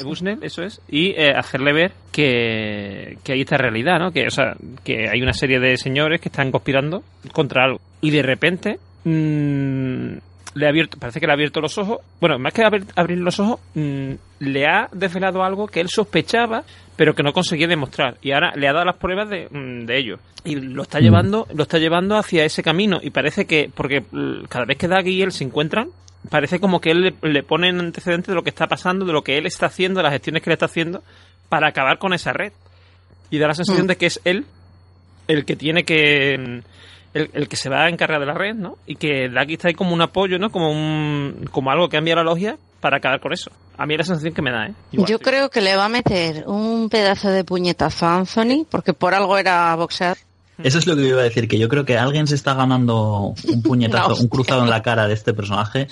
A Bushnell,
eso es, y eh, hacerle ver que, que hay esta realidad, ¿no? Que, o sea, que hay una serie de señores que están conspirando contra algo. Y de repente mm, le ha abierto, parece que le ha abierto los ojos. Bueno, más que abrir, abrir los ojos, mm, le ha desvelado algo que él sospechaba, pero que no conseguía demostrar. Y ahora le ha dado las pruebas de, mm, de ello. Y lo está llevando, lo está llevando hacia ese camino. Y parece que, porque mm, cada vez que Daggy y él se encuentran, parece como que él le, le pone en antecedentes de lo que está pasando, de lo que él está haciendo, de las gestiones que le está haciendo para acabar con esa red. Y da la sensación
Mm.
de que es él el que tiene que. El, el que se va a encargar de la red, ¿no? Y que Daki está ahí como un apoyo, ¿no? Como un como algo que ha enviado la logia para acabar con eso. A mí es la sensación que me da, ¿eh? Igual,
Yo
sí.
creo que le va a meter un pedazo de puñetazo a Anthony, porque por algo era boxeador.
Eso es lo que yo iba a decir, que yo creo que alguien se está ganando un puñetazo, *laughs* un cruzado en la cara de este personaje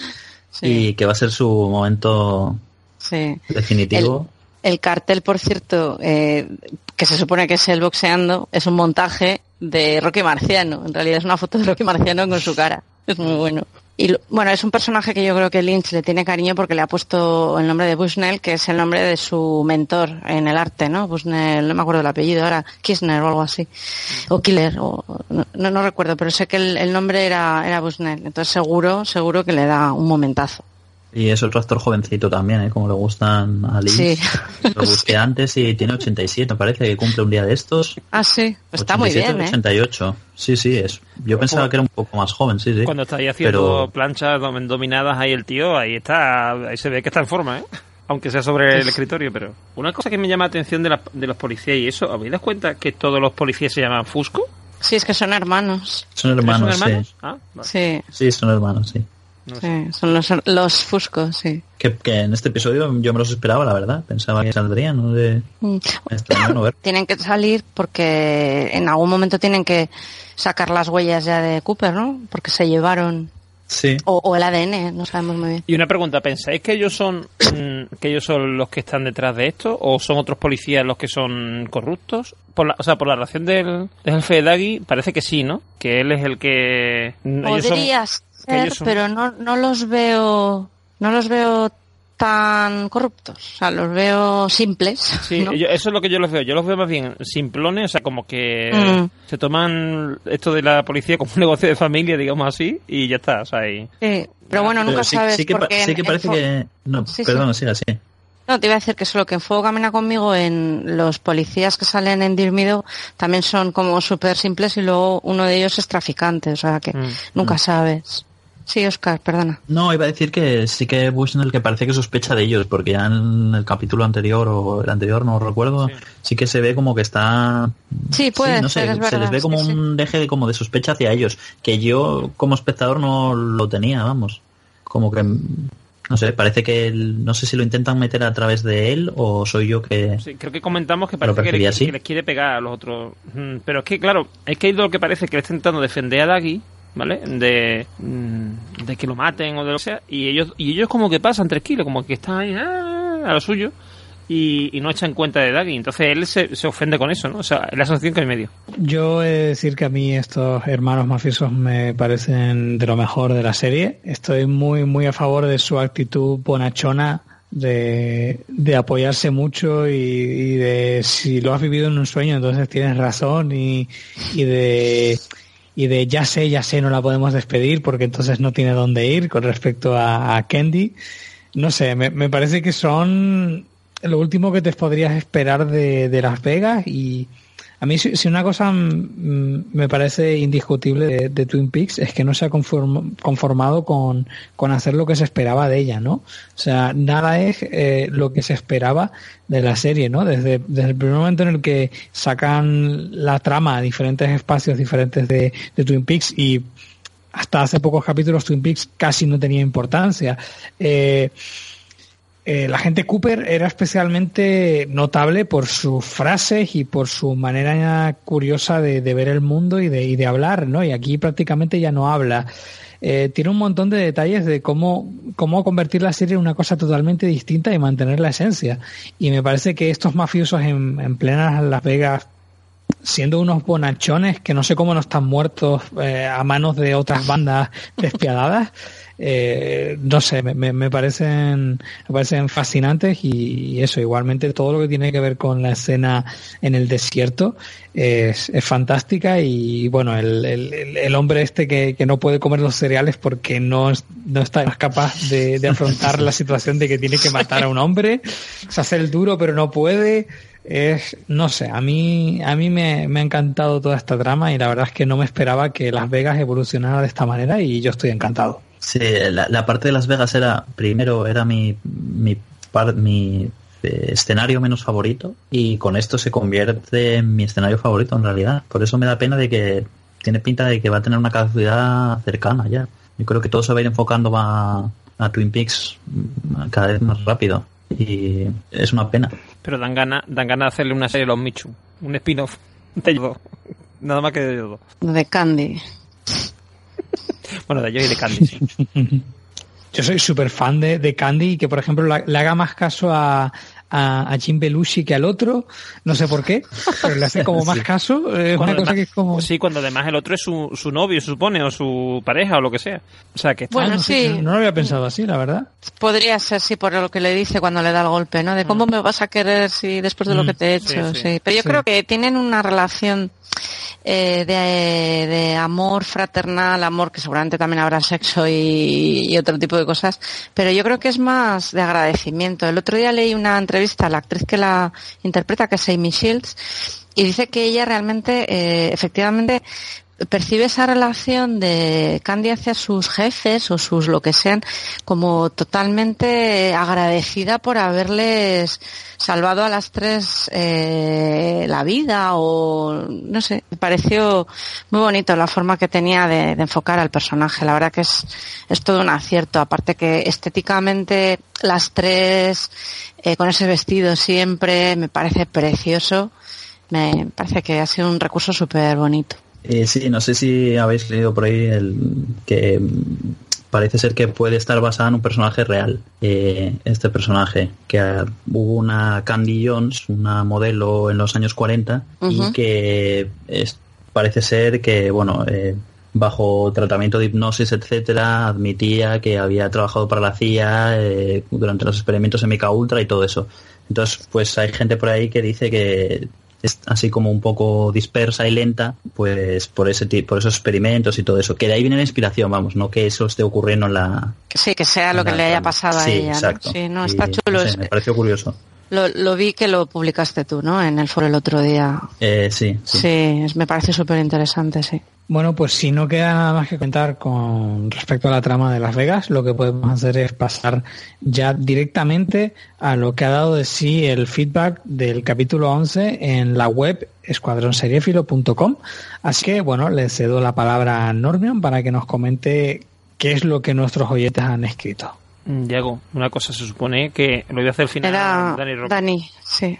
Sí,
y que va a ser su momento
sí.
definitivo.
El cartel, por cierto, eh, que se supone que es el boxeando, es un montaje de Rocky Marciano. En realidad es una foto de Rocky Marciano con su cara. Es muy bueno. Y bueno, es un personaje que yo creo que Lynch le tiene cariño porque le ha puesto el nombre de Bushnell, que es el nombre de su mentor en el arte, ¿no? Bushnell, no me acuerdo el apellido ahora, Kirchner o algo así. O Killer, no, recuerdo, pero sé que el, el nombre era, era Bushnell. Entonces seguro, seguro que le da un momentazo.
Y es otro actor jovencito también, ¿eh? como le gustan a Lynch.
Sí.
Lo busqué *laughs* antes y tiene 87, parece que cumple un día de estos.
Ah, sí, pues está muy
87,
bien, ¿eh?
88. Sí, sí, es. Yo pensaba que era un poco más joven, sí, sí.
Cuando está ahí haciendo
Pero-
planchas dom- dominadas ahí el tío, ahí está, ahí se ve que está en forma, ¿eh? Aunque sea sobre el escritorio, pero... Una cosa que me llama la atención de, la- de los policías y eso, ¿habéis dado cuenta que todos los policías se llaman Fusco?
Sí, es que son hermanos.
Son hermanos,
¿Son hermanos?
sí.
Ah, vale.
Sí,
Sí, son hermanos, sí.
No sé.
sí, son los, los Fuscos, sí.
Que, que en este episodio yo me los esperaba, la verdad. Pensaba que saldrían, no sé.
Mm.
No ver. *coughs*
Tienen que salir porque en algún momento tienen que sacar las huellas ya de Cooper, ¿no? Porque se llevaron,
Sí.
o, o el ADN, no sabemos muy bien.
Y una pregunta, ¿pensáis que ellos son *clears throat* que ellos son los que están detrás de esto o son otros policías los que son corruptos? Por la, o sea, por la relación del, del jefe de Daggy parece que sí, ¿no? Que él es el que son-
Podrías ser,
ellos son-
pero no, no los veo, no los veo tan corruptos, o sea, los veo simples.
Sí,
¿no?
yo- eso es lo que yo los veo. Yo los veo más bien simplones, o sea, como que
Mm.
se toman esto de la policía como un *laughs* negocio de familia, digamos así, y ya está. O sea, y-
Sí, pero bueno,
Pero
nunca
sí,
sabes
sí que,
porque
sí que parece que... No,
Sí, sí.
así.
No, te iba a decir que solo que en Fuego Camina conmigo, en los policías que salen en Dirmido, también son como súper simples y luego uno de ellos es traficante, o sea que
Mm.
nunca sabes. Sí, Oscar, perdona.
No, iba a decir que sí que Bushnell que parece que sospecha de ellos, porque ya en el capítulo anterior o el anterior, no recuerdo, sí, que se ve como que está...
Sí, puede
no
ser,
sé,
es
se les ve como
sí, sí.
un deje de, como de sospecha hacia ellos, que yo como espectador no lo tenía, vamos. Como que, no sé, parece que el- no sé si lo intentan meter a través de él o soy yo que...
sí, creo que comentamos que
Lo
parece que, le-
así.
que les quiere pegar a los otros. Mm, Pero es que, claro, es que hay lo que parece que le está intentando defender a Daggy, ¿vale? De, mm, de que lo maten o de lo que sea, y ellos, y ellos como que pasan tranquilos, como que están ahí ah, a lo suyo. Y, y no echan cuenta de Daggy. Entonces él se, se ofende con eso, ¿no? O sea, la sensación que hay medio.
Yo he de decir que a mí estos hermanos mafiosos me parecen de lo mejor de la serie. Estoy muy, muy a favor de su actitud bonachona de, de apoyarse mucho y, de si lo has vivido en un sueño, entonces tienes razón y, y de y de ya sé, ya sé, no la podemos despedir porque entonces no tiene dónde ir con respecto a, a Candy. No sé, me, me, parece que son lo último que te podrías esperar de, de Las Vegas y, a mí si, una cosa me parece indiscutible de, Twin Peaks es que no se ha conformado con, hacer lo que se esperaba de ella, ¿no? O sea, nada es eh, lo que se esperaba de la serie, ¿no? Desde, desde el primer momento en el que sacan la trama a diferentes espacios diferentes de, Twin Peaks y hasta hace pocos capítulos Twin Peaks casi no tenía importancia. Eh, eh, la gente Cooper era especialmente notable por sus frases y por su manera curiosa de, ver el mundo y de, hablar, ¿no? Y aquí prácticamente ya no habla. Eh, tiene un montón de detalles de cómo, cómo convertir la serie en una cosa totalmente distinta y mantener la esencia. Y me parece que estos mafiosos en, en plenas Las Vegas siendo unos bonachones que no sé cómo no están muertos eh, a manos de otras bandas *laughs* despiadadas, eh, no sé, me, parecen, me parecen fascinantes y, eso, igualmente todo lo que tiene que ver con la escena en el desierto es, fantástica y bueno, el, el, el hombre este que, que, no puede comer los cereales porque no, no está capaz de, de afrontar la situación de que tiene que matar a un hombre, se hace el duro pero no puede, es, no sé, a mí, a mí me, me, ha encantado toda esta trama y la verdad es que no me esperaba que Las Vegas evolucionara de esta manera y yo estoy encantado.
Sí, la, parte de Las Vegas era, primero, era mi, mi, mi eh, escenario menos favorito y con esto se convierte en mi escenario favorito en realidad. Por eso me da pena de que tiene pinta de que va a tener una caducidad cercana ya. Yo creo que todo se va a ir enfocando a, a Twin Peaks cada vez más rápido y es una pena.
Pero dan ganas dan ganas de hacerle una serie de los Michu, un spin-off de Yodo. *laughs* Nada más que de Yodo.
De Candy. *laughs*
Bueno, de yo y de Candy, sí. *laughs*
Yo soy súper fan de, de, Candy y que, por ejemplo, le haga más caso a, a, a, Jim Belushi que al otro, no sé por qué, pero le hace como *laughs* más caso. Es una cosa que es como...
Sí, cuando además el otro es su, su novio, se supone, o su pareja, o lo que sea. O sea, que
Bueno,
no,
sí.
No, lo había pensado así, la verdad.
Podría ser, sí, por lo que le dice cuando le da el golpe, ¿no? De cómo mm. me vas a querer si después de lo mm. que te he hecho, sí. sí. Pero yo creo que tienen una relación eh, de, de, amor fraternal, amor que seguramente también habrá sexo y, y, otro tipo de cosas, pero yo creo que es más de agradecimiento. El otro día leí una entrevista la actriz que la interpreta, que es Amy Shields, y dice que ella realmente, eh, efectivamente, percibe esa relación de Candy hacia sus jefes o sus lo que sean como totalmente agradecida por haberles salvado a las tres eh, la vida o no sé, me pareció muy bonito la forma que tenía de, enfocar al personaje. La verdad que es, es todo un acierto, aparte que estéticamente las tres eh, con ese vestido siempre me parece precioso. Me parece que ha sido un recurso súper bonito.
Eh, sí, no sé si habéis leído por ahí el que parece ser que puede estar basada en un personaje real. Eh, este personaje, que uh, hubo una Candy Jones, una modelo en los años 40, uh -huh. y que es, parece ser que, bueno, eh, bajo tratamiento de hipnosis, etcétera, admitía que había trabajado para la CIA eh, durante los experimentos en Mica Ultra y todo eso. Entonces, pues hay gente por ahí que dice que es así como un poco dispersa y lenta, pues por ese por esos experimentos y todo eso. Que de ahí viene la inspiración, vamos, no que eso esté ocurriendo en la.
Sí, que sea lo que le haya pasado
sí,
a ella.
Exacto.
¿no? Sí, no, está y, chulo.
No sé, me pareció curioso.
Lo, lo, vi que lo publicaste tú, ¿no? En el foro el otro día.
Eh, sí,
sí. Sí, me parece súper interesante, sí.
Bueno, pues si no queda nada más que comentar con respecto a la trama de Las Vegas, lo que podemos hacer es pasar ya directamente a lo que ha dado de sí el feedback del capítulo 11 en la web escuadronseriefilo.com. Así que, bueno, le cedo la palabra a Normion para que nos comente qué es lo que nuestros oyentes han escrito.
Diego, una cosa se supone que lo iba a hacer al final
Era
Dani.
Dani, sí.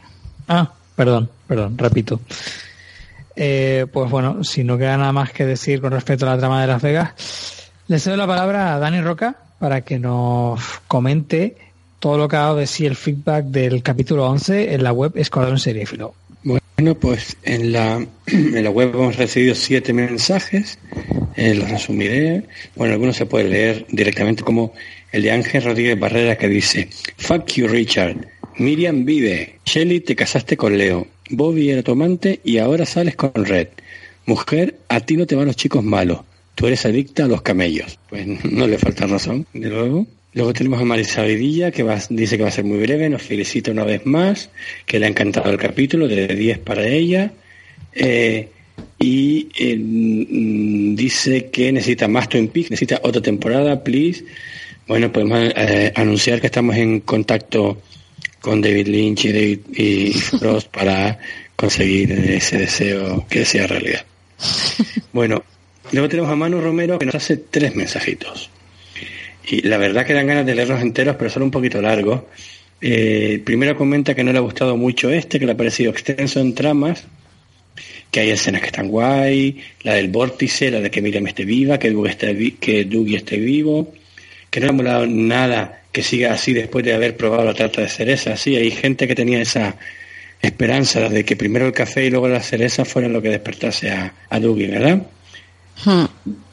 Ah, perdón, perdón, repito. Eh, pues bueno, si no queda nada más que decir con respecto a la trama de Las Vegas, le cedo la palabra a Dani Roca para que nos comente todo lo que ha dado de sí el feedback del capítulo 11 en la web Escuadrón Seriéfilo.
Bueno, pues en la, en la web hemos recibido siete mensajes Eh, los resumiré. Bueno, algunos se pueden leer directamente como el de Ángel Rodríguez Barrera que dice, Fuck you Richard, Miriam vive, Shelly te casaste con Leo, Bobby era tu amante y ahora sales con Red. Mujer, a ti no te van los chicos malos, tú eres adicta a los camellos. Pues *laughs* no le falta razón, de luego. Luego tenemos a Marisa Vidilla, que va, dice que va a ser muy breve, nos felicita una vez más, que le ha encantado el capítulo, de 10 para ella. Eh, y eh, mm, dice que necesita más Twin Peaks, necesita otra temporada, please. Bueno, podemos eh, anunciar que estamos en contacto con David Lynch y, David, y *laughs* Frost para conseguir ese deseo que sea realidad. Bueno, luego tenemos a Manu Romero que nos hace tres mensajitos. Y la verdad que dan ganas de leerlos enteros, pero son un poquito largos. Eh, primero comenta que no le ha gustado mucho este, que le ha parecido extenso en tramas, que hay escenas que están guay, la del vórtice, la de que Miriam esté viva, que Doug esté, que Dougie esté vivo, que no le ha molado nada que siga así después de haber probado la tarta de cereza. Sí, hay gente que tenía esa esperanza de que primero el café y luego la cereza fueran lo que despertase a, a Dougie, ¿verdad?
Hmm.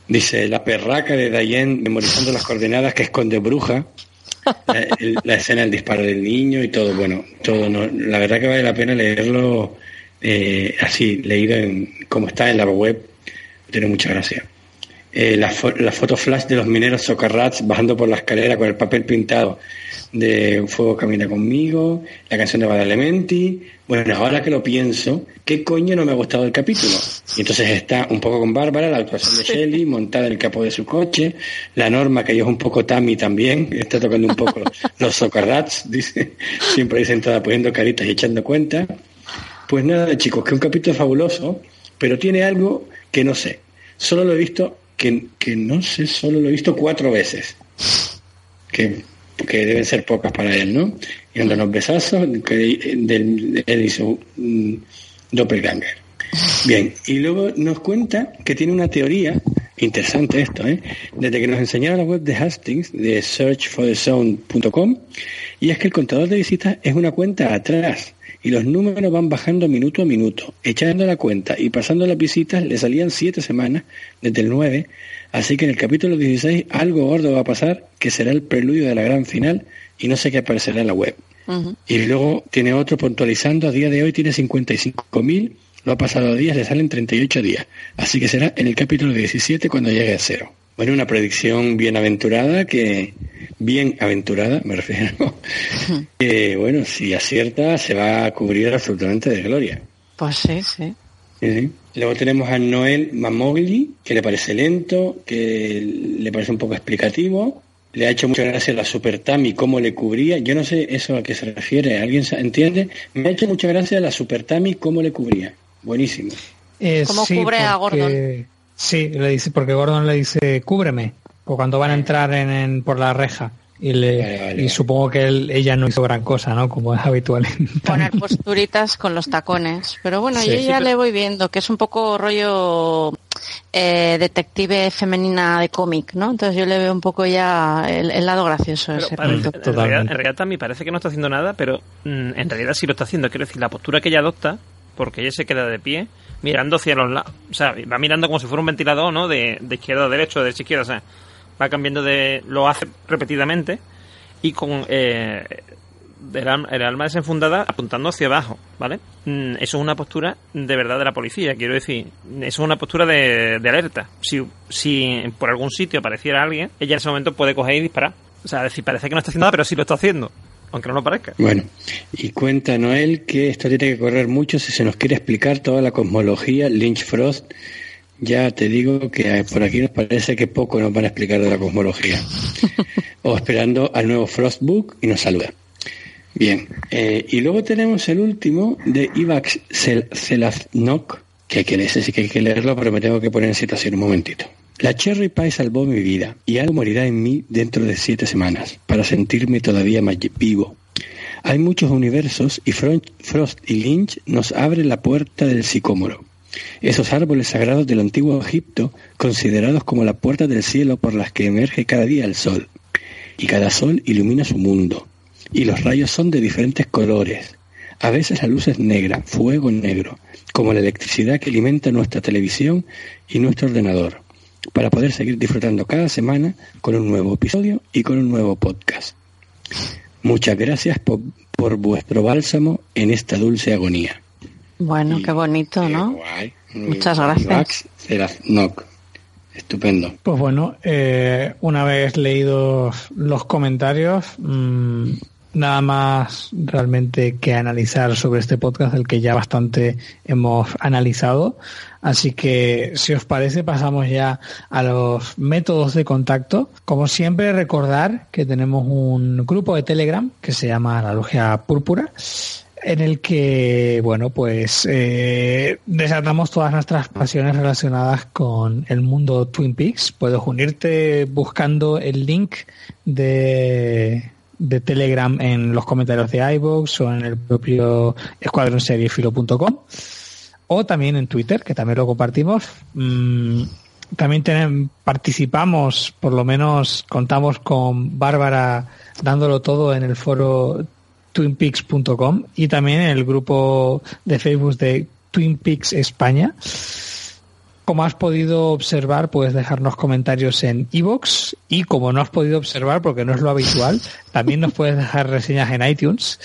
Dice, la perraca de Diane memorizando las coordenadas que esconde bruja. La, la escena del disparo del niño y todo, bueno, todo. No, la verdad que vale la pena leerlo eh, así, leído en como está en la web. Tiene mucha gracia. Eh, la, fo- la foto flash de los mineros socarrats bajando por la escalera con el papel pintado de Fuego Camina Conmigo, la canción de Badalementi. Bueno, ahora que lo pienso, ¿qué coño no me ha gustado el capítulo? Y entonces está un poco con Bárbara, la actuación de Shelley, *laughs* montada en el capó de su coche, la norma, que ella es un poco Tammy también, está tocando un poco los socarrats, dice, siempre ahí sentada poniendo caritas y echando cuenta. Pues nada, chicos, que un capítulo fabuloso, pero tiene algo que no sé. Solo lo he visto, que, que no sé, solo lo he visto cuatro veces. Que, que deben ser pocas para él, ¿no? Y dando unos besazos, del, él hizo doppelganger. Bien, y luego nos cuenta que tiene una teoría, interesante esto, ¿eh? desde que nos enseñaron la web de Hastings, de searchforthesound.com, y es que el contador de visitas es una cuenta atrás, y los números van bajando minuto a minuto. Echando la cuenta y pasando las visitas le salían siete semanas, desde el 9, así que en el capítulo 16 algo gordo va a pasar, que será el preludio de la gran final, y no sé qué aparecerá en la web. Y luego tiene otro puntualizando, a día de hoy tiene 55.000, lo ha pasado a días, le salen 38 días. Así que será en el capítulo 17 cuando llegue a cero. Bueno, una predicción bienaventurada que, bien aventurada, me refiero, *laughs* que bueno, si acierta se va a cubrir absolutamente de gloria.
Pues sí, sí.
Luego tenemos a Noel Mamogli, que le parece lento, que le parece un poco explicativo. Le ha hecho mucha gracia la Super Tami, cómo le cubría. Yo no sé eso a qué se refiere. ¿Alguien entiende? Me ha hecho mucha gracia la Super Tami, cómo le cubría. Buenísimo.
Eh,
¿Cómo
sí,
cubre a Gordon?
Sí, le dice, porque Gordon le dice, cúbreme, o cuando van a entrar en, en- por la reja. Y, le,
Vale, vale,
y supongo que él- ella no hizo gran cosa, ¿no? Como es habitual. en
Poner posturitas con los tacones. Pero bueno,
Sí.
yo
Sí,
ya
pero-
le voy viendo que es un poco rollo eh, detective femenina de cómic, ¿no? Entonces yo le veo un poco ya el, el lado gracioso ese
parece-
punto.
en, realidad,
Totalmente.
en realidad también parece que no está haciendo nada, pero mm, en realidad sí lo está haciendo. Quiero decir, la postura que ella adopta, porque ella se queda de pie, mirando hacia los lados. O sea, va mirando como si fuera un ventilador, ¿no? De, de izquierda a derecha, de derecha a izquierda. O sea, va cambiando de. Lo hace repetidamente y con. Eh, el, alma, desenfundada apuntando hacia abajo, ¿vale? Mm, Eso es una postura de verdad de la policía, quiero decir. Eso es una postura de, de alerta. Si, si por algún sitio apareciera alguien, ella en ese momento puede coger y disparar. O sea, decir, parece que no está haciendo nada, pero sí lo está haciendo. Aunque no lo parezca.
Bueno, y cuenta Noel que esto tiene que correr mucho si se nos quiere explicar toda la cosmología Lynch Frost. Ya te digo que eh, por aquí nos parece que poco nos van a explicar de la cosmología. *laughs* o esperando al nuevo Frostbook y nos saluda. Bien, eh, y luego tenemos el último de Ivax Sel- Selaznok, que hay que leer, sí que hay que leerlo, pero me tengo que poner en situación un momentito. La Cherry Pie salvó mi vida y algo morirá en mí dentro de siete semanas para sentirme todavía más vivo. Hay muchos universos y Frost y Lynch nos abren la puerta del sicómoro. Esos árboles sagrados del antiguo Egipto, considerados como la puerta del cielo por las que emerge cada día el sol. Y cada sol ilumina su mundo. Y los rayos son de diferentes colores. A veces la luz es negra, fuego negro, como la electricidad que alimenta nuestra televisión y nuestro ordenador. Para poder seguir disfrutando cada semana con un nuevo episodio y con un nuevo podcast. Muchas gracias por, por vuestro bálsamo en esta dulce agonía.
Bueno, qué bonito, ¿no?
Guay.
Muchas gracias.
Estupendo.
Pues bueno, eh, una vez leídos los comentarios, mmm, nada más realmente que analizar sobre este podcast, el que ya bastante hemos analizado. Así que, si os parece, pasamos ya a los métodos de contacto. Como siempre, recordar que tenemos un grupo de Telegram que se llama La Logia Púrpura en el que, bueno, pues eh, desatamos todas nuestras pasiones relacionadas con el mundo Twin Peaks. Puedes unirte buscando el link de, de Telegram en los comentarios de iVoox o en el propio escuadronseriefilo.com o también en Twitter, que también lo compartimos. Mm, también tenemos, participamos, por lo menos contamos con Bárbara dándolo todo en el foro twinpeaks.com y también en el grupo de Facebook de Twin Peaks España. Como has podido observar, puedes dejarnos comentarios en iVoox y como no has podido observar, porque no es lo habitual, también nos puedes dejar reseñas en iTunes.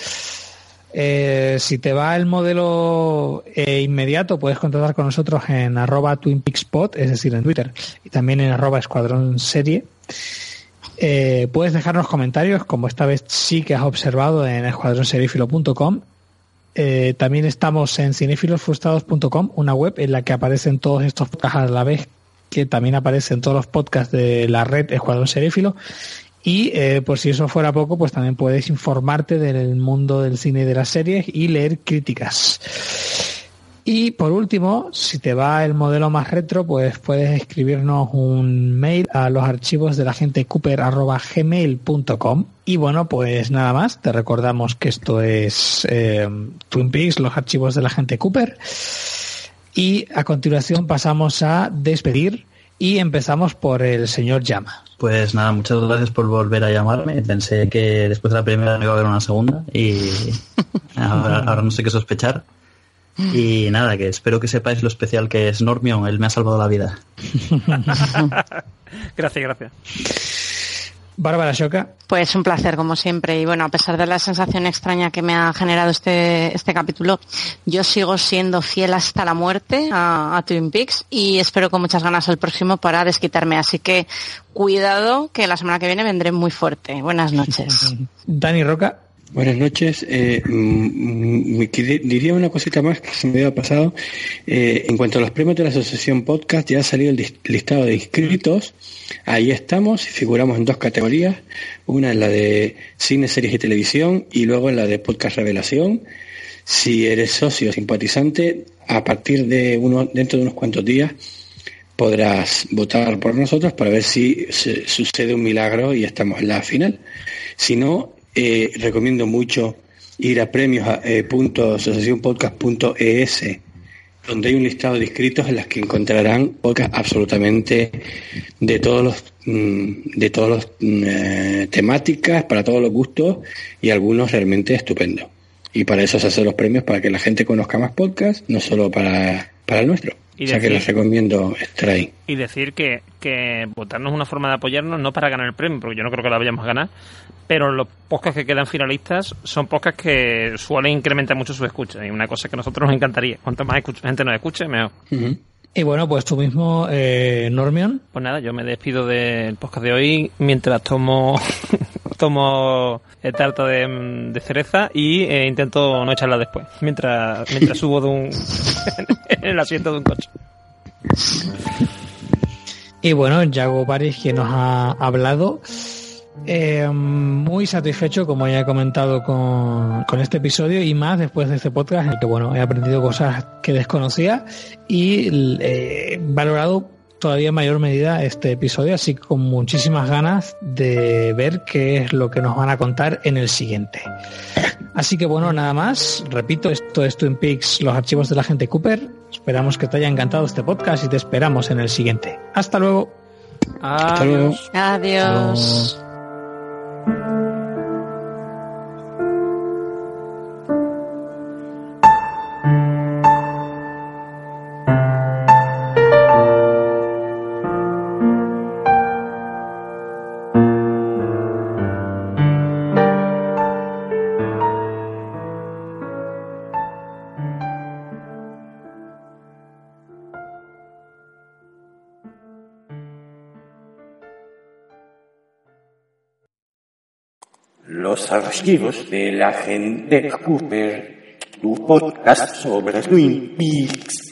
Eh, si te va el modelo eh, inmediato, puedes contactar con nosotros en arroba twinpeakspot, es decir, en Twitter, y también en arroba. Eh, puedes dejarnos comentarios, como esta vez sí que has observado en escuadronserifilo.com. Eh, también estamos en cinefilosfrustrados.com, una web en la que aparecen todos estos podcasts a la vez que también aparecen todos los podcasts de la red Escuadrón Serífilo. Y eh, por si eso fuera poco, pues también puedes informarte del mundo del cine y de las series y leer críticas. Y por último, si te va el modelo más retro, pues puedes escribirnos un mail a los archivos de la gente Cooper gmail.com. Y bueno, pues nada más, te recordamos que esto es eh, Twin Peaks, los archivos de la gente Cooper. Y a continuación pasamos a despedir y empezamos por el señor Llama.
Pues nada, muchas gracias por volver a llamarme. Pensé que después de la primera me iba a haber una segunda y *laughs* ahora, ahora no sé qué sospechar. Y nada, que espero que sepáis lo especial que es Normion, él me ha salvado la vida. *laughs* *laughs*
gracias, gracias.
Bárbara Shoka.
Pues un placer, como siempre. Y bueno, a pesar de la sensación extraña que me ha generado este, este capítulo, yo sigo siendo fiel hasta la muerte a, a Twin Peaks y espero con muchas ganas el próximo para desquitarme. Así que cuidado, que la semana que viene vendré muy fuerte. Buenas noches.
Dani Roca.
Buenas noches. Eh, mm, diría una cosita más que se me había pasado. Eh, en cuanto a los premios de la Asociación Podcast, ya ha salido el listado de inscritos. Ahí estamos y figuramos en dos categorías. Una en la de cine, series y televisión y luego en la de podcast revelación. Si eres socio simpatizante, a partir de uno, dentro de unos cuantos días, podrás votar por nosotros para ver si sucede un milagro y estamos en la final. Si no, eh, recomiendo mucho ir a premios eh, donde hay un listado de inscritos en las que encontrarán podcasts absolutamente de todos los mm, de todas las mm, eh, temáticas para todos los gustos y algunos realmente estupendos. Y para eso se hacen los premios para que la gente conozca más podcasts no solo para, para el nuestro
Y
o sea que
decir-
les recomiendo estar ahí
Y decir que, que votarnos es una forma de apoyarnos, no para ganar el premio, porque yo no creo que lo vayamos a ganar, pero los podcasts que quedan finalistas son podcasts que suelen incrementar mucho su escucha. Y una cosa que a nosotros nos encantaría. Cuanto más gente nos escuche, mejor.
Y bueno, pues tú mismo, eh, Normion.
Pues nada, yo me despido del podcast de hoy mientras tomo *laughs* tomo eh, tarta de, mm, de cereza y eh, intento no echarla después, mientras mientras subo de un *laughs* en el asiento de un coche.
Y bueno, Yago Paris, que nos ha hablado. Eh, muy satisfecho, como ya he comentado, con, con este episodio y más después de este podcast, en el que bueno, he aprendido cosas que desconocía y eh, valorado todavía en mayor medida este episodio, así que con muchísimas ganas de ver qué es lo que nos van a contar en el siguiente. Así que bueno, nada más. Repito, esto es Twin Peaks, los archivos de la gente Cooper. Esperamos que te haya encantado este podcast y te esperamos en el siguiente. Hasta luego.
Hasta luego.
Adiós.
Archivos de la gente Cooper, tu podcast sobre Twin Peaks.